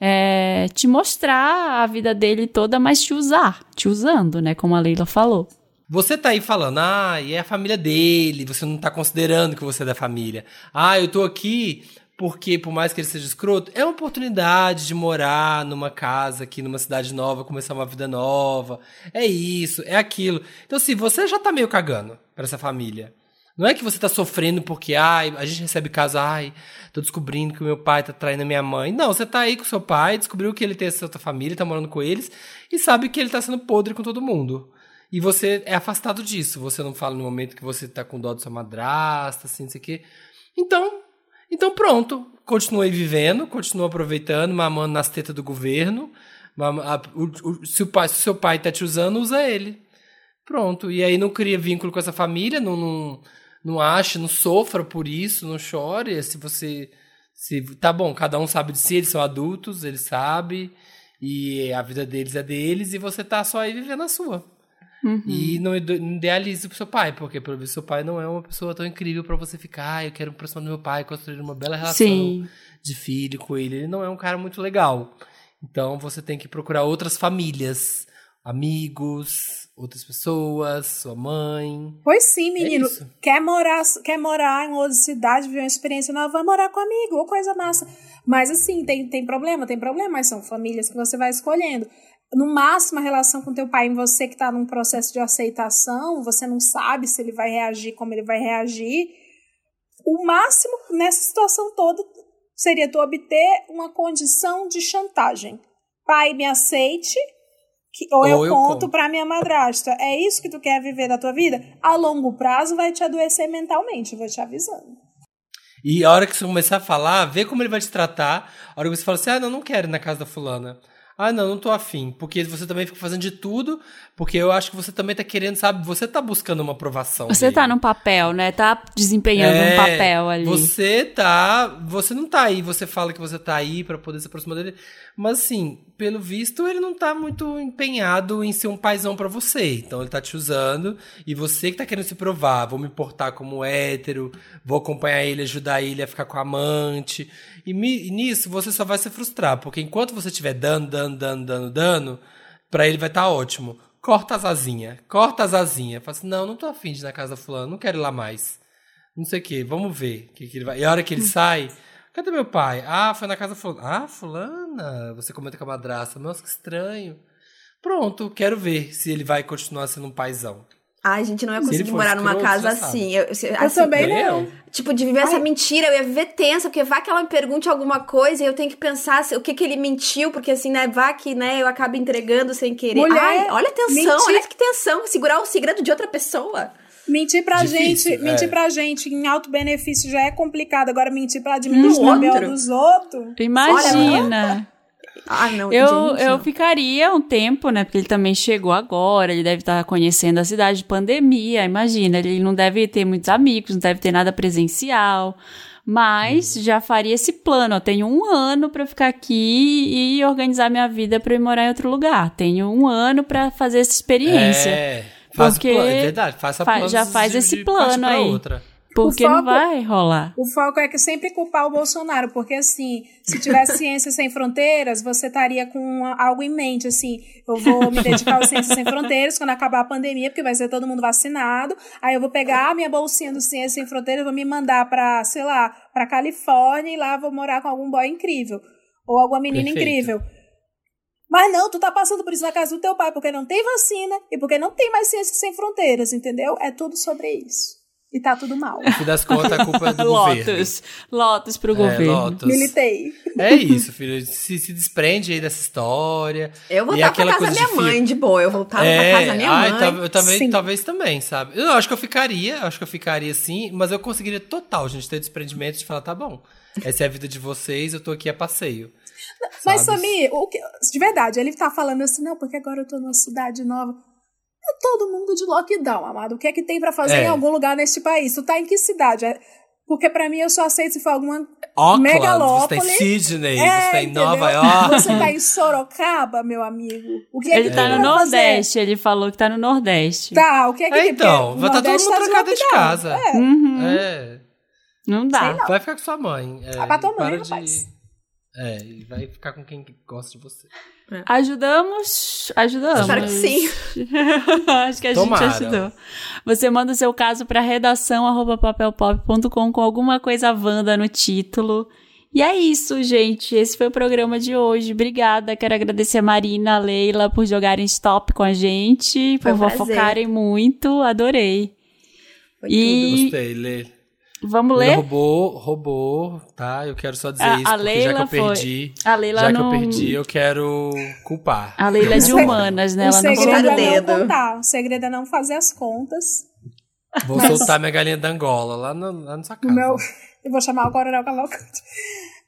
é, te mostrar a vida dele toda, mas te usar, te usando, né? Como a Leila falou. Você tá aí falando, ah, e é a família dele, você não tá considerando que você é da família. Ah, eu tô aqui porque, por mais que ele seja escroto, é uma oportunidade de morar numa casa aqui, numa cidade nova, começar uma vida nova. É isso, é aquilo. Então, se você já tá meio cagando pra essa família, não é que você tá sofrendo porque, ai, a gente recebe caso, ai, tô descobrindo que o meu pai tá traindo a minha mãe. Não, você tá aí com seu pai, descobriu que ele tem essa outra família, tá morando com eles, e sabe que ele tá sendo podre com todo mundo. E você é afastado disso. Você não fala no momento que você tá com dó de sua madrasta, assim, não sei o quê. Então, então pronto. Continue vivendo, continue aproveitando, mamando nas tetas do governo. Se, o pai, se o seu pai tá te usando, usa ele. Pronto. E aí não cria vínculo com essa família, não, não, não ache, não sofra por isso, não chore. Se você. Se, tá bom, cada um sabe de si, eles são adultos, eles sabem. E a vida deles é deles, e você tá só aí vivendo a sua. E não ide- não idealize pro seu pai, porque pelo visto seu pai não é uma pessoa tão incrível pra você ficar, ah, eu quero me aproximar do meu pai, construir uma bela relação Sim. de filho com ele. Ele não é um cara muito legal. Então você tem que procurar outras famílias, amigos, outras pessoas, sua mãe. Pois sim, menino. isso. quer morar, quer morar em outra cidade, viver uma experiência nova, vai morar com amigo, ou coisa massa. Mas assim, tem, tem problema, tem problema, mas são famílias que você vai escolhendo. No máximo, a relação com teu pai em você que tá num processo de aceitação, você não sabe se ele vai reagir, como ele vai reagir. O máximo nessa situação toda seria tu obter uma condição de chantagem. Pai, me aceite, que- ou, Ou eu, eu conto conto. pra minha madrasta. É isso que tu quer viver da tua vida? A longo prazo vai te adoecer mentalmente, vou te avisando. E a hora que você começar a falar, vê como ele vai te tratar. A hora que você fala assim, ah, não, não quero ir na casa da fulana. Ah, não, não tô afim. Porque você também fica fazendo de tudo, porque eu acho que você também tá querendo, sabe? Você tá buscando uma aprovação. Você dele. tá num papel, né? Tá desempenhando É, um papel ali. Você tá. Você não tá aí, você fala que você tá aí pra poder se aproximar dele. Mas assim, pelo visto, ele não tá muito empenhado em ser um paizão pra você. Então ele tá te usando e você que tá querendo se provar. Vou me portar como hétero, vou acompanhar ele, ajudar ele a ficar com a amante. E, mi- e nisso você só vai se frustrar, porque enquanto você estiver dando, dando, dando, dando, dando, pra ele vai estar ótimo. Corta as asinhas, corta as asinhas. Fala assim, não, não tô afim de ir na casa fulano, não quero ir lá mais não sei o que, vamos ver. Que que ele vai. E a hora que ele sai, cadê meu pai? Ah, foi na casa fulana. Ah, fulana, você comenta com a madrasta. Nossa, que estranho. Pronto, quero ver se ele vai continuar sendo um paizão. Ai, gente, não ia ele conseguir morar numa escroto, casa já sabe. assim. Eu, se- Eu assim, também não. eu. Tipo, de viver essa mentira, eu ia viver tensa, porque vai que ela me pergunte alguma coisa e eu tenho que pensar se- o que que ele mentiu, porque assim, né, vai que, né, eu acabo entregando sem querer. Mulher, Ai, olha a tensão, mentir- olha que tensão, segurar o segredo de outra pessoa. Mentir pra Difícil, gente, mentir é. pra gente em alto benefício já é complicado. Agora mentir pra administrar o outro. dos outros. Imagina. Ah, não, Eu, gente, eu não. ficaria um tempo, né? Porque ele também chegou agora, ele deve estar conhecendo a cidade de pandemia, imagina. Ele não deve ter muitos amigos, não deve ter nada presencial. Mas já faria esse plano. Eu tenho um ano pra ficar aqui e organizar minha vida eu ir morar em outro lugar. Tenho um ano pra fazer essa experiência. É, faz Porque o plano, é verdade, faça fa- planos já faz esse plano aí. Outra. Porque O não foco- vai rolar. O foco é que sempre culpar o Bolsonaro, porque assim, se tivesse Ciências Sem Fronteiras, você estaria com algo em mente, assim, eu vou me dedicar ao Ciências Sem Fronteiras quando acabar a pandemia, porque vai ser todo mundo vacinado, aí eu vou pegar a minha bolsinha do Ciências Sem Fronteiras, vou me mandar pra, sei lá, pra Califórnia e lá vou morar com algum boy incrível, ou alguma menina Perfeito. incrível. Mas não, tu tá passando por isso na casa do teu pai, porque não tem vacina e porque não tem mais Ciências Sem Fronteiras, entendeu? É tudo sobre isso. E tá tudo mal. No fim das contas, a culpa é do governo. Lotus. Lotus pro É, governo. Lotus. Militei. É isso, filho. Se, se desprende aí dessa história. Eu E voltar pra casa da minha de filho. mãe, de boa. Eu voltava é, pra casa da minha ai, mãe. eu também, Sim. talvez também, sabe? Eu acho que eu ficaria, acho que eu ficaria sim, mas eu conseguiria total, gente, ter desprendimento de falar, tá bom, essa é a vida de vocês, eu tô aqui a passeio. Mas, sabe? Samir, o que, de verdade, ele tá falando assim, não, porque agora eu tô numa cidade nova. É todo mundo de lockdown, amado. O que é que tem pra fazer É. em algum lugar neste país? Tu tá em que cidade? É- Porque pra mim eu só aceito se for alguma Auckland, megalópole. você tá em Sydney, É, você tá em entendeu? Nova York. Você tá em Sorocaba, meu amigo. O que é Ele que tá no fazer? Nordeste, ele falou que tá no Nordeste. Tá, o que é que É, então, vai o tá todo Nordeste mundo tá trancado de casa. É. Uhum. É, Não dá. vai ficar com sua mãe. É, Vai pra tua mãe, para rapaz. É, e vai ficar com quem gosta de você. Ajudamos? Ajudamos. Espero que sim. Acho que a Tomara. gente ajudou. Você manda o seu caso para redação arroba papelpop.com com alguma coisa Wanda no título. E é isso, gente. Esse foi o programa de hoje. Obrigada. Quero agradecer a Marina, a Leila por jogarem stop com a gente, por um fofocarem muito. Adorei. Foi E Gostei, Lê. Vamos ler? roubou, roubou, tá? Eu quero só dizer A- isso, a porque já que Leila eu perdi, A Leila já não. que eu perdi, eu quero culpar. A Leila é de humanas, né? O Ela não segredo solta é não contar. O segredo é não fazer as contas. Vou soltar minha galinha da Angola lá, no, lá na sua casa. meu, eu vou chamar o Coronel Cavalcante.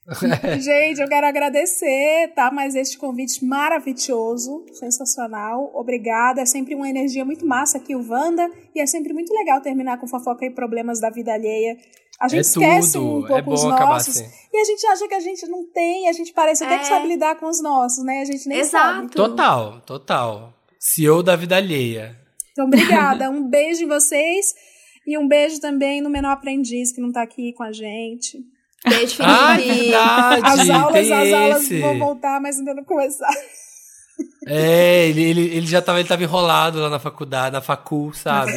Gente, eu quero agradecer, tá? Mas este convite maravilhoso, sensacional. Obrigada. É sempre uma energia muito massa aqui, o Wanda. E é sempre muito legal terminar com fofoca e problemas da vida alheia. A gente É esquece tudo, um é pouco bom os nossos. assim. E a gente acha que a gente não tem, a gente parece até que É. sabe lidar com os nossos, né? A gente nem sabe. Exato. Total, total. CEO da vida alheia. Então, obrigada. Um beijo em vocês. E um beijo também no Menor Aprendiz, que não tá aqui com a gente. Beijo, Ah, Felipe. verdade, As aulas, tem as aulas esse. vão voltar, mas ainda não começaram. É, ele, ele, ele já tava, ele tava enrolado lá na faculdade, na facul, sabe?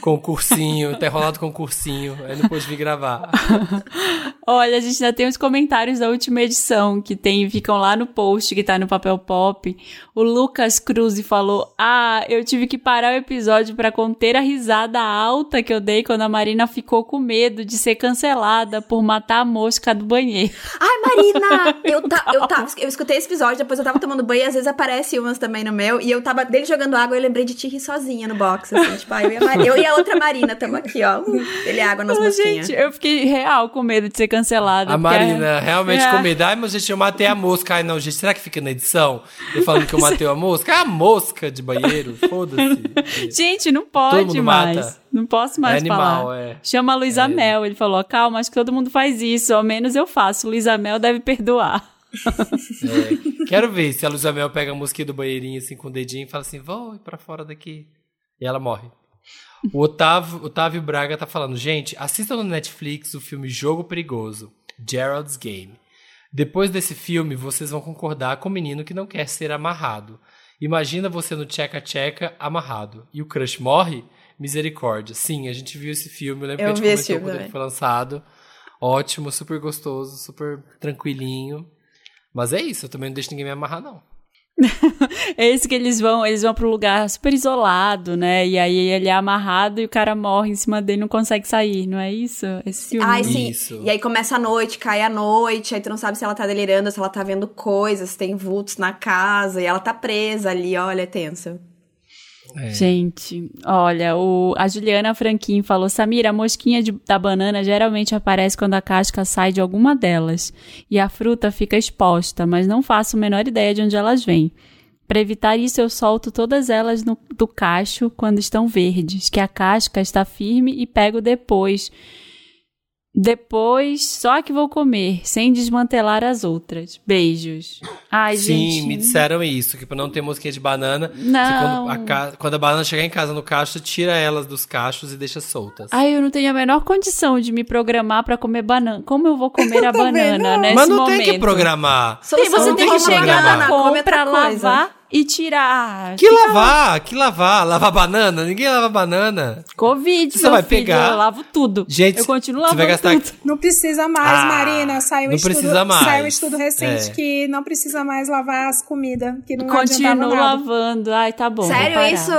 Com o cursinho, tá enrolado com o cursinho, aí não pôde vir gravar. Olha, a gente ainda tem os comentários da última edição que tem, ficam lá no post que tá no papel pop. O Lucas Cruz falou: Ah, eu tive que parar o episódio pra conter a risada alta que eu dei quando a Marina ficou com medo de ser cancelada por matar a mosca do banheiro. Ai, Marina! Eu, ta, eu, ta, eu escutei esse episódio, depois eu tava tomando banho e às vezes aparece umas também no meu. E eu tava dele jogando água e eu lembrei de te rir sozinha no box. Assim, tipo, ah, eu, e a Mar- eu e a outra Marina tamo aqui, ó. Ele água nas mosquinhas. gente, eu fiquei real com medo de ser cancelada. A Marina realmente É. com medo. Ai, mas gente, eu matei a mosca. Ai, não, gente, será que fica na edição? Eu falando que eu matei a mosca? É a mosca de banheiro, foda-se. Gente, não Todo pode mundo mais. mata. Não posso mais É animal, falar. é. Chama a Luísa Mel. Ele falou: calma, acho que todo mundo faz isso. Ao menos eu faço. Luísa Mel deve perdoar. É, quero ver se a Luísa Mel pega a mosquinha do banheirinho assim com o dedinho e fala assim: vou pra fora daqui. E ela morre. O Otávio, Otávio Braga tá falando, gente, assistam no Netflix o filme Jogo Perigoso, Gerald's Game. Depois desse filme, vocês vão concordar com o menino que não quer ser amarrado. Imagina você no tcheca-tcheca amarrado. E o crush morre? Misericórdia. Sim, a gente viu esse filme. Eu lembro Eu que a vi gente esse comentou quando também. ele foi lançado. Ótimo, super gostoso, super tranquilinho. Mas é isso, eu também não deixo ninguém me amarrar, não. É esse que eles vão, eles vão pro lugar super isolado, né? E aí ele é amarrado e o cara morre em cima dele e não consegue sair, não é isso? Esse filme. Ai, sim. Isso. E aí começa a noite, cai a noite, aí tu não sabe se ela tá delirando, se ela tá vendo coisas, se tem vultos na casa, e ela tá presa ali, olha, é tenso. É. Gente, olha, o, a Juliana Franquin falou: Samira, a mosquinha de- da banana geralmente aparece quando a casca sai de alguma delas e a fruta fica exposta, mas não faço a menor ideia de onde elas vêm. Para evitar isso, eu solto todas elas no- do cacho quando estão verdes, que a casca está firme e pego depois. Depois, só que vou comer, sem desmantelar as outras. Beijos. Ai, Sim, gente. me disseram isso, que pra não ter mosquinha de banana, você, Não. quando, a ca- quando a banana chegar em casa no cacho, você tira elas dos cachos e deixa soltas. Ai, eu não tenho a menor condição de me programar pra comer banana. Como eu vou comer a também banana não. nesse Mas não momento? tem que programar. Tem, você Não tem tem que que chegar na compra, lavar e tirar. Que lavar? Que lavar? Lavar banana? Ninguém lava banana. Covid, Você meu vai filho, pegar- Eu lavo tudo. Gente, eu continuo você lavando vai gastar- tudo. Não precisa mais, Ah, Marina. Saiu um não estudo, precisa mais. Saiu um estudo recente É. que não precisa mais lavar as comidas, que não Continuo nada. lavando. Ai, tá bom. Sério isso?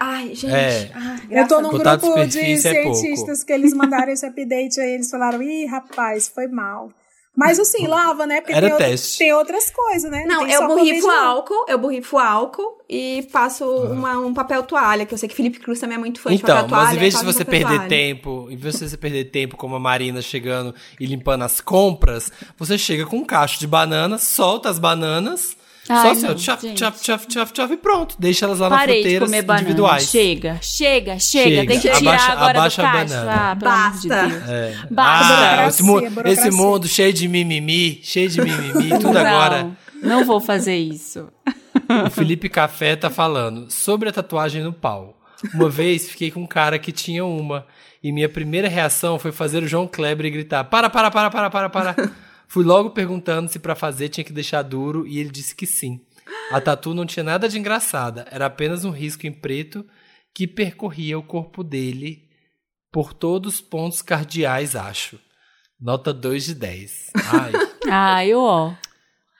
Ai, gente. É. Ai, Eu tô num grupo de é cientistas que eles mandaram esse update aí, eles falaram, ih, rapaz, foi mal. Mas assim, lava, né? Porque Era tem, outra- teste. tem outras coisas, né? Não, tem eu só borrifo álcool, eu borrifo álcool e passo uma- um papel toalha, que eu sei que Felipe Cruz também é muito fã de Então, papel toalha. mas em vez de você perder toalha. tempo, em vez de você perder tempo como a Marina chegando e limpando as compras, você chega com um cacho de banana, solta as bananas, Ai, só assim, ó, não, tchaf, gente. tchaf, tchaf, tchaf, tchaf, e pronto. Deixa elas lá na Parei de fruteira individuais. Chega, chega, chega. Chega. Tem que tirar Abaixa- agora abaixa do a banana. Ah, de Basta. Deus. É. Basta. Ah, esse, mu- Burocracia, esse mundo cheio de mimimi, cheio de mimimi, tudo agora. Não, não vou fazer isso. O Felipe Café tá falando sobre a tatuagem no pau. Uma vez fiquei com um cara que tinha uma e minha primeira reação foi fazer o João Kleber e gritar: "Para, para, para, para, para, para". Fui logo perguntando se pra fazer tinha que deixar duro e ele disse que sim. A tatu não tinha nada de engraçada, era apenas um risco em preto que percorria o corpo dele por todos os pontos cardeais, acho. Nota 2 de 10. Ai, Ah, eu, ó.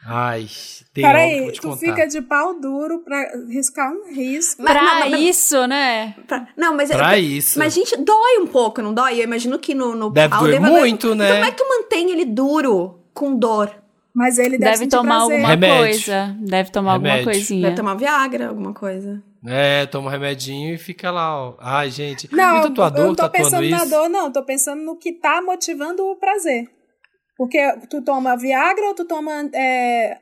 ai, tem algo que eu Peraí, tu contar. fica de pau duro pra riscar um risco. Mas- pra não, mas- isso, né? Pra- Não, mas... Pra isso. Mas, gente, dói um pouco, não dói? Eu imagino que no, no Deve pau doer deva muito, né? Então, como é que tu mantém ele duro, com dor? Mas ele deve, Deve tomar prazer. alguma Remédio. coisa. Deve tomar alguma Remédio. coisinha. Deve tomar Viagra, alguma coisa. É, toma um remedinho e fica lá, ó. Ai, gente. Não, e o eu não tô pensando na isso? dor, não. Tô pensando no que tá motivando o prazer. Porque tu toma Viagra ou tu toma é,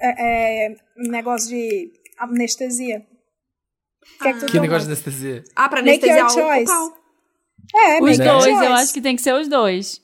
é, é, negócio de anestesia? O que é que Que negócio de anestesia? Ah, pra Make anestesiar o, o choice. pau. É, Os make your dois, choice. eu acho que tem que ser os dois.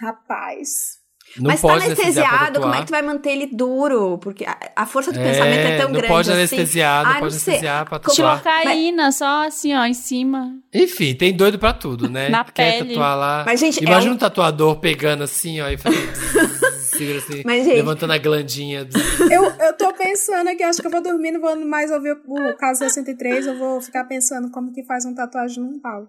Rapaz. Não Mas pode tá anestesiar pra anestesiado, como é que tu vai manter ele duro? Porque a, a força do É, pensamento é tão não grande pode assim. anestesiar, não Ai, pode sei. anestesiar pra tatuar. Cocaína, só assim, ó, em cima. Enfim, tem doido pra tudo, né? Na Quer pele. tatuar lá. Mas, gente, é Imagina um- um tatuador pegando assim, ó, e fazendo... assim, Mas, gente- levantando a glandinha. Eu, eu tô pensando aqui, acho que eu vou dormir, não vou mais ouvir o, o caso 63, eu vou ficar pensando como que faz um tatuagem num pau.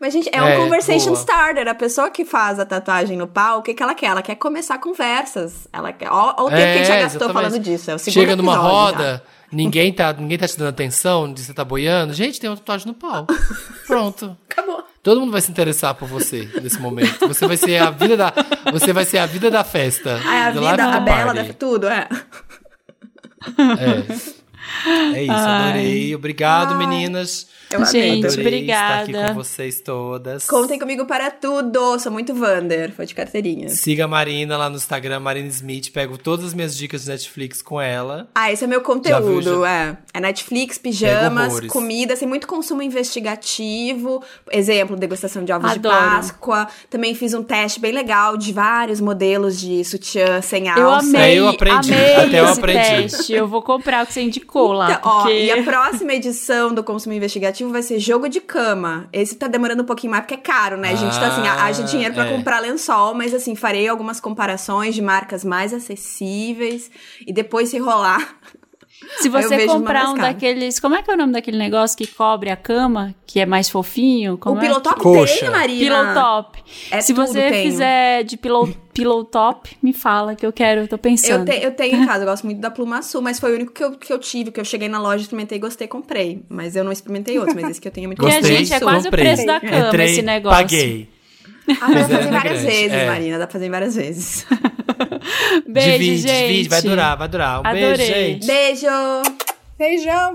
Mas, gente, é, É, um conversation boa. starter. A pessoa que faz a tatuagem no pau, o que, que ela quer? Ela quer começar conversas. Ela quer. Ó o tempo que a gente já É, gastou exatamente. falando disso. É Chega numa roda, ninguém tá, ninguém tá te dando atenção, você tá boiando. Gente, tem uma tatuagem no pau. Pronto. Acabou. Todo mundo vai se interessar por você nesse momento. Você vai ser a vida da, você vai ser a vida da festa. Ai, a vida, a bela, da tudo, é. É. É isso, adorei. Obrigado, meninas. Eu. Gente, Adorei estar aqui obrigada. com vocês todas. Contem comigo para tudo. Sou muito Wander. Foi de carteirinha. Siga a Marina lá no Instagram, Marina Smith. Pego todas as minhas dicas de Netflix com ela. Ah, esse é meu Já viu, conteúdo, já- é. É Netflix, pijamas, comida, assim, muito consumo investigativo. Exemplo, degustação de ovos Adoro. de Páscoa. Também fiz um teste bem legal de vários modelos de sutiã sem alça. Eu amei, eu aprendi, amei até eu aprendi. teste. Eu vou comprar o que você indicou lá, Então, ó, porque... e a próxima edição do Consumo Investigativo vai ser jogo de cama. Esse tá demorando um pouquinho mais porque é caro, né? A gente tá assim, Ah, haja dinheiro pra é. comprar lençol, mas assim, farei algumas comparações de marcas mais acessíveis e depois se rolar. Se eu você comprar um daqueles... Como é que é o nome daquele negócio que cobre a cama? Que é mais fofinho? Como o é? Pillow Top Coxa. tem, Marina. Pillow top. É Se tudo, você tenho. fizer de pillow, pillow top, me fala que eu quero, eu tô Eu, pensando. te- eu tenho em casa, eu gosto muito da Pluma Sul, mas foi o único que eu, que eu tive, que eu cheguei na loja, experimentei, gostei, comprei. Mas eu não experimentei outros, mas esse que eu tenho é muito Porque, Gostei, gente, é quase o comprei. preço da cama Entrei, esse negócio. paguei. Ah, dá pra Mas fazer é várias grande, vezes, é. Marina, dá pra fazer várias vezes. Beijo, divide, gente. divide, vai durar, vai durar. Um Adorei. beijo, gente. Beijo! Beijão!